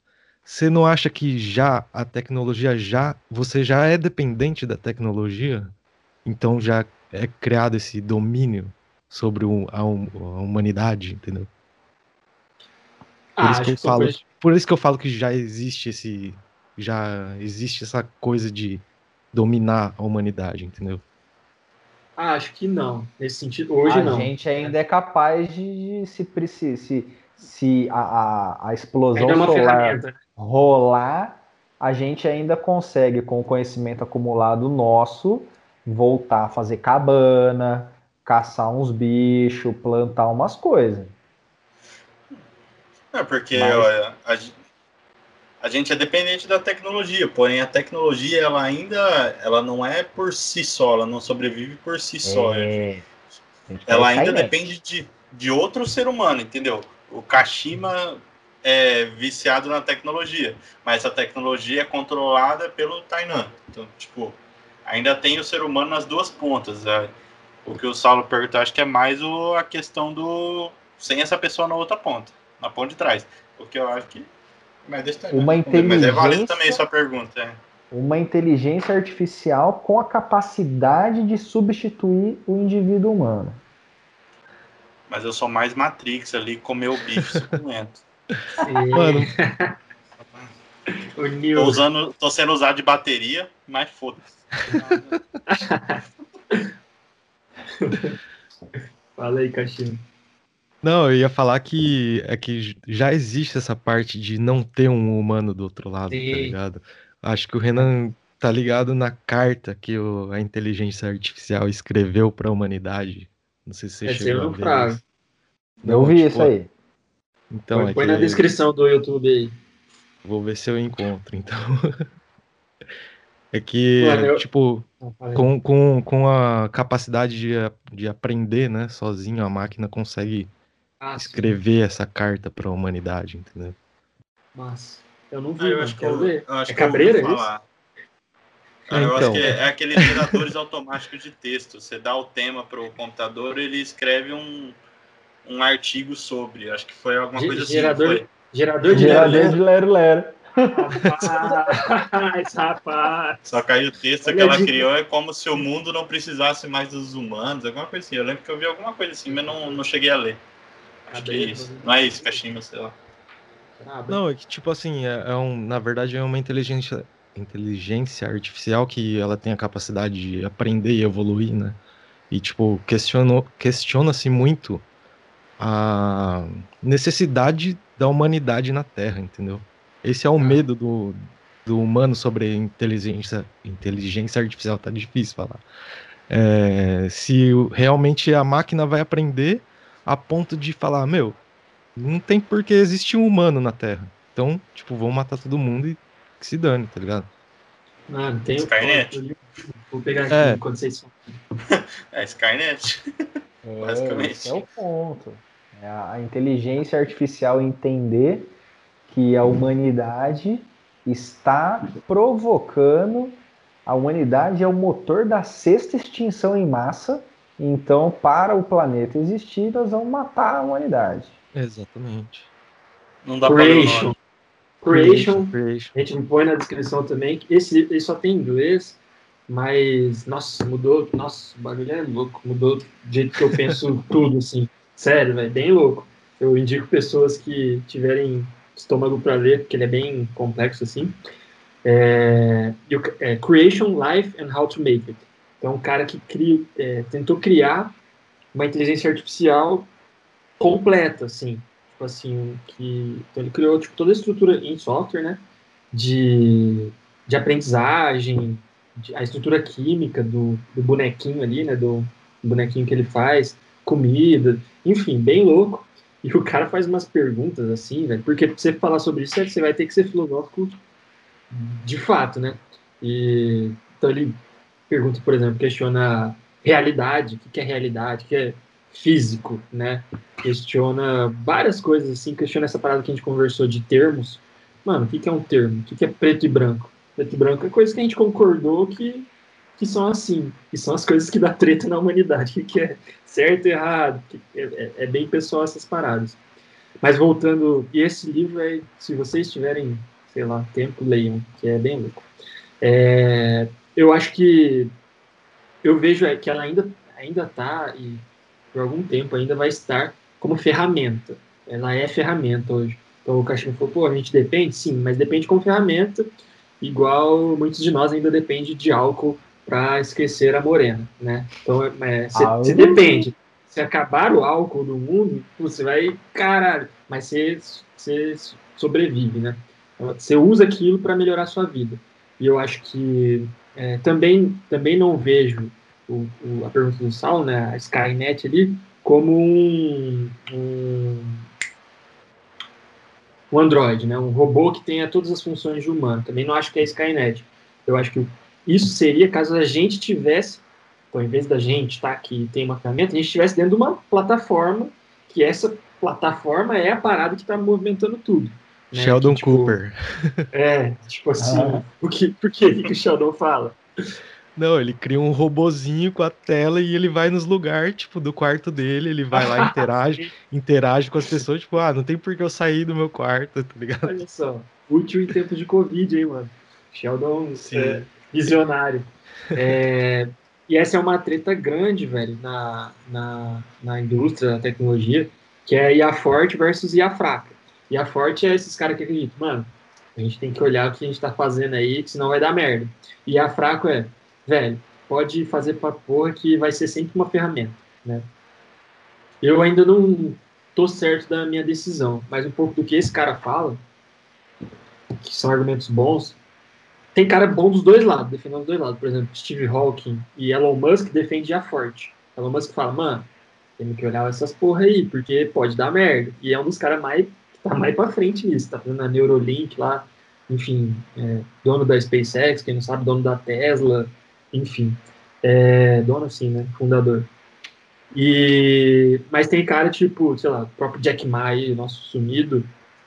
Você não acha que já a tecnologia já você já é dependente da tecnologia? Então já é criado esse domínio sobre o, a, a, humanidade, entendeu? Por ah, isso que eu falo, por isso que eu falo que já existe esse já existe essa coisa de dominar a humanidade, entendeu? Ah, acho que não. Nesse sentido, hoje a não. A gente ainda é capaz de, se se, se a, a, a explosão é solar rolar, a gente ainda consegue, com o conhecimento acumulado nosso, voltar a fazer cabana, caçar uns bichos, plantar umas coisas. É porque Mas... olha, a, gente é dependente da tecnologia, porém a tecnologia ela ainda ela não é por si só, ela não sobrevive por si só. É, ela ainda depende de, de outro ser humano, entendeu? O Kashima é viciado na tecnologia, mas a tecnologia é controlada pelo Tainan. Então, tipo, ainda tem o ser humano nas duas pontas. É, o que o Saulo perguntou, acho que é mais o, a questão do sem essa pessoa na outra ponta, na ponta de trás. O que eu acho que uma inteligência, mas é válido também sua pergunta. É. Uma inteligência artificial com a capacidade de substituir o indivíduo humano. Mas eu sou mais Matrix ali, comer o bife suculento. Mano. [laughs] tô, usando, tô sendo usado de bateria, mas foda-se. [laughs] Fala aí, Caixinha. Não, eu ia falar que é que já existe essa parte de não ter um humano do outro lado, tá ligado? Acho que o Renan tá ligado na carta que o, a inteligência artificial escreveu para a humanidade. Não sei se você Esse chegou eu a ver. Eu vi tipo, isso aí. Então, põe, é põe na descrição do YouTube aí. Vou ver se eu encontro, então. [laughs] é que, Mano, eu... tipo, com, com, com a capacidade de, de aprender, né, sozinho, a máquina consegue ah, escrever sim. essa carta para a humanidade, entendeu? Mas eu não vi, ah, eu acho que eu, ver. Eu acho é cabreira isso? Cara, eu acho Então. que é, é aqueles geradores [laughs] automáticos de texto. Você dá o tema para o computador, ele escreve um, um artigo sobre. Acho que foi alguma Ge- coisa assim. gerador- não foi? Gerador de Gerador lero, de Lero Lero. Rapaz, [laughs] rapaz. Só que aí o texto Olha que ela criou é como se o mundo não precisasse mais dos humanos, alguma coisa assim. Eu lembro que eu vi alguma coisa assim, mas não, não cheguei a ler. Acho que é isso. Não é isso, Kashima, sei lá. Não, é que tipo assim, é, é um, na verdade é uma inteligência, inteligência artificial que ela tem a capacidade de aprender e evoluir, né? E tipo, questionou, questiona-se muito a necessidade da humanidade na Terra, entendeu? Esse é o Ah. medo do, do humano sobre inteligência, inteligência artificial, tá difícil falar. É, se realmente a máquina vai aprender a ponto de falar, meu, não tem por que existir um humano na Terra. Então, tipo, vamos matar todo mundo e que se dane, tá ligado? Mano, tem o Skynet. Vou pegar aqui É. enquanto vocês falam. [laughs] É Skynet. É, [laughs] Basicamente. esse é o ponto. É a a inteligência artificial entender que a humanidade está provocando. A humanidade é o motor da sexta extinção em massa. Então, para o planeta existir, nós vamos matar a humanidade. Exatamente. Não dá Creation. nome. Creation. Creation. A gente põe na descrição também. que Esse ele só tem em inglês, mas, nossa, mudou. Nossa, o bagulho é louco. Mudou do jeito que eu penso [laughs] tudo, assim. Sério, velho, bem louco. Eu indico pessoas que tiverem estômago para ler, porque ele é bem complexo, assim. É, o- é, Creation, Life and How to Make It. Então, um cara que cria, é, tentou criar uma inteligência artificial completa, assim. Tipo assim, que então ele criou tipo, toda a estrutura em software, né? De, de aprendizagem, de- a estrutura química do, do bonequinho ali, né? Do bonequinho que ele faz, comida, enfim, bem louco. E o cara faz umas perguntas assim, velho, porque pra você falar sobre isso, você vai ter que ser filosófico de fato, né? E, então ele pergunta, por exemplo, questiona realidade, o que é realidade, o que é físico, né? Questiona várias coisas assim, questiona essa parada que a gente conversou de termos. Mano, o que é um termo? O que é preto e branco? Preto e branco é coisa que a gente concordou que, que são assim, que são as coisas que dá treta na humanidade, o [laughs] que é certo e errado, é, é- é bem pessoal essas paradas. Mas voltando, e esse livro é, se vocês tiverem, sei lá, tempo, leiam, que é bem louco. É, eu acho que eu vejo é, que ela ainda ainda tá e por algum tempo ainda vai estar como ferramenta. Ela é ferramenta hoje. Então o Kashima falou, pô, a gente depende? Sim, mas depende como ferramenta, igual muitos de nós ainda depende de álcool para esquecer a morena, né? Então Ah, eu- depende. Se acabar o álcool do mundo, você vai, caralho, mas você você sobrevive, né? Você usa aquilo para melhorar a sua vida. E eu acho que é, também, também não vejo o, o- a pergunta do Sal, né, a Skynet ali, como um, um, um Android, né, um robô que tenha todas as funções de humano. Também não acho que é Skynet. Eu acho que isso seria caso a gente tivesse, então, em vez da gente estar aqui e tem uma ferramenta, a gente estivesse dentro de uma plataforma, que essa plataforma é a parada que está movimentando tudo. Né, Sheldon que, tipo, Cooper. [laughs] É, tipo assim, Ah. o que, por que, que o Sheldon fala? Não, ele cria um robozinho com a tela e ele vai nos lugares, tipo, do quarto dele, ele vai lá, interage, [laughs] interage com as pessoas, tipo, ah, não tem por que eu sair do meu quarto, tá ligado? Olha só, útil em tempo de Covid, hein, mano? Sheldon é, visionário. É, e essa é uma treta grande, velho, na, na, na indústria da tecnologia, que é IA forte versus IA fraca. IA forte é esses caras que acreditam, mano, a gente tem que olhar o que a gente tá fazendo aí, senão vai dar merda. IA fraco é, velho, pode fazer pra porra que vai ser sempre uma ferramenta, né? Eu ainda não tô certo da minha decisão, mas um pouco do que esse cara fala, que são argumentos bons, tem cara bom dos dois lados, defendendo os dois lados. Por exemplo, Steve Hawking e Elon Musk defendem a forte. Elon Musk fala, mano, temos que olhar essas porra aí, porque pode dar merda. E é um dos caras mais tá mais pra frente nisso, tá fazendo a Neurolink lá, enfim, é, dono da SpaceX, quem não sabe, dono da Tesla, enfim. É, dono assim, né? Fundador. E, mas tem cara tipo, sei lá, o próprio Jack Ma, nosso sumido,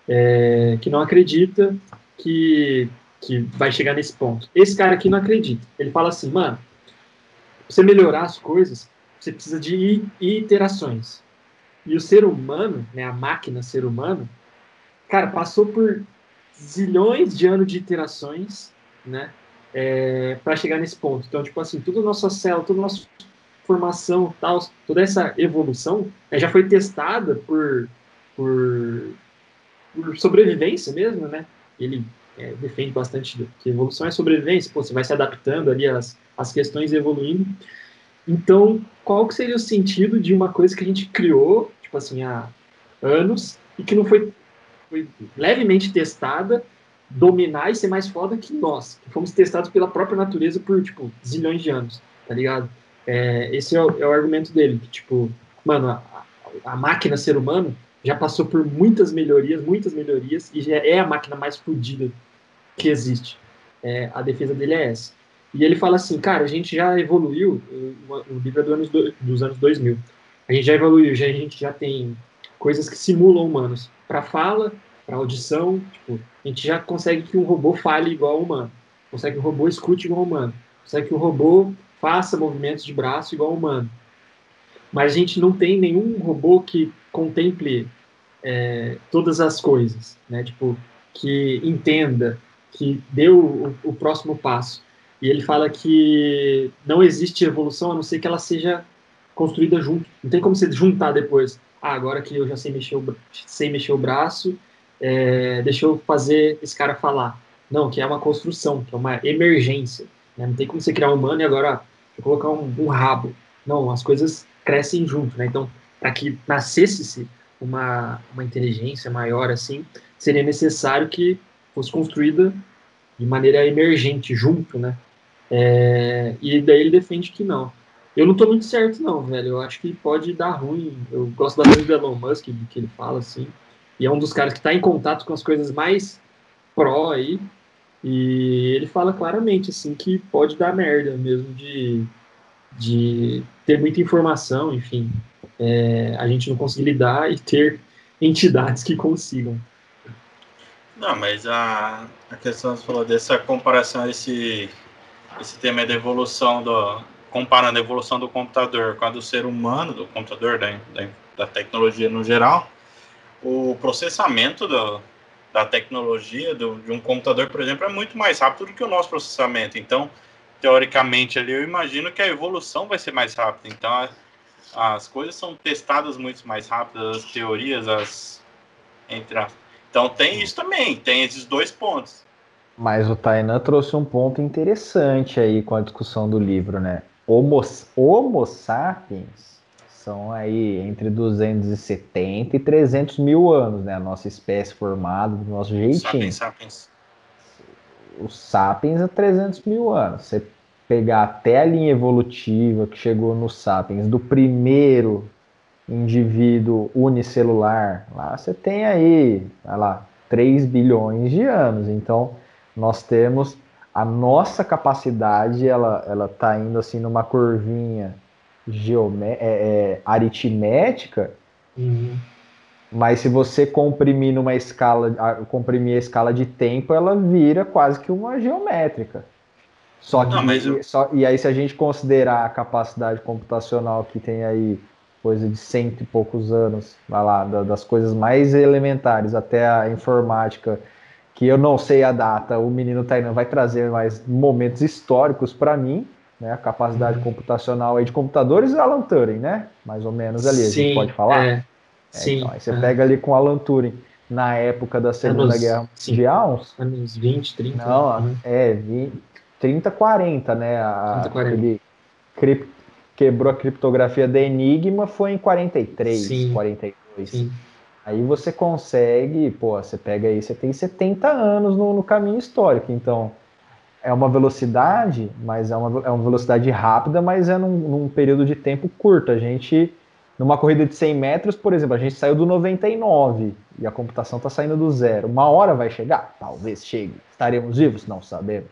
é, que não acredita que que vai chegar nesse ponto. Esse cara aqui não acredita. Ele fala assim, mano, pra você melhorar as coisas, você precisa de iterações. E o ser humano, né, a máquina ser humano, cara, passou por zilhões de anos de iterações, né, é, para chegar nesse ponto. Então, tipo assim, toda a nossa célula, toda a nossa formação, tal, toda essa evolução né, já foi testada por, por, por sobrevivência mesmo, né? Ele é, defende bastante que evolução é sobrevivência, pô, você vai se adaptando ali às, às questões evoluindo. Então, qual que seria o sentido de uma coisa que a gente criou, tipo assim, há anos, e que não foi, foi levemente testada, dominar e ser mais foda que nós, que fomos testados pela própria natureza por, tipo, zilhões de anos, tá ligado? É, esse é o, é o, argumento dele, que, tipo, mano, a, a máquina ser humano já passou por muitas melhorias, muitas melhorias, e já é a máquina mais fodida que existe. É, a defesa dele é essa. E ele fala assim, cara, a gente já evoluiu, o livro é do anos do, dos anos 2000, a gente já evoluiu, já, a gente já tem coisas que simulam humanos. Para fala, para audição, tipo, a gente já consegue que um robô fale igual ao humano, consegue que um robô escute igual ao humano, consegue que um robô faça movimentos de braço igual ao humano. Mas a gente não tem nenhum robô que contemple é, todas as coisas, né? Tipo, que entenda, que dê o, o, próximo passo. E ele fala que não existe evolução a não ser que ela seja construída junto. Não tem como você juntar depois. Ah, agora que eu já sei mexer o, sei mexer o braço, é, deixa eu fazer esse cara falar. Não, que é uma construção, que é uma emergência. Né? Não tem como você criar um humano e agora eu colocar um, um rabo. Não, as coisas crescem junto, né? Então, para que nascesse uma, uma inteligência maior assim, seria necessário que fosse construída de maneira emergente, junto, né? É, e daí ele defende que não. Eu não estou muito certo, não, velho. Eu acho que pode dar ruim. Eu gosto bastante do Elon Musk, que ele fala, assim. E é um dos caras que está em contato com as coisas mais pró aí. E ele fala claramente, assim, que pode dar merda mesmo de, de ter muita informação, enfim. É, a gente não conseguir lidar e ter entidades que consigam. Não, mas a, a questão que você falou dessa comparação, esse, esse tema da evolução do. Comparando a evolução do computador com a do ser humano, do computador, da, da, da tecnologia no geral, o processamento do, da tecnologia do, de um computador, por exemplo, é muito mais rápido do que o nosso processamento. Então, teoricamente, ali eu imagino que a evolução vai ser mais rápida. Então, a, as coisas são testadas muito mais rápidas, as teorias, as entre as então tem isso também, tem esses dois pontos. Mas o Tainan trouxe um ponto interessante aí com a discussão do livro, né? Homo, Homo sapiens são aí entre 270 e 300 mil anos, né? A nossa espécie formada do nosso jeitinho. Sapiens, sapiens. Os sapiens é 300 mil anos. Você pegar até a linha evolutiva que chegou nos sapiens, do primeiro indivíduo unicelular, lá você tem aí, vai lá, 3 bilhões de anos. Então, nós temos a nossa capacidade, ela ela tá indo assim numa curvinha geomé é, é, aritmética, uhum. mas se você comprimir numa escala, comprimir a escala de tempo, ela vira quase que uma geométrica. Só que, Não, eu... só, e aí se a gente considerar a capacidade computacional que tem aí coisa de cento e poucos anos, vai lá, das coisas mais elementares até a informática, que eu não sei a data, o menino Tainan vai trazer mais momentos históricos para mim, né? A capacidade uhum. computacional aí de computadores é Alan Turing, né? Mais ou menos ali, Sim, a gente pode falar. É. É, Sim. Então, aí você é. pega ali com Alan Turing na época da Segunda anos, Guerra Mundial. Anos 20, 30. Não, né? é, 20, 30, 40, né? A, 30, 40. Aquele quebrou a criptografia da Enigma foi em 43, Sim. 42. Sim. Aí você consegue, pô, você pega aí, você tem 70 anos no, no caminho histórico, então é uma velocidade, mas é uma, é uma velocidade rápida, mas é num, num, período de tempo curto. A gente, numa corrida de 100 metros, por exemplo, a gente saiu do 99 e a computação está saindo do zero. Uma hora vai chegar? Talvez chegue. Estaremos vivos? Não sabemos.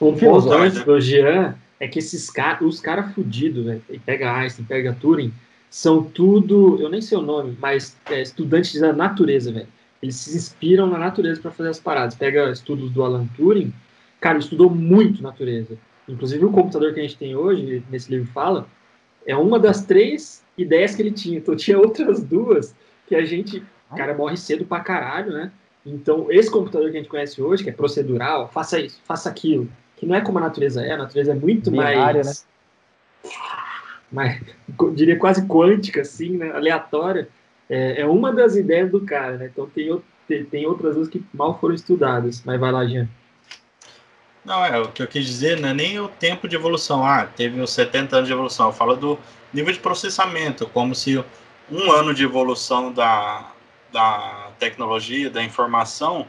O ponto do Jean é que esses caras, os caras fudidos, velho, pega Einstein, pega Turing, são tudo, eu nem sei o nome, mas é, estudantes da natureza, velho. eles se inspiram na natureza para fazer as paradas. Pega estudos do Alan Turing, cara, ele estudou muito natureza. Inclusive o computador que a gente tem hoje, nesse livro fala, é uma das três ideias que ele tinha. Então tinha outras duas que a gente, cara, morre cedo pra caralho, né? Então, esse computador que a gente conhece hoje, que é procedural, faça isso, faça aquilo, que não é como a natureza é, a natureza é muito Binário, mais. Né? Mais diria quase quântica, assim, né? aleatória. É, é, uma das ideias do cara, né? Então, tem, tem, tem outras duas que mal foram estudadas. Mas vai lá, Jean. Não, é, o que eu quis dizer não é nem o tempo de evolução. Ah, teve os 70 anos de evolução. Eu falo do nível de processamento, como se um ano de evolução da, da tecnologia, da informação,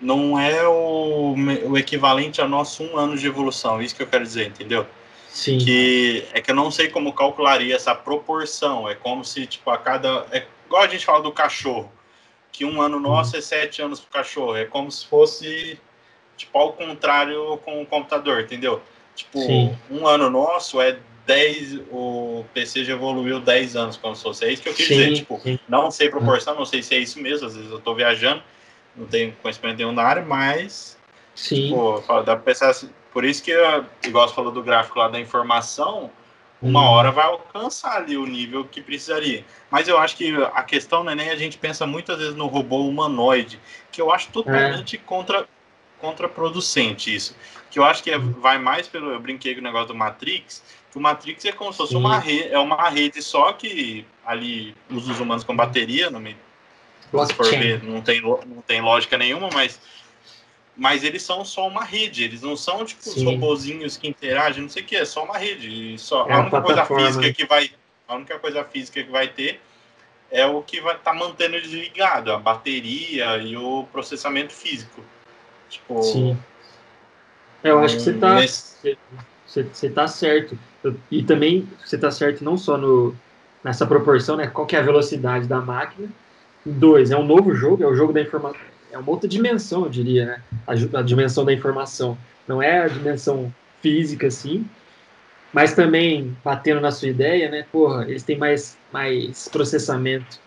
não é o, o equivalente a nosso um ano de evolução. Isso que eu quero dizer, entendeu? Sim. Que é que eu não sei como calcularia essa proporção. É como se, tipo, a cada. É igual a gente fala do cachorro, que um ano nosso é sete anos para o cachorro. É como se fosse, tipo, ao contrário com o computador, entendeu? Tipo, Sim. um ano nosso é 10, o PC já evoluiu 10 anos, como se fosse. É isso que eu quis sim, dizer. Tipo, sim. não sei proporção, não sei se é isso mesmo, às vezes eu estou viajando, não tenho conhecimento nenhum na área, mas. Sim. Tipo, dá para pensar assim. Por isso que, igual você falou do gráfico lá da informação, uma hum. hora vai alcançar ali o nível que precisaria. Mas eu acho que a questão não é nem a gente pensa muitas vezes no robô humanoide, que eu acho totalmente é. contra, contraproducente isso. Que eu acho que é, vai mais pelo. Eu brinquei com o negócio do Matrix, o Matrix é como se fosse uma rede, é uma rede só que ali usa os humanos com bateria, não me se for ver, não tem, não tem lógica nenhuma, mas mas eles são só uma rede, eles não são tipo Sim. os robozinhos que interagem, não sei o que, é só uma rede. Só, é a única coisa física né? que vai. A única coisa física que vai ter é o que vai estar tá mantendo eles ligados, a bateria e o processamento físico. Tipo. Sim. Eu acho que você está nesse... você, você tá certo. E também você está certo não só no, nessa proporção, né? Qual que é a velocidade da máquina. Dois, é um novo jogo, é o jogo da informação. É uma outra dimensão, eu diria, né? A, a dimensão da informação. Não é a dimensão física, assim, mas também batendo na sua ideia, né? Porra, eles têm mais, mais processamento.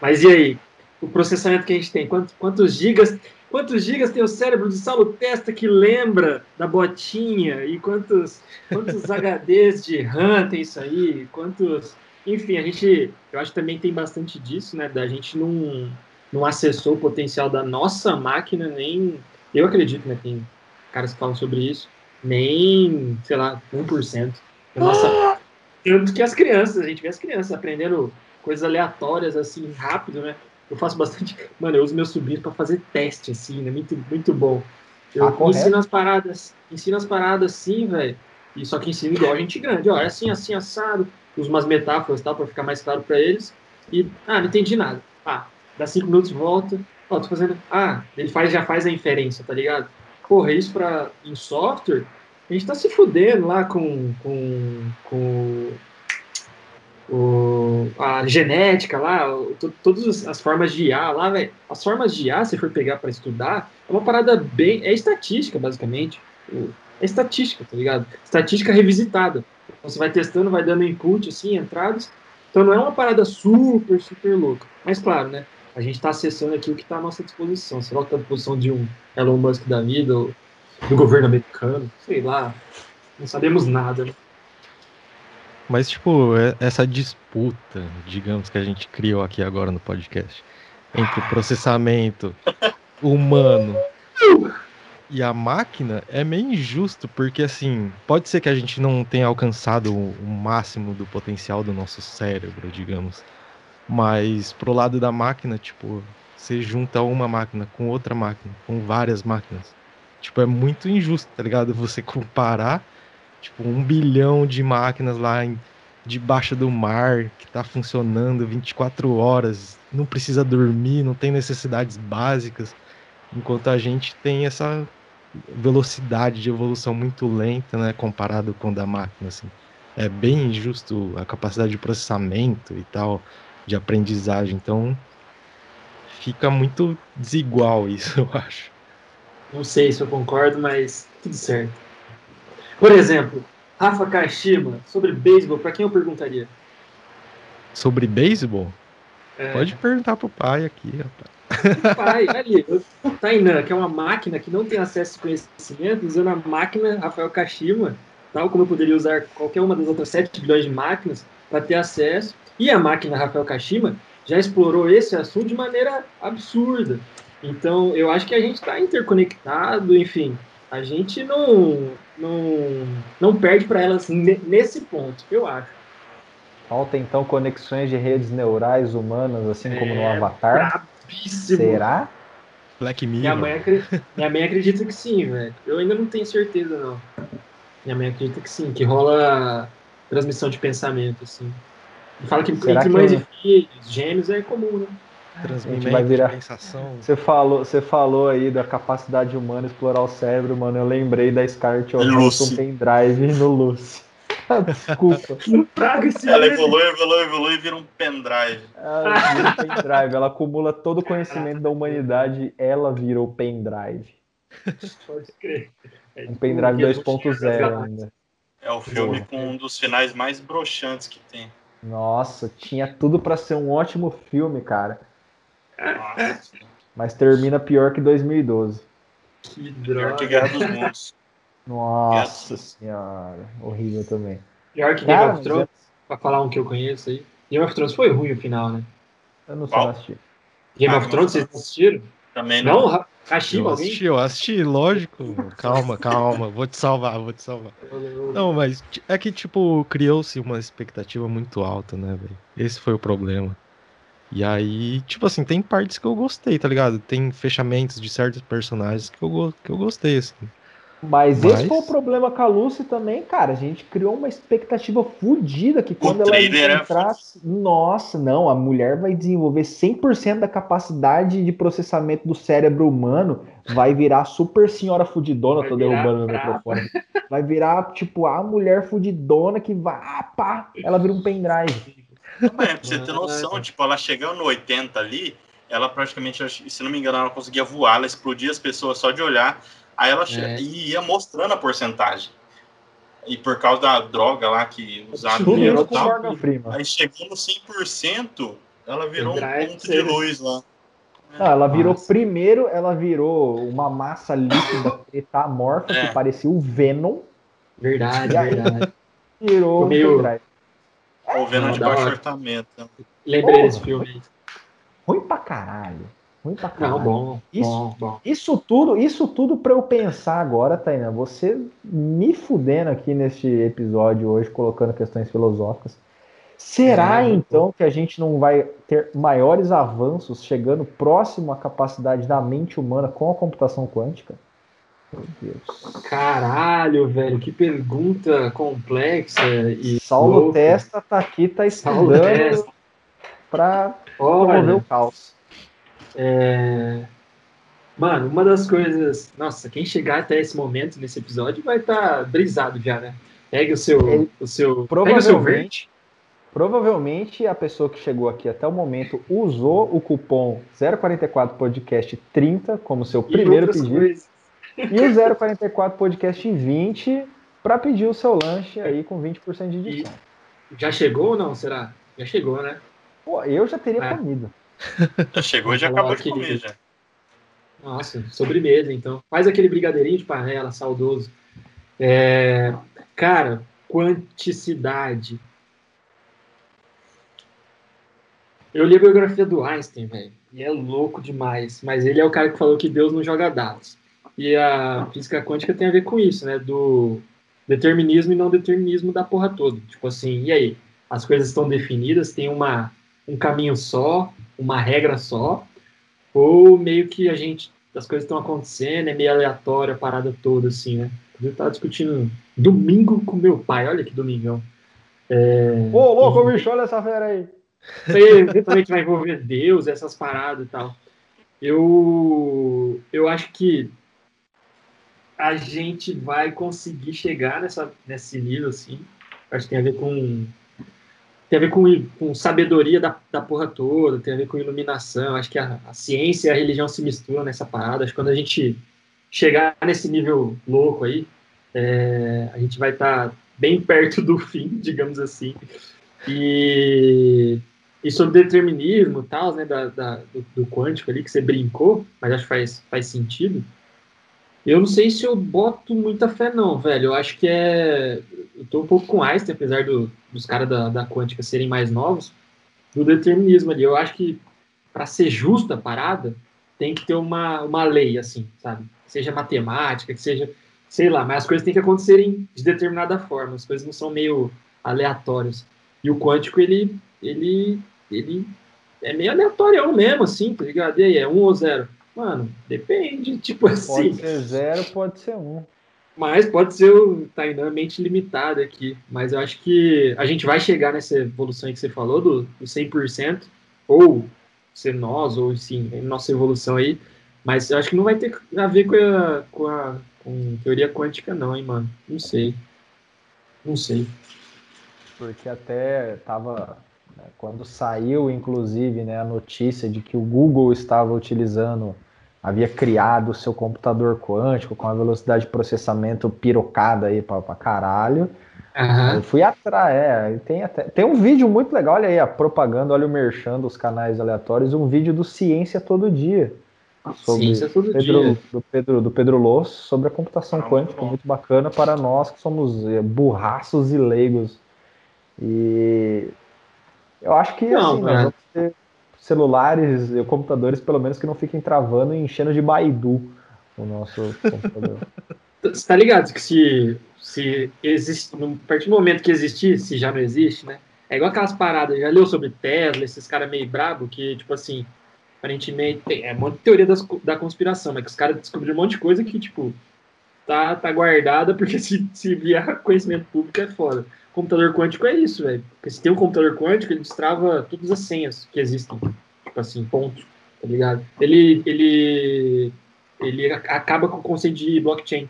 Mas e aí? O processamento que a gente tem, quantos, quantos gigas Quantos gigas tem o cérebro de Saulo Testa que lembra da botinha? E quantos, quantos [laughs] HDs de RAM tem isso aí? Quantos. Enfim, a gente. Eu acho que também tem bastante disso, né? Da gente não, não acessou o potencial da nossa máquina, nem. Eu acredito, né? Tem caras que falam sobre isso. Nem, sei lá, 1%. Da nossa. Tanto que as crianças, a gente vê as crianças aprendendo coisas aleatórias assim, rápido, né? eu faço bastante. Mano, eu uso meus sobrinhos para fazer teste, assim, né? Muito, muito bom. Eu ah, ensino as paradas, ensino as paradas assim, velho. E só que ensino igual a gente grande, ó, é assim, assim, assado. Uso umas metáforas tal, para ficar mais claro para eles. E, ah, não entendi nada. Ah, dá cinco minutos, volta. Ó, tô fazendo. Ah, ele faz, já faz a inferência, tá ligado? Porra, isso pra, em software, a gente tá se fudendo lá com, com, com o, a genética lá, o, todas as formas de IA lá, velho. As formas de IA, se for pegar para estudar, é uma parada bem. É estatística, basicamente. É estatística, tá ligado? Estatística revisitada. Então, você vai testando, vai dando input, assim, entradas. Então não é uma parada super, super louca. Mas claro, né? A gente está acessando aqui o que está à nossa disposição. Será que está à disposição de um Elon Musk da vida, ou do governo americano? Sei lá. Não sabemos nada, né? Mas, tipo, é, essa disputa, digamos, que a gente criou aqui agora no podcast, entre o processamento humano e a máquina é meio injusto, porque, assim, pode ser que a gente não tenha alcançado o máximo do potencial do nosso cérebro, digamos, mas pro lado da máquina, tipo, você junta uma máquina com outra máquina, com várias máquinas. Tipo, é muito injusto, tá ligado? Você comparar tipo, um bilhão de máquinas lá em, debaixo do mar que está funcionando 24 horas, não precisa dormir, não tem necessidades básicas, enquanto a gente tem essa velocidade de evolução muito lenta, né, comparado com a da máquina, assim. É bem injusto a capacidade de processamento e tal, de aprendizagem, então fica muito desigual isso, [laughs] eu acho. Não sei se eu concordo, mas tudo certo. Por exemplo, Rafa Kashima, sobre beisebol, para quem eu perguntaria? Sobre beisebol? É. Pode perguntar pro pai aqui, rapaz. Pai, ali, o Tainan, que é uma máquina que não tem acesso a conhecimento, usando a máquina Rafael Kashima, tal como eu poderia usar qualquer uma das outras 7 bilhões de máquinas para ter acesso. E a máquina Rafael Kashima já explorou esse assunto de maneira absurda. Então, eu acho que a gente está interconectado, enfim, a gente não, não, não perde para elas nesse ponto, eu acho. Falta então conexões de redes neurais humanas, assim é, como no é, Avatar? Brabíssimo. Será? Black Mirror. Minha mãe, acredita, minha mãe acredita que sim, velho. Eu ainda não tenho certeza, não. Minha mãe acredita que sim, que rola transmissão de pensamento, assim. Fala que Será entre mães e filhos, gêmeos é comum, né? Transmitir vai virar. Você falou, você falou aí da capacidade humana explorar o cérebro, mano. Eu lembrei da Scarlett Johansson pendrive no Lucy. [laughs] Desculpa. Praga esse Ela evolui, evolui, evolui e vira um pendrive. Ela vira um pendrive. Ela acumula todo o conhecimento da humanidade. Ela virou pendrive. Pode crer. É um pendrive 2.0 ainda. É o filme Boa. com um dos finais mais broxantes que tem. Nossa, tinha tudo para ser um ótimo filme, cara. Nossa. Mas termina pior que 2012. Que droga. Pior que Guerra dos Mundos. Nossa senhora, horrível também. Pior que Game of Thrones, é... pra falar um que eu conheço aí. Game of Thrones foi ruim o final, né? Eu não sei assistir. Game ah, of Thrones, vocês assistiram? Também não. Não, Hashima, eu assisti, eu assisti, lógico. Calma, calma, vou te salvar, vou te salvar. Não, mas é que, tipo, criou-se uma expectativa muito alta, né, velho? Esse foi o problema. E aí, tipo assim, tem partes que eu gostei, tá ligado? Tem fechamentos de certos personagens que eu, que eu gostei, assim. Mas, Mas, esse foi o problema com a Lucy também, cara. A gente criou uma expectativa fodida que quando ela entrasse. É nossa, não, a mulher vai desenvolver 100% da capacidade de processamento do cérebro humano. Vai virar super senhora fudidona, vai tô derrubando o microfone. Vai virar, tipo, a mulher fudidona que vai. Ah, pá, ela vira um pendrive. Mas, pra você ter noção, tipo, ela chegando no 80 ali, ela praticamente, se não me engano, ela conseguia voar, ela explodia as pessoas só de olhar. Aí ela é. ia mostrando a porcentagem. E por causa da droga lá que usaram no tal, aí chegou no 100%, ela virou um ponto de luz lá. Não, ela virou Nossa. primeiro, ela virou uma massa líquida [coughs] metamorfa é. que parecia o Venom. Verdade, verdade. Virou meio... o Venom de baixo orçamento. Lembrei desse filme. Ruim pra caralho. Ruim pra caralho. Não, bom, isso, bom, bom. Isso tudo, isso tudo para eu pensar agora, Tainá, você me fudendo aqui neste episódio hoje, colocando questões filosóficas. Será é, então que a gente não vai ter maiores avanços chegando próximo à capacidade da mente humana com a computação quântica? Meu Deus. Caralho, velho, que pergunta complexa e. Saulo louca. Testa tá aqui, tá estudando para promover o caos. É... Mano, uma das coisas. Nossa, quem chegar até esse momento nesse episódio vai estar tá brisado já, né? Pegue o seu. Ele, o seu provavelmente, o seu verde. Provavelmente a pessoa que chegou aqui até o momento usou o cupom 044 Podcast 30 como seu primeiro pedido. Coisas. E o 044 Podcast 20 para pedir o seu lanche aí com 20% de desconto. E já chegou ou não? Será? Já chegou, né? Pô, eu já teria é. comido. Já chegou e já acabou de comer, já. Nossa, sobremesa, então. Faz aquele brigadeirinho de panela, saudoso. É, cara, quanticidade. Eu li a biografia do Einstein, velho, e é louco demais. Mas ele é o cara que falou que Deus não joga dados. E a física quântica tem a ver com isso, né? Do determinismo e não determinismo da porra toda. Tipo assim, e aí? As coisas estão definidas, tem uma, um caminho só, uma regra só, ou meio que a gente, as coisas estão acontecendo, é meio aleatório a parada toda, assim, né? Eu tava discutindo domingo com meu pai, olha que domingão. É... Ô, louco, bicho, olha essa fera aí. Eventualmente vai envolver Deus, essas paradas e tal. Eu, eu acho que a gente vai conseguir chegar nessa, nesse nível, assim. Acho que tem a ver com tem a ver com, com sabedoria da, da porra toda, tem a ver com iluminação. Acho que a, a ciência e a religião se misturam nessa parada. Acho que quando a gente chegar nesse nível louco aí, é, a gente vai estar tá bem perto do [laughs] fim, digamos assim. E e sobre determinismo e tal, né, da, da do, do, quântico ali, que você brincou, mas acho que faz, faz sentido. Eu não sei se eu boto muita fé, não, velho. Eu acho que é. Eu tô um pouco com Einstein, apesar do, dos caras da, da quântica serem mais novos, do determinismo ali. Eu acho que para ser justa a parada, tem que ter uma, uma lei, assim, sabe? Seja matemática, que seja. Sei lá, mas as coisas têm que acontecerem de determinada forma. As coisas não são meio aleatórias. E o quântico, ele. ele, ele é meio aleatório mesmo, assim, tá ligado? E aí, é um ou zero? Mano, depende, [laughs] tipo assim. Pode ser zero, pode ser um. Mas pode ser o Tainan mente limitado aqui. Mas eu acho que a gente vai chegar nessa evolução que você falou, do, do 100%, ou ser nós, ou sim, nossa evolução aí. Mas eu acho que não vai ter a ver com a, com a com teoria quântica, não, hein, mano. Não sei. Não sei. Porque até tava? Quando saiu, inclusive, né, a notícia de que o Google estava utilizando, havia criado o seu computador quântico com a velocidade de processamento pirocada aí para caralho. Uhum. Eu fui atrás, é, tem, até, tem um vídeo muito legal, olha aí a propaganda, olha o merchan dos canais aleatórios, um vídeo do Ciência Todo Dia. Sobre Ciência Todo Pedro, Dia. Do Pedro, do Pedro Loss, sobre a computação ah, quântica, muito, muito bacana para nós que somos é, burraços e leigos. E eu acho que não, assim, nós vamos ter celulares e computadores, pelo menos, que não fiquem travando e enchendo de Baidu o nosso computador. Você [laughs] tá ligado que se, se existe, no partir do momento que existir, se já não existe, né? É igual aquelas paradas, já leu sobre Tesla, esses caras meio brabo que, tipo assim, aparentemente, é uma teoria das, da conspiração, mas que os caras descobriram um monte de coisa que, tipo, tá, tá guardada, porque se, se vier conhecimento público é foda computador quântico é isso, velho. Porque se tem um computador quântico, ele destrava todas as senhas que existem. Tipo assim, ponto. Tá ligado? Ele, ele, ele acaba com o conceito de blockchain.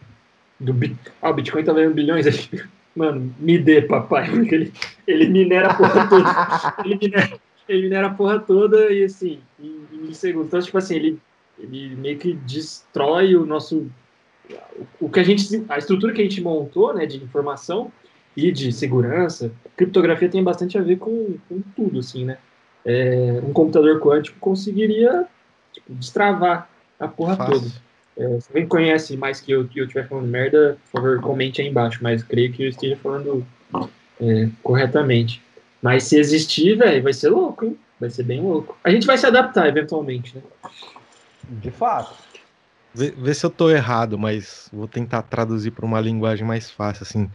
Do bit... Ah, o Bitcoin tá valendo bilhões aí. [laughs] Mano, me dê, papai. [laughs] Ele, ele minera a porra toda. ele, minera, ele minera a porra toda e assim, em, em segundos. Então, tipo assim, ele, ele meio que destrói o nosso. O, que a gente. A estrutura que a gente montou, né, de informação e de segurança, criptografia tem bastante a ver com, com tudo, assim, né? É, um computador quântico conseguiria tipo, destravar a porra Fácil. toda. É, se alguém conhece mais que eu e eu estiver falando merda, por favor, comente aí embaixo, mas creio que eu esteja falando é, corretamente. Mas se existir, velho, vai ser louco, hein? Vai ser bem louco. A gente vai se adaptar eventualmente, né? De fato. Vê, vê se eu tô errado, mas vou tentar traduzir para uma linguagem mais fácil, assim.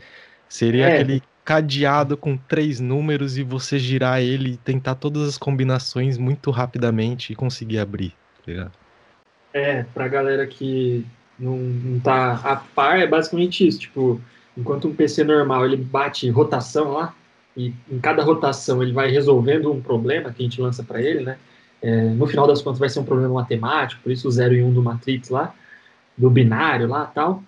Seria é. aquele cadeado com três números e você girar ele e tentar todas as combinações muito rapidamente e conseguir abrir, tá ligado? É, pra galera que não, não tá a par, é basicamente isso. Tipo, enquanto um PC normal ele bate rotação lá, e em cada rotação ele vai resolvendo um problema que a gente lança para ele, né? É, no final das contas vai ser um problema matemático, por isso o 0 e 1 um do Matrix lá, do binário lá tal.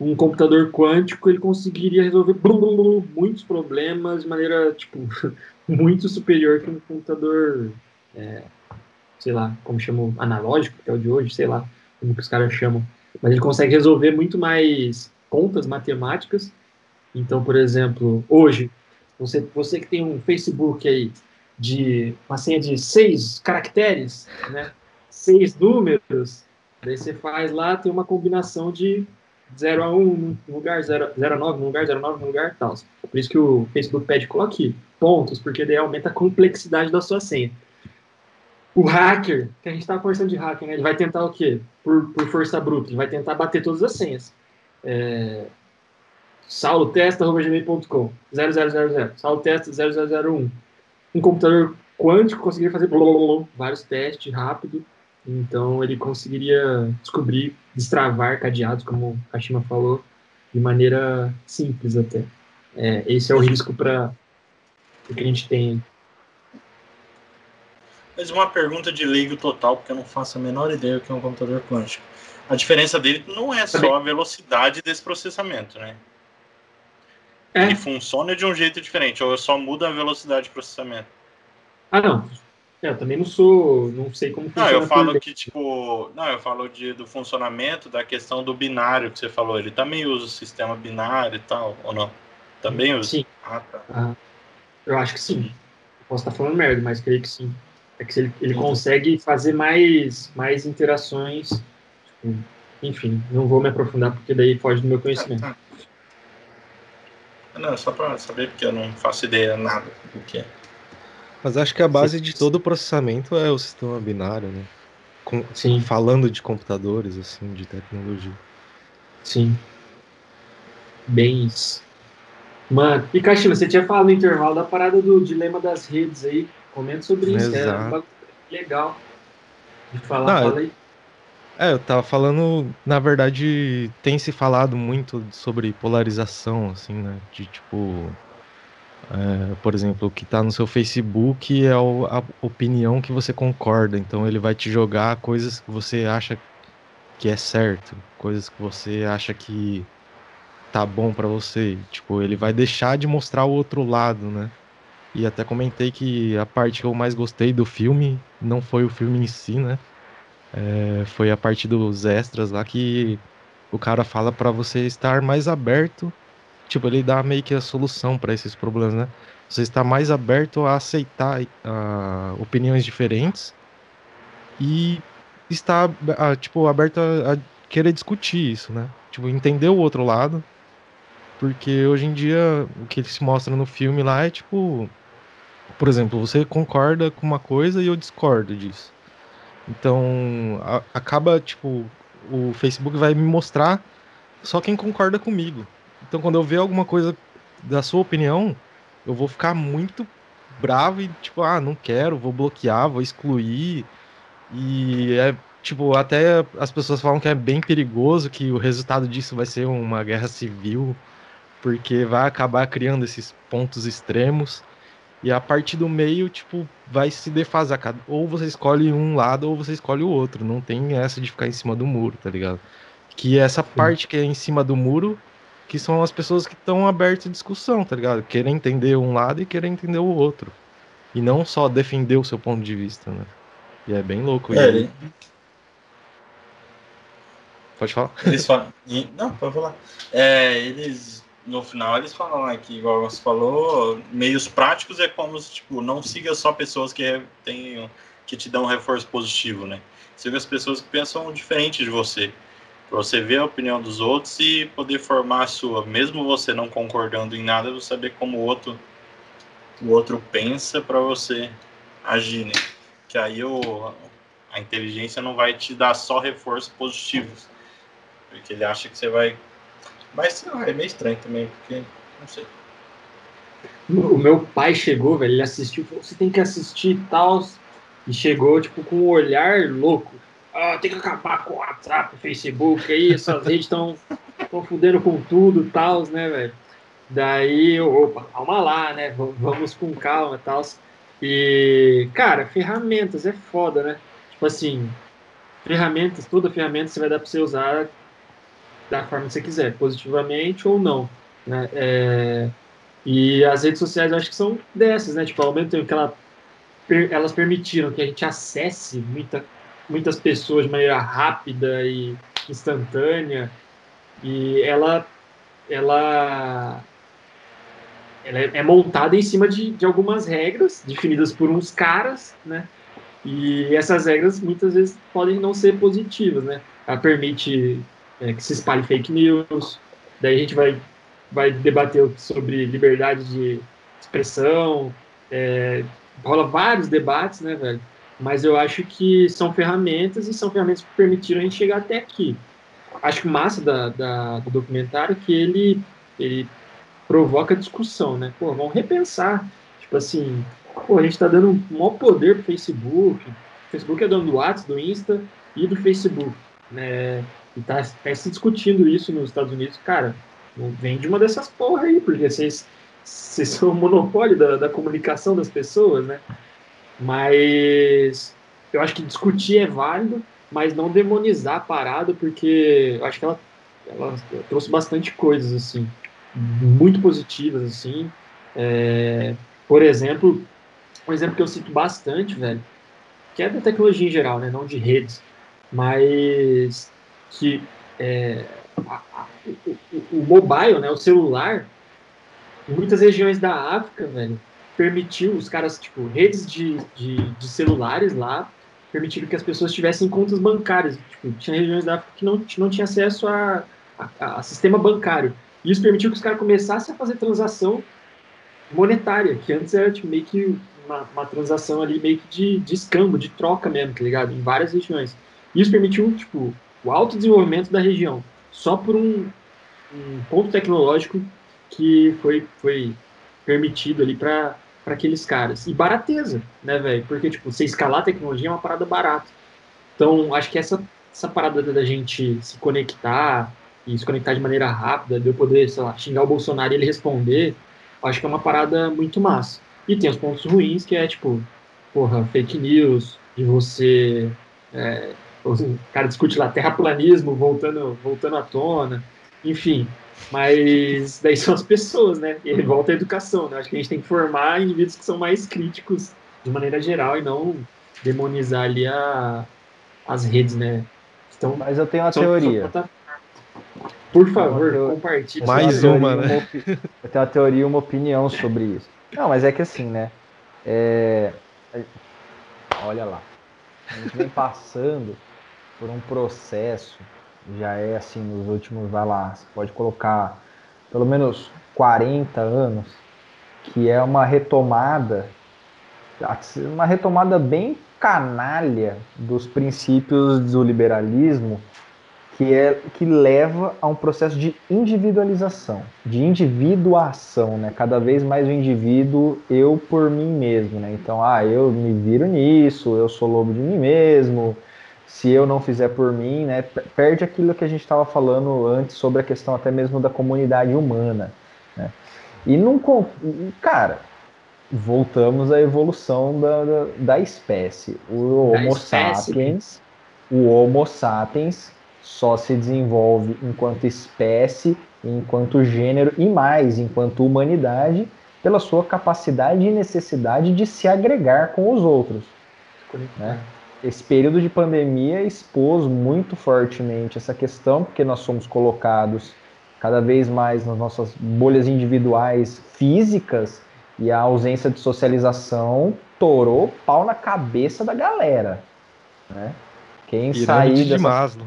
Um computador quântico ele conseguiria resolver blum, blum, blum, muitos problemas de maneira tipo [laughs] muito superior que um computador é, sei lá como chamam analógico que é o de hoje sei lá como que os caras chamam. Mas ele consegue resolver muito mais contas matemáticas. Então por exemplo hoje você você que tem um Facebook aí de uma senha de seis caracteres né seis números daí você faz lá tem uma combinação de 0 a 1 no lugar, 0, 0 a 9 no lugar, 0 a 9 no lugar, tal. Por isso que o Facebook pede coloque pontos, porque daí aumenta a complexidade da sua senha. O hacker, que a gente estava conversando de hacker, né? Ele vai tentar o quê? Por, por força bruta, ele vai tentar bater todas as senhas. É... saulotesta.gmail.com 0000, saulotesta 0001. Um computador quântico conseguiria fazer vários testes rápido então ele conseguiria descobrir, destravar cadeados, como a Shima falou, de maneira simples até. É, esse é o risco para o que a gente tem. Mas uma pergunta de leigo total, porque eu não faço a menor ideia do que é um computador quântico. A diferença dele não é só a velocidade desse processamento, né? É. Ele funciona de um jeito diferente, ou só muda a velocidade de processamento. Ah, não. É, eu também não sou, não sei como funciona. Não, eu falo que, tipo, não, eu falo de, do funcionamento da questão do binário que você falou. Ele também usa o sistema binário e tal, ou não? Também usa? Sim. Ah, tá. Ah, eu acho que sim. Posso estar falando merda, mas creio que sim. É que ele, ele consegue fazer mais, mais interações. Tipo, enfim, não vou me aprofundar porque daí foge do meu conhecimento. Não, só para saber porque eu não faço ideia nada do que é. Mas acho que a base de todo o processamento é o sistema binário, né? Com, Sim. Falando de computadores, assim, de tecnologia. Sim. Bem isso. Mano, e Caixinha, você tinha falado no intervalo da parada do dilema das redes aí. Comenta sobre isso, é Exato. é legal de falar. Não, fala aí. É, eu tava falando, na verdade, tem se falado muito sobre polarização, assim, né? De tipo, é, por exemplo, o que tá no seu Facebook é a opinião que você concorda, então ele vai te jogar coisas que você acha que é certo, coisas que você acha que tá bom para você. Tipo, ele vai deixar de mostrar o outro lado, né? E até comentei que a parte que eu mais gostei do filme não foi o filme em si, né? É, foi a parte dos extras lá que o cara fala para você estar mais aberto. Tipo, ele dá meio que a solução para esses problemas, né? Você está mais aberto a aceitar uh, opiniões diferentes e está, uh, tipo, aberto a, a querer discutir isso, né? Tipo, entender o outro lado porque hoje em dia o que se mostra no filme lá é tipo. Por exemplo, você concorda com uma coisa e eu discordo disso. Então a, acaba, tipo, o Facebook vai me mostrar só quem concorda comigo. Então quando eu ver alguma coisa da sua opinião, eu vou ficar muito bravo e tipo, ah, não quero, vou bloquear, vou excluir. E é tipo, até as pessoas falam que é bem perigoso, que o resultado disso vai ser uma guerra civil porque vai acabar criando esses pontos extremos e a partir do meio, tipo, vai se defasar. Ou você escolhe um lado ou você escolhe o outro. Não tem essa de ficar em cima do muro, tá ligado? Que é essa Sim. parte que é em cima do muro, que são as pessoas que estão abertas à discussão, tá ligado? Querer entender um lado e querer entender o outro. E não só defender o seu ponto de vista, né? E é bem louco. É, ele... Pode falar? Eles falam. Não, pode falar. É, eles no final eles falam aqui, igual você falou, meios práticos é como, tipo, não siga só pessoas que tem, que te dão um reforço positivo, né? Siga as pessoas que pensam diferente de você. Pra você ver a opinião dos outros e poder formar a sua. Mesmo você não concordando em nada, você saber como o outro, o outro pensa para você agir, né? Que aí o, a inteligência não vai te dar só reforços positivos. Porque ele acha que você vai mas é meio estranho também, porque não sei. O meu pai chegou, velho, ele assistiu, falou, você tem que assistir e tal. E chegou, tipo, com um olhar louco. Ah, tem que acabar com o WhatsApp, o Facebook, aí essas redes estão fudendo com tudo e tal, né, velho? Daí, opa, calma lá, né? Vamos com calma e tal. E, cara, ferramentas é foda, né? Tipo assim, ferramentas, toda ferramenta você vai dar pra você usar da forma que você quiser, positivamente ou não. Né? É, e as redes sociais acho que são dessas, né? Tipo, ao mesmo tempo que ela, elas permitiram que a gente acesse muita, muitas pessoas de maneira rápida e instantânea, e ela, ela, ela é, é montada em cima de, de algumas regras definidas por uns caras, né? E essas regras muitas vezes podem não ser positivas, né? Ela permite é, que se espalhe fake news. Daí a gente vai, vai debater sobre liberdade de expressão. É, rola vários debates, né, velho? Mas eu acho que são ferramentas e são ferramentas que permitiram a gente chegar até aqui. Acho que o massa da, da, do documentário é que ele, ele provoca discussão, né? Pô, vamos repensar. Tipo assim, pô, a gente tá dando um maior poder pro Facebook. O Facebook é dono do WhatsApp, do Insta e do Facebook. Né? E tá, tá se discutindo isso nos Estados Unidos. Cara, vende uma dessas porra aí, porque vocês, vocês são o monopólio da, da comunicação das pessoas, né? Mas eu acho que discutir é válido, mas não demonizar a parada, porque eu acho que ela, ela trouxe bastante coisas, assim, muito positivas, assim. É, por exemplo, um exemplo que eu cito bastante, velho, que é da tecnologia em geral, né? Não de redes, mas que é, a, a, o, o, mobile, né, o celular, em muitas regiões da África, velho, permitiu os caras, tipo, redes de, de, de celulares lá, permitiram que as pessoas tivessem contas bancárias. Tipo, tinha regiões da África que não, não tinha acesso a, a, a sistema bancário. E isso permitiu que os caras começassem a fazer transação monetária, que antes era tipo, meio que uma, uma transação ali meio que de, de escambo, de troca mesmo, tá ligado? Em várias regiões. Isso permitiu, tipo, o alto desenvolvimento da região, só por um, um ponto tecnológico que foi, foi permitido ali para aqueles caras. E barateza, né, velho? Porque, tipo, você escalar a tecnologia é uma parada barata. Então, acho que essa, essa parada da gente se conectar e se conectar de maneira rápida, de eu poder, sei lá, xingar o Bolsonaro e ele responder, acho que é uma parada muito massa. E tem os pontos ruins, que é, tipo, porra, fake news, de você... É, o cara discute lá terraplanismo voltando, voltando à tona, enfim. Mas daí são as pessoas, né? E volta à educação, né? Acho que a gente tem que formar indivíduos que são mais críticos de maneira geral e não demonizar ali a, as redes, né? Então, Mas eu tenho uma teoria. Por favor, compartilhe. Mais uma, né? eu tenho uma teoria e uma opinião sobre isso. Não, mas é que assim, né? É... Olha lá. A gente vem passando por um processo já é assim nos últimos, vai lá, você pode colocar pelo menos 40 anos, que é uma retomada, uma retomada bem canalha dos princípios do liberalismo, que é que leva a um processo de individualização, de individuação, né? Cada vez mais o indivíduo eu por mim mesmo, né? Então, ah, eu me viro nisso, eu sou lobo de mim mesmo, se eu não fizer por mim, né, perde aquilo que a gente estava falando antes sobre a questão até mesmo da comunidade humana. Né? E não. Cara, voltamos à evolução da, da, da espécie. O Homo espécie. sapiens. O Homo sapiens só se desenvolve enquanto espécie, enquanto gênero e mais enquanto humanidade pela sua capacidade e necessidade de se agregar com os outros. Né? Esse período de pandemia expôs muito fortemente essa questão, porque nós somos colocados cada vez mais nas nossas bolhas individuais físicas e a ausência de socialização torou pau na cabeça da galera, né? Quem dessa... de Maslow.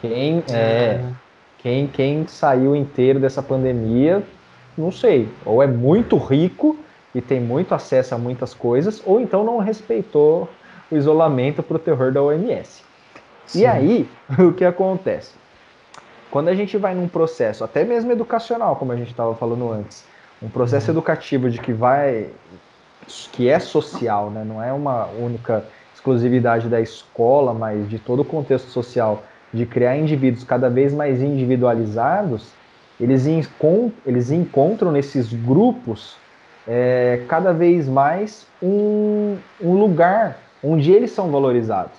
Quem é, quem quem saiu inteiro dessa pandemia, não sei, ou é muito rico e tem muito acesso a muitas coisas, ou então não respeitou o isolamento para o terror da OMS. Sim. E aí, [laughs] o que acontece? Quando a gente vai num processo, até mesmo educacional, como a gente estava falando antes, um processo uhum. educativo de que vai, que é social, né? não é uma única exclusividade da escola, mas de todo o contexto social, de criar indivíduos cada vez mais individualizados, eles, encont eles encontram nesses grupos é, cada vez mais um, um lugar onde eles são valorizados.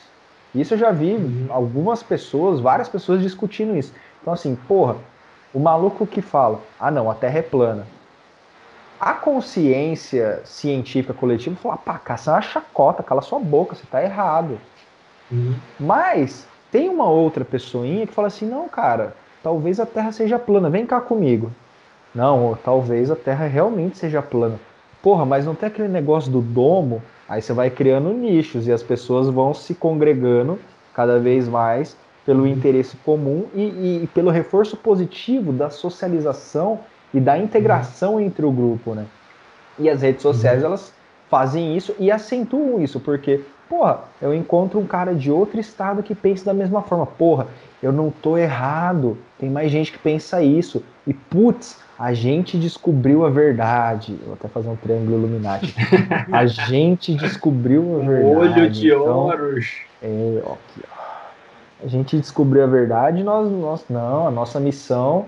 Isso eu já vi uhum. algumas pessoas, várias pessoas discutindo isso. Então, assim, porra, o maluco que fala, ah não, a Terra é plana. A consciência científica coletiva fala, pá, caça é uma chacota, cala sua boca, você tá errado. Uhum. Mas tem uma outra pessoinha que fala assim, não, cara, talvez a Terra seja plana, vem cá comigo. Não, talvez a Terra realmente seja plana. Porra, mas não tem aquele negócio do domo Aí você vai criando nichos e as pessoas vão se congregando cada vez mais pelo interesse comum e, e, pelo reforço positivo da socialização e da integração uhum. entre o grupo, né? E as redes sociais, uhum. elas fazem isso e acentuam isso, porque, porra, eu encontro um cara de outro estado que pensa da mesma forma. Porra, eu não tô errado, tem mais gente que pensa isso. E, putz, a gente descobriu a verdade. Vou até fazer um triângulo Illuminati. [laughs] a gente descobriu a verdade. Olho de então, É, ó, aqui, ó. A gente descobriu a verdade, nós, nós não, a nossa missão.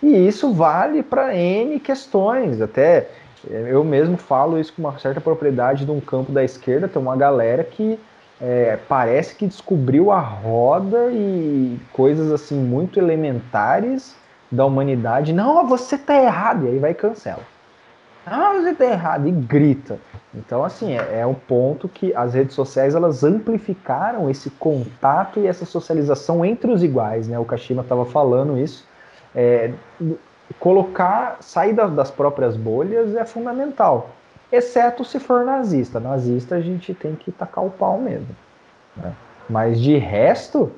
E isso vale para N questões. Até eu mesmo falo isso com uma certa propriedade de um campo da esquerda. Tem uma galera que é, parece que descobriu a roda e coisas assim muito elementares da humanidade, não, você tá errado, e aí vai e cancela. Ah, você tá errado, e grita. Então, assim, é, é um ponto que as redes sociais, elas amplificaram esse contato e essa socialização entre os iguais, né? O Kashima estava falando isso. É, colocar, sair das, das próprias bolhas é fundamental. Exceto se for nazista. Nazista a gente tem que tacar o pau mesmo. Né? Mas de resto,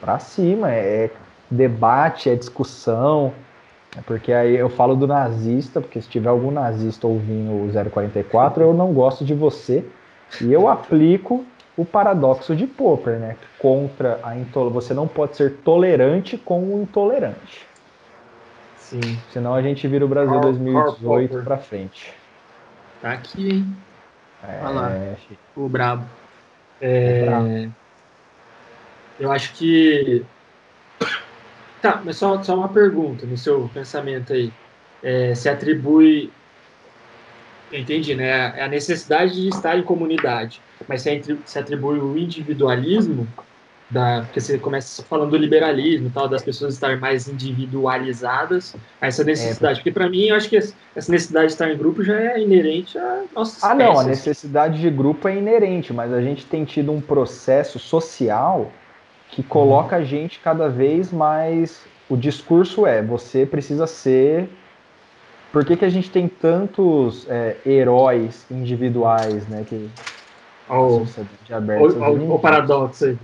pra cima, é debate, é discussão. É porque aí eu falo do nazista, porque se tiver algum nazista ouvindo o 044, eu não gosto de você. E eu aplico o paradoxo de Popper, né? Contra a intolerância. Você não pode ser tolerante com o intolerante. Sim. Senão a gente vira o Brasil Carl- 2018 Karl pra frente. Tá aqui, hein? É, Olha lá. O brabo. É É, brabo. Eu acho que. Tá, mas só, só uma pergunta no seu pensamento aí. É, se atribui. Entendi, né? É a necessidade de estar em comunidade. Mas se atribui o individualismo, da, porque você começa falando do liberalismo tal, das pessoas estarem mais individualizadas, a essa necessidade. Porque para mim, eu acho que essa necessidade de estar em grupo já é inerente à nossa Ah, não, a espécie. necessidade de grupo é inerente, mas a gente tem tido um processo social que coloca a gente cada vez mais. O discurso é: você precisa ser. Por que, que a gente tem tantos é, heróis individuais, né? Que Ó, o- o paradoxo aí.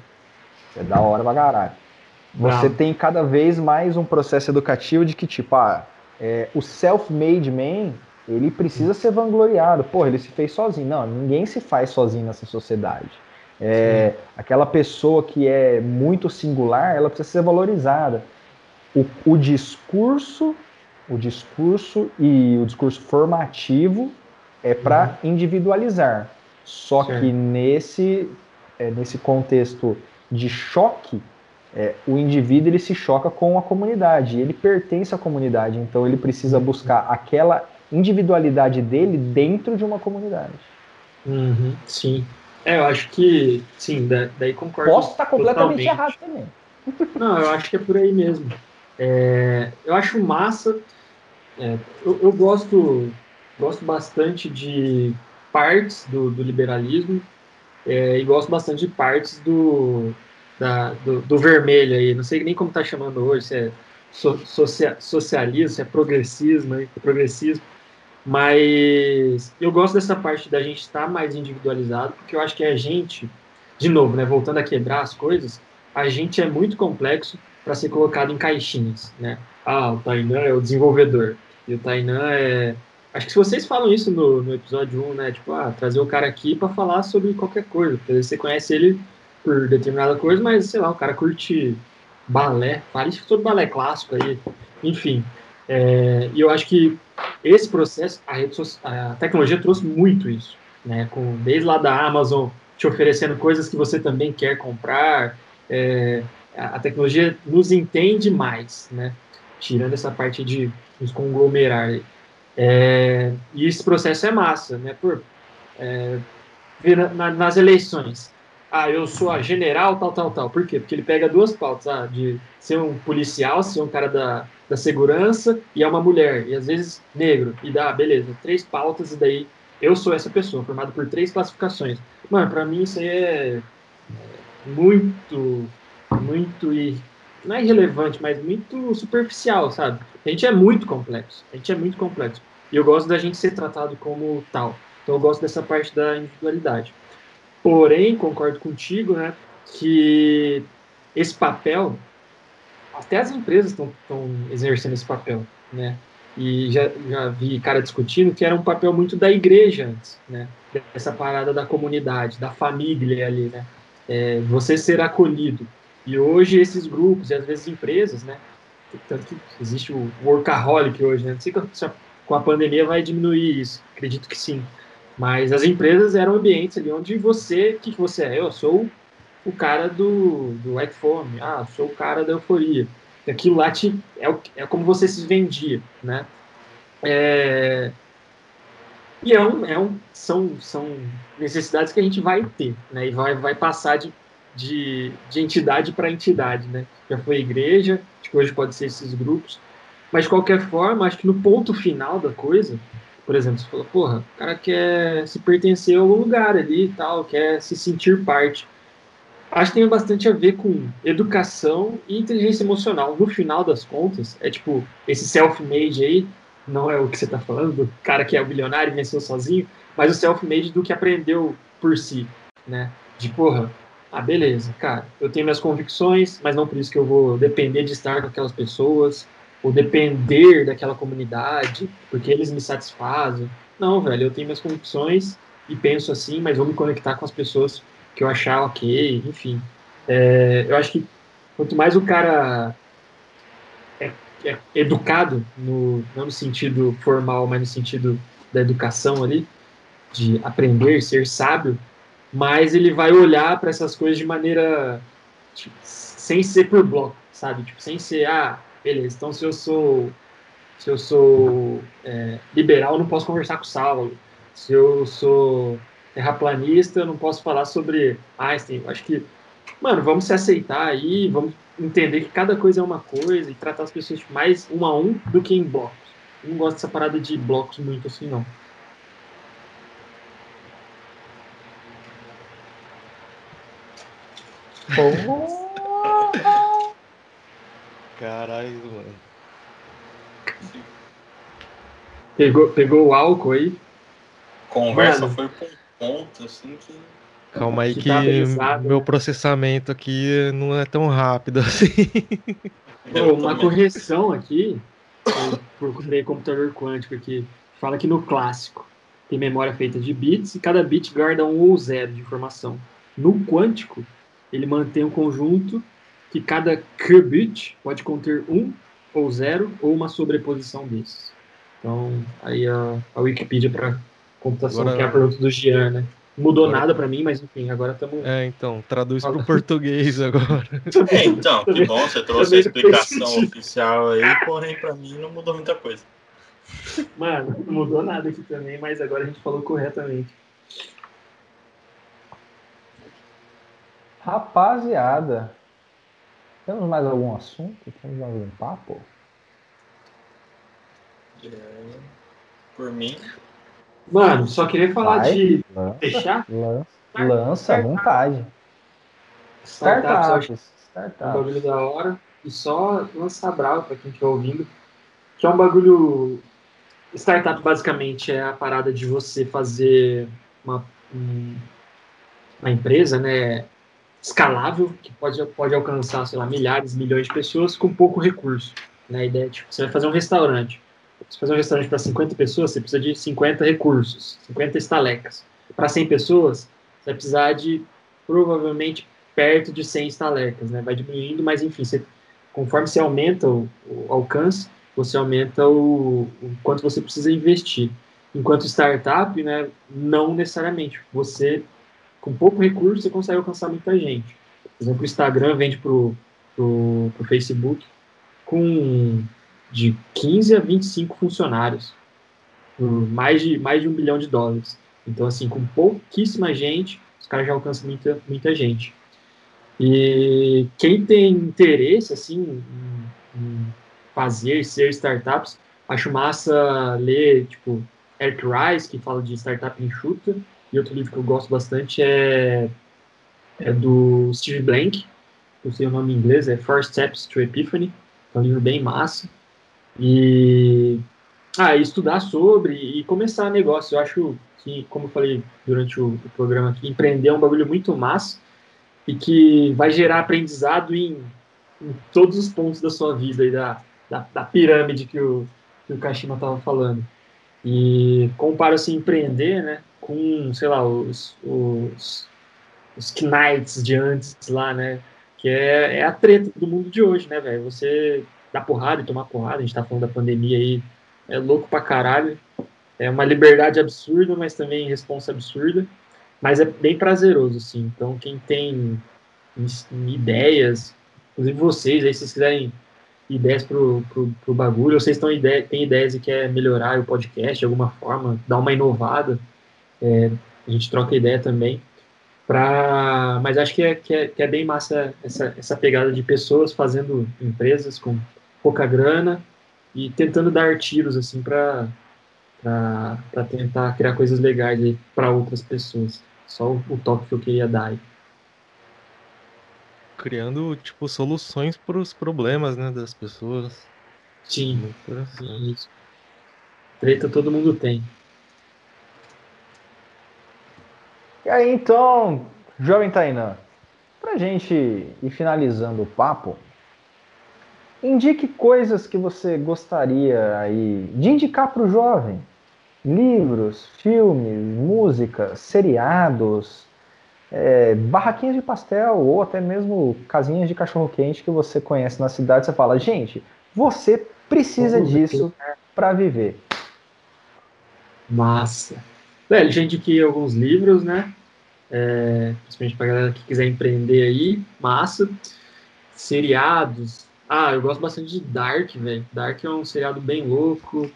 É da hora pra caralho. Você Bravo. tem cada vez mais um processo educativo de que, tipo, ah, é, o self-made man, ele precisa ser vangloriado. Porra, ele se fez sozinho. Não, ninguém se faz sozinho nessa sociedade. É, aquela pessoa que é muito singular, ela precisa ser valorizada. O, o discurso, o discurso e o discurso formativo é para individualizar. Só Certo. que nesse, é, nesse contexto de choque, é, o indivíduo ele se choca com a comunidade, ele pertence à comunidade, então ele precisa buscar aquela individualidade dele dentro de uma comunidade. Uhum, sim. É, eu acho que, sim, da- daí concordo. Posso estar completamente totalmente. errado também. [laughs] Não, eu acho que é por aí mesmo. É, eu acho massa. é, eu, eu gosto, gosto bastante de partes do, do liberalismo é, e gosto bastante de partes do, da- do, do vermelho aí. Não sei nem como tá chamando hoje, se é so- socia- socialismo, se é progressismo, progressismo. Mas eu gosto dessa parte da gente estar mais individualizado, porque eu acho que a gente, de novo, né, voltando a quebrar as coisas, a gente é muito complexo para ser colocado em caixinhas, né? Ah, o Tainan é o desenvolvedor. E o Tainan é. Acho que se vocês falam isso no, no episódio 1, né? Tipo, ah, trazer o cara aqui para falar sobre qualquer coisa. Você conhece ele por determinada coisa, mas sei lá, o cara curte balé, fale sobre balé clássico aí. Enfim. É, e eu acho que esse processo, a, rede so- a tecnologia trouxe muito isso, né? Com, desde lá da Amazon te oferecendo coisas que você também quer comprar. é, a a tecnologia nos entende mais, né? Tirando essa parte de nos conglomerar. aí. É, e esse processo é massa, né? Por, é, na- na- nas eleições. Ah, eu sou a general, tal, tal, tal. Por quê? Porque ele pega duas pautas, ah, de ser um policial, ser um cara da, da segurança e é uma mulher, e às vezes negro. E dá, beleza, três pautas, e daí eu sou essa pessoa, formado por três classificações. Mano, pra mim isso aí é muito, muito e não é irrelevante, mas muito superficial, sabe? A gente é muito complexo, a gente é muito complexo. E eu gosto da gente ser tratado como tal. Então eu gosto dessa parte da individualidade. Porém, concordo contigo, né, que esse papel, até as empresas estão exercendo esse papel, né? E já, já vi cara discutindo que era um papel muito da igreja antes, né? Essa parada da comunidade, da família ali, né? É, você ser acolhido. E hoje esses grupos e às vezes empresas, né? Tanto que existe o workaholic hoje, né? Não sei se com a pandemia vai diminuir isso, acredito que sim. Mas as empresas eram ambientes ali onde você, o que, que você é? Eu sou o cara do, do iPhone, ah, sou o cara da euforia. Aquilo lá te, é, é como você se vendia, né? É, e é um, é um, são, são necessidades que a gente vai ter, né? E vai, vai passar de, de, de entidade para entidade, né? Já foi igreja, acho que hoje pode ser esses grupos, mas de qualquer forma, acho que no ponto final da coisa, por exemplo, você falou, porra, o cara quer se pertencer a algum lugar ali e tal, quer se sentir parte. Acho que tem bastante a ver com educação e inteligência emocional. No final das contas, é tipo, esse self-made aí, não é o que você está falando, do cara que é o bilionário e venceu sozinho, mas o self-made do que aprendeu por si, né? De porra, ah, beleza, cara, eu tenho minhas convicções, mas não por isso que eu vou depender de estar com aquelas pessoas, ou depender daquela comunidade, porque eles me satisfazem. Não, velho, eu tenho minhas convicções e penso assim, mas vou me conectar com as pessoas que eu achar ok, enfim. É, eu acho que quanto mais o cara é, é educado, no, não no sentido formal, mas no sentido da educação ali, de aprender, ser sábio, mais ele vai olhar para essas coisas de maneira tipo, sem ser por bloco, sabe? Tipo, sem ser, ah, beleza, então se eu sou se eu sou é, liberal, não posso conversar com o Saulo. Se eu sou terraplanista, eu não posso falar sobre Einstein. Eu acho que, mano, vamos se aceitar aí, vamos entender que cada coisa é uma coisa e tratar as pessoas mais um a um do que em blocos. Eu não gosto dessa parada de blocos muito assim, não. Caralho, mano. Pegou, pegou o álcool aí? Conversa Mano. foi com ponto, assim que. Calma aí que, que tá meu né? processamento aqui não é tão rápido assim. Pô, uma correção aqui, eu procurei computador quântico aqui, fala que no clássico tem memória feita de bits e cada bit guarda um ou zero de informação. No quântico, ele mantém um conjunto que cada qubit pode conter um ou zero ou uma sobreposição desses. Então, aí a, a Wikipedia para computação, agora, que é a produto do Gian, né? Mudou agora... nada para mim, mas enfim, agora estamos. É, então, traduz para o português agora. [laughs] É, então, que bom, você trouxe a explicação oficial aí, porém para mim não mudou muita coisa. Mano, não mudou nada aqui também, mas agora a gente falou corretamente. Rapaziada, temos mais algum assunto? Temos mais algum papo? É, por mim. Mano, só queria falar Vai, de lança, fechar. Lança, lança à vontade. Startups. Startups. Um bagulho da hora. E só lançar bravo para quem estiver ouvindo. Que é um bagulho. Startup basicamente é a parada de você fazer uma, uma empresa, né? Escalável, que pode, pode alcançar, sei lá, milhares, milhões de pessoas com pouco recurso. Né? A ideia é, tipo, você vai fazer um restaurante. Se fazer um restaurante para 50 pessoas, você precisa de 50 recursos, 50 estalecas. Para 100 pessoas, você vai precisar de, provavelmente, perto de 100 estalecas, né? Vai diminuindo, mas, enfim, você, conforme você aumenta o, o alcance, você aumenta o, o, quanto você precisa investir. Enquanto startup, né, não necessariamente. Você com pouco recurso você consegue alcançar muita gente. Por exemplo, o Instagram vende para o Facebook com de 15 a 25 funcionários, por mais de, mais de um bilhão de dólares. Então, assim, com pouquíssima gente, os caras já alcançam muita, muita gente. E quem tem interesse, assim, em, em fazer, ser startups, acho massa ler, tipo, Eric Rice, que fala de startup enxuta, e outro livro que eu gosto bastante é, é do Steve Blank, eu sei o nome em inglês, é Four Steps to Epiphany, é um livro bem massa. E ah, estudar sobre e começar negócio. Eu acho que, como eu falei durante o, o, programa aqui, empreender é um bagulho muito massa e que vai gerar aprendizado em, em todos os pontos da sua vida e da, da, da pirâmide que o, que o Kashima estava falando. E compara se empreender, né? Com, sei lá, os, os, os Knights de antes lá, né? Que é, é a treta do mundo de hoje, né, velho? Você dar porrada e tomar porrada, a gente tá falando da pandemia aí, é louco pra caralho. É uma liberdade absurda, mas também responsa absurda. Mas é bem prazeroso, assim. Então, quem tem ideias, inclusive vocês, aí, se vocês quiserem ideias pro, pro, pro bagulho, vocês ideia, têm ideias e quer melhorar o podcast de alguma forma, dar uma inovada, é, a gente troca ideia também. Pra, mas acho que é, que é, que é bem massa essa, essa pegada de pessoas fazendo empresas com pouca grana e tentando dar tiros assim para para tentar criar coisas legais para outras pessoas. Só o, o, toque que eu queria dar aí. Criando tipo soluções para os problemas né, das pessoas. Sim. Isso. Treta todo mundo tem. E aí, então, jovem Tainã, pra gente ir finalizando o papo, indique coisas que você gostaria aí de indicar para o jovem. Livros, filmes, música, seriados, é, barraquinhas de pastel ou até mesmo casinhas de cachorro-quente que você conhece na cidade. Você fala, gente, você precisa disso para viver. Massa. Velho, gente que alguns livros, né? É, principalmente pra galera que quiser empreender aí, massa. Seriados. Ah, eu gosto bastante de Dark, velho. Dark é um seriado bem louco.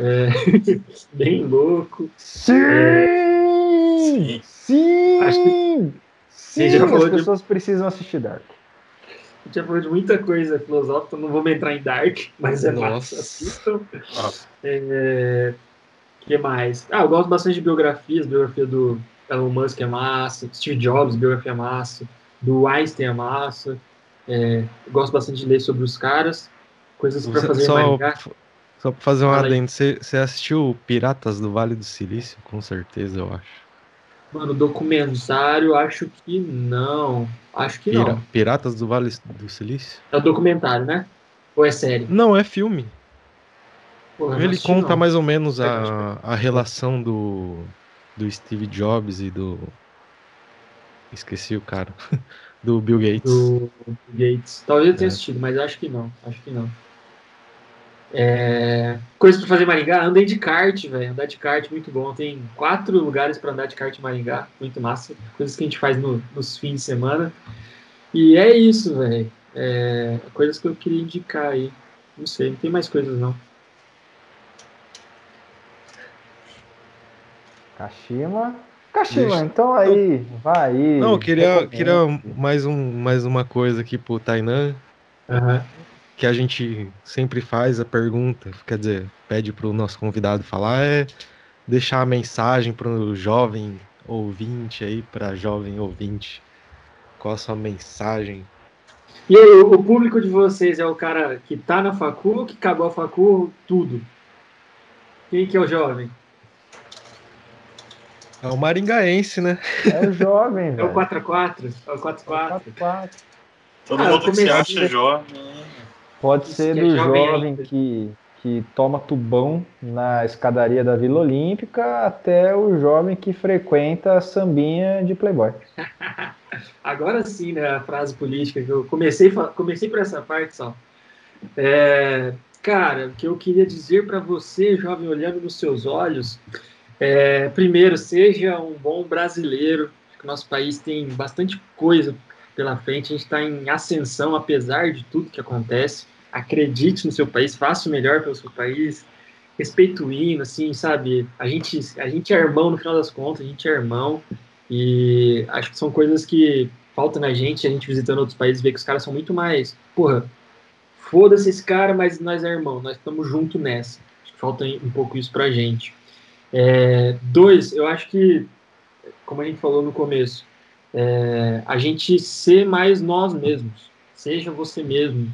É, [laughs] bem louco. Sim! É, sim! Acho que sim! Já as pessoas de... precisam assistir Dark. A gente já falou de muita coisa filosófica, não vou entrar em Dark, mas é Nossa. massa, assistam. É, que mais? Ah, eu gosto bastante de biografias, biografia do Elon Musk é massa, Steve Jobs, biografia é massa, do Einstein é massa. É, gosto bastante de ler sobre os caras, coisas para fazer só, Só para fazer um adendo, você, você assistiu Piratas do Vale do Silício? Com certeza, eu acho. Mano, documentário, acho que não. Acho que Pira não. Piratas do Vale do Silício? É documentário, né? Ou é série? Não, é filme. Porra, Ele conta não. mais ou menos a, a relação do, do Steve Jobs e do. Esqueci o cara. [laughs] do Bill Gates. Do Bill Gates. Talvez eu tenha é. assistido, mas acho que não. Acho que não. É... Coisa para fazer Maringá, andei de kart, velho. Andar de kart, muito bom. Tem quatro lugares para andar de kart em Maringá, muito massa. Coisas que a gente faz no, nos fins de semana. E é isso, velho. É... Coisas que eu queria indicar aí. Não sei, não tem mais coisas não. Kashima. Kashima, Deixa... então aí, vai aí. Não, eu queria, queria mais, um, mais uma coisa aqui pro Tainan. Uhum. Que a gente sempre faz a pergunta, quer dizer, pede pro nosso convidado falar, é deixar a mensagem pro jovem ouvinte aí, pra jovem ouvinte. Qual a sua mensagem? E aí, o público de vocês é o cara que tá na facu, que acabou a facu, tudo? Quem que é o jovem? É o maringaense, né? É o jovem, velho. É o 4x4. É o 4x4. Todo ah, mundo que se acha jovem. Pode ser do é jovem, jovem que, que toma tubão na escadaria da Vila Olímpica até o jovem que frequenta a sambinha de Playboy. [laughs] Agora sim, né? A frase política que eu comecei, comecei por essa parte só. É, cara, o que eu queria dizer para você, jovem, olhando nos seus olhos, é, primeiro, seja um bom brasileiro. Acho que nosso país tem bastante coisa pela frente. A gente está em ascensão, apesar de tudo que acontece. Acredite no seu país, faça o melhor pelo seu país. Respeite o hino, assim, sabe? A gente, a gente é irmão no final das contas, a gente é irmão. E acho que são coisas que faltam na gente, a gente visitando outros países, ver que os caras são muito mais. Porra, foda-se esse cara, mas nós é irmão, nós estamos junto nessa. Acho que falta um pouco isso pra gente. É, dois, eu acho que, como a gente falou no começo, é, a gente ser mais nós mesmos. Seja você mesmo.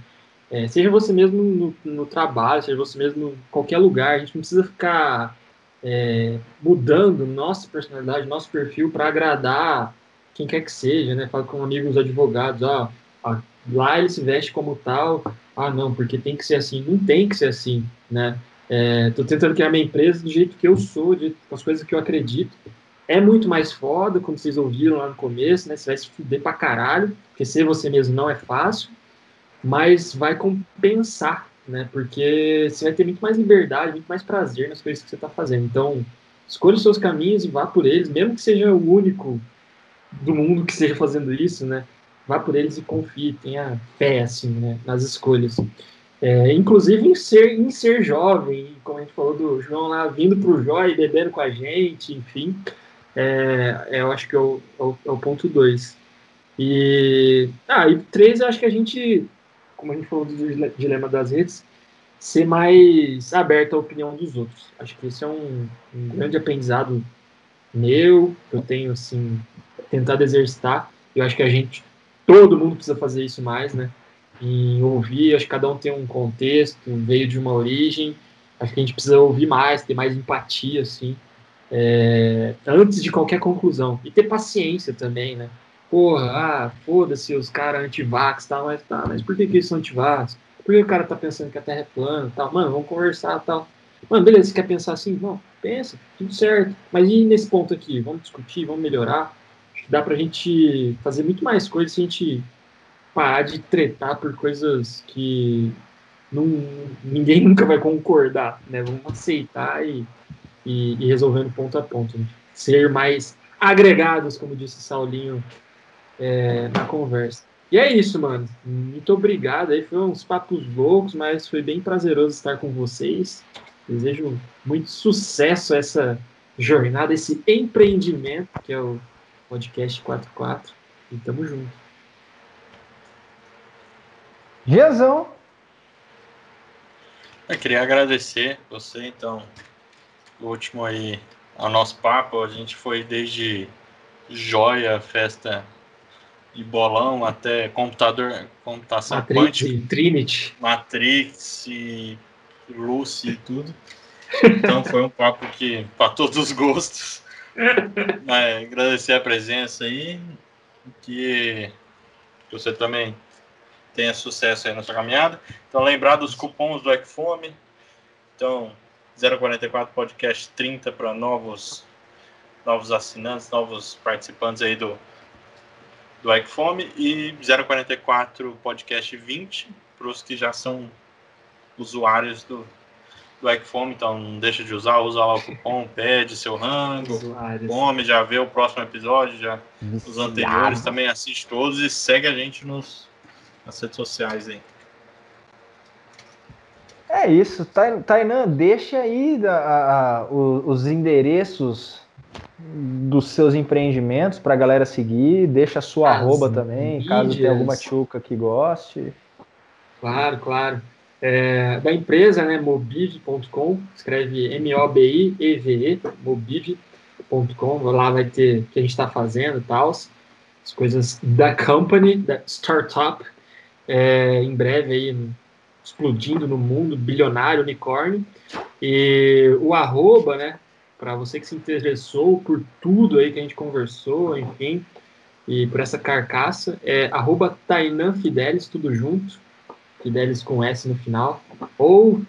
É, seja você mesmo no, no, trabalho, seja você mesmo em qualquer lugar. A gente não precisa ficar é, mudando nossa personalidade, nosso perfil para agradar quem quer que seja, né? Falo com amigos advogados, ó, ó, lá ele se veste como tal, ah, não, porque tem que ser assim. Não tem que ser assim, né? Estou é, tentando criar minha empresa do jeito que eu sou, de, com as coisas que eu acredito. É muito mais foda, como vocês ouviram lá no começo, né? Você vai se fuder pra caralho, porque ser você mesmo não é fácil, mas vai compensar, né? Porque você vai ter muito mais liberdade, muito mais prazer nas coisas que você está fazendo. Então, escolha os seus caminhos e vá por eles, mesmo que seja o único do mundo que esteja fazendo isso, né? Vá por eles e confie, tenha fé, assim, né? Nas escolhas. É, inclusive em ser, em ser jovem, como a gente falou do João lá, vindo para o e bebendo com a gente, enfim, é, é eu acho que é o, é o, é ponto 2. E, ah, e três, eu acho que a gente, como a gente falou do dilema das redes, ser mais aberto à opinião dos outros. Acho que esse é um, um grande aprendizado meu, que eu tenho, assim, tentado exercitar. Eu acho que a gente, todo mundo precisa fazer isso mais, né? Em ouvir, acho que cada um tem um contexto, veio de uma origem. Acho que a gente precisa ouvir mais, ter mais empatia, assim, é, antes de qualquer conclusão. E ter paciência também, né? Porra, ah, foda-se os caras anti-vax, tal, mas tá, mas por que, que eles são anti-vax? Por que o cara tá pensando que a Terra é plana, tal? Mano, vamos conversar, tal. Mano, beleza, você quer pensar assim? Não, pensa, tudo certo. Mas e nesse ponto aqui? Vamos discutir, vamos melhorar? Acho que dá pra gente fazer muito mais coisas se a gente parar de tretar por coisas que não, ninguém [laughs] nunca vai concordar, né? Vamos aceitar e, e, e resolvendo ponto a ponto. Né? Ser mais agregados, como disse Saulinho é, na conversa. E é isso, mano. Muito obrigado. Aí foi uns papos loucos, mas foi bem prazeroso estar com vocês. Desejo muito sucesso a essa jornada, esse empreendimento que é o podcast 44. E tamo junto. Giazão. Eu queria agradecer você, então, o último aí, ao nosso papo. A gente foi desde joia, festa de bolão, até computador, computação Matrix, quântica, Trinity, Matrix e Lucy e tudo. Então foi um papo que para todos os gostos. Mas, agradecer a presença aí, que você também tenha sucesso aí na sua caminhada. Então lembrar dos cupons do Ecfome. Então 044 podcast 30 para novos novos assinantes, novos participantes aí do do Ecfome e 044 podcast 20 para os que já são usuários do, do Ecfome, então não deixa de usar, usa lá o cupom, [laughs] pede seu rango, come, já vê o próximo episódio, já os anteriores também assiste todos e segue a gente nos, nas redes sociais aí. É isso, Tainan, deixa aí a, a, os endereços dos seus empreendimentos para a galera seguir, deixa a sua As arroba também, mídias. caso tenha alguma tchuca que goste. Claro, claro é, da empresa, né, mobive.com, escreve M-O-B-I-E-V-E, mobive.com, lá vai ter o que a gente está fazendo e tal, as coisas da company, da startup, é, em breve aí explodindo no mundo, bilionário, unicórnio, e o arroba, né, para você que se interessou por tudo aí que a gente conversou, enfim, e por essa carcaça, é arroba Tainan Fidelis, tudo junto, Fidelis com S no final, ou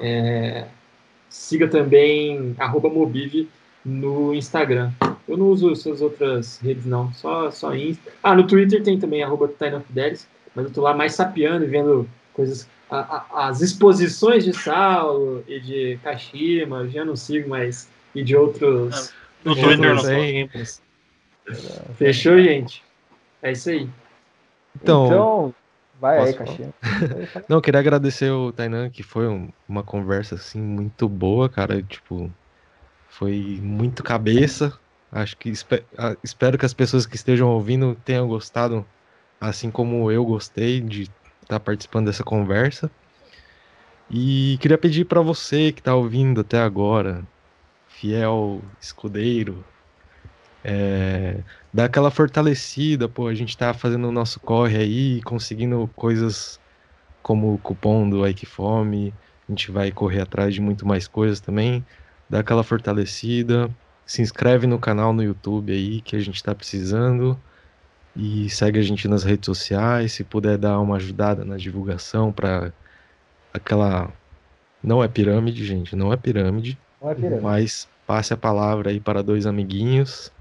é, siga também arroba Mobive no Instagram. Eu não uso essas outras redes, não, só, só Insta. Ah, no Twitter tem também arroba Fidelis, mas eu tô lá mais sapeando e vendo coisas, a, a, as exposições de Saulo e de Kashima, já não sigo mais, e de outros... Ah, no Twitter não Fechou, gente? É isso aí. Então, então Vai aí, Caixinha. [laughs] Não, eu queria agradecer o Tainan, que foi um, uma conversa assim muito boa, cara. Tipo, foi muito cabeça. Acho que espero que as pessoas que estejam ouvindo tenham gostado, assim como eu gostei de estar tá participando dessa conversa. E queria pedir para você que está ouvindo até agora, fiel escudeiro, é, dar aquela fortalecida, pô, a gente tá fazendo o nosso corre aí, conseguindo coisas como o cupom do Ikefome, a gente vai correr atrás de muito mais coisas também, dá aquela fortalecida, se inscreve no canal no YouTube aí que a gente tá precisando e segue a gente nas redes sociais, se puder dar uma ajudada na divulgação para aquela não é pirâmide, gente, não é pirâmide, não é pirâmide. mas passe a palavra aí para dois amiguinhos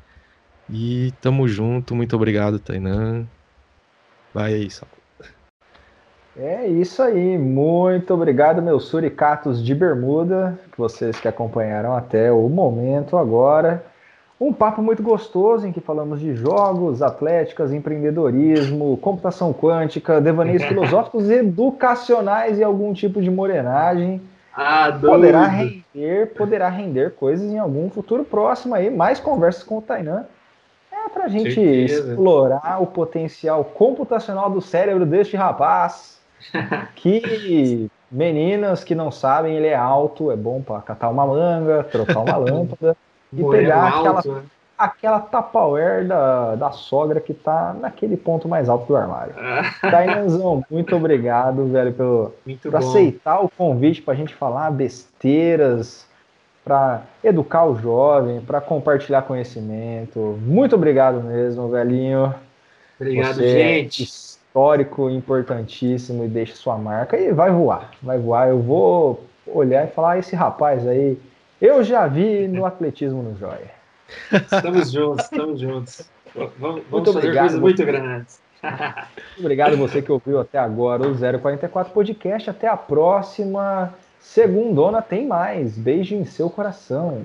e tamo junto, muito obrigado, Tainan. Vai aí, Sal. É isso aí, muito obrigado, meus suricatos de bermuda, que vocês que acompanharam até o momento agora. Um papo muito gostoso em que falamos de jogos, atléticas, empreendedorismo, computação quântica, devaneios [laughs] filosóficos, educacionais e algum tipo de morenagem. Ah, poderá render, poderá render coisas em algum futuro próximo aí, mais conversas com o Tainan. É para a gente Certeza. explorar o potencial computacional do cérebro deste rapaz. [laughs] que meninas que não sabem, ele é alto, é bom para catar uma manga, trocar uma [laughs] lâmpada e pegar aquela, né? aquela Tupperware da, da sogra que tá naquele ponto mais alto do armário. [laughs] Tainanzão, muito obrigado, velho, pelo, por aceitar o convite pra gente falar besteiras, para educar o jovem, para compartilhar conhecimento. Muito obrigado mesmo, velhinho. Obrigado, Você é gente. É histórico, importantíssimo e deixa sua marca e vai voar. Vai voar. Eu vou olhar e falar: ah, esse rapaz aí, eu já vi no atletismo no Joia. Estamos juntos, estamos juntos. Vamos, vamos muito obrigado, muito grandes. [laughs] Muito obrigado você que ouviu até agora o 044 Podcast. Até a próxima. Segundona tem mais. Beijo em seu coração.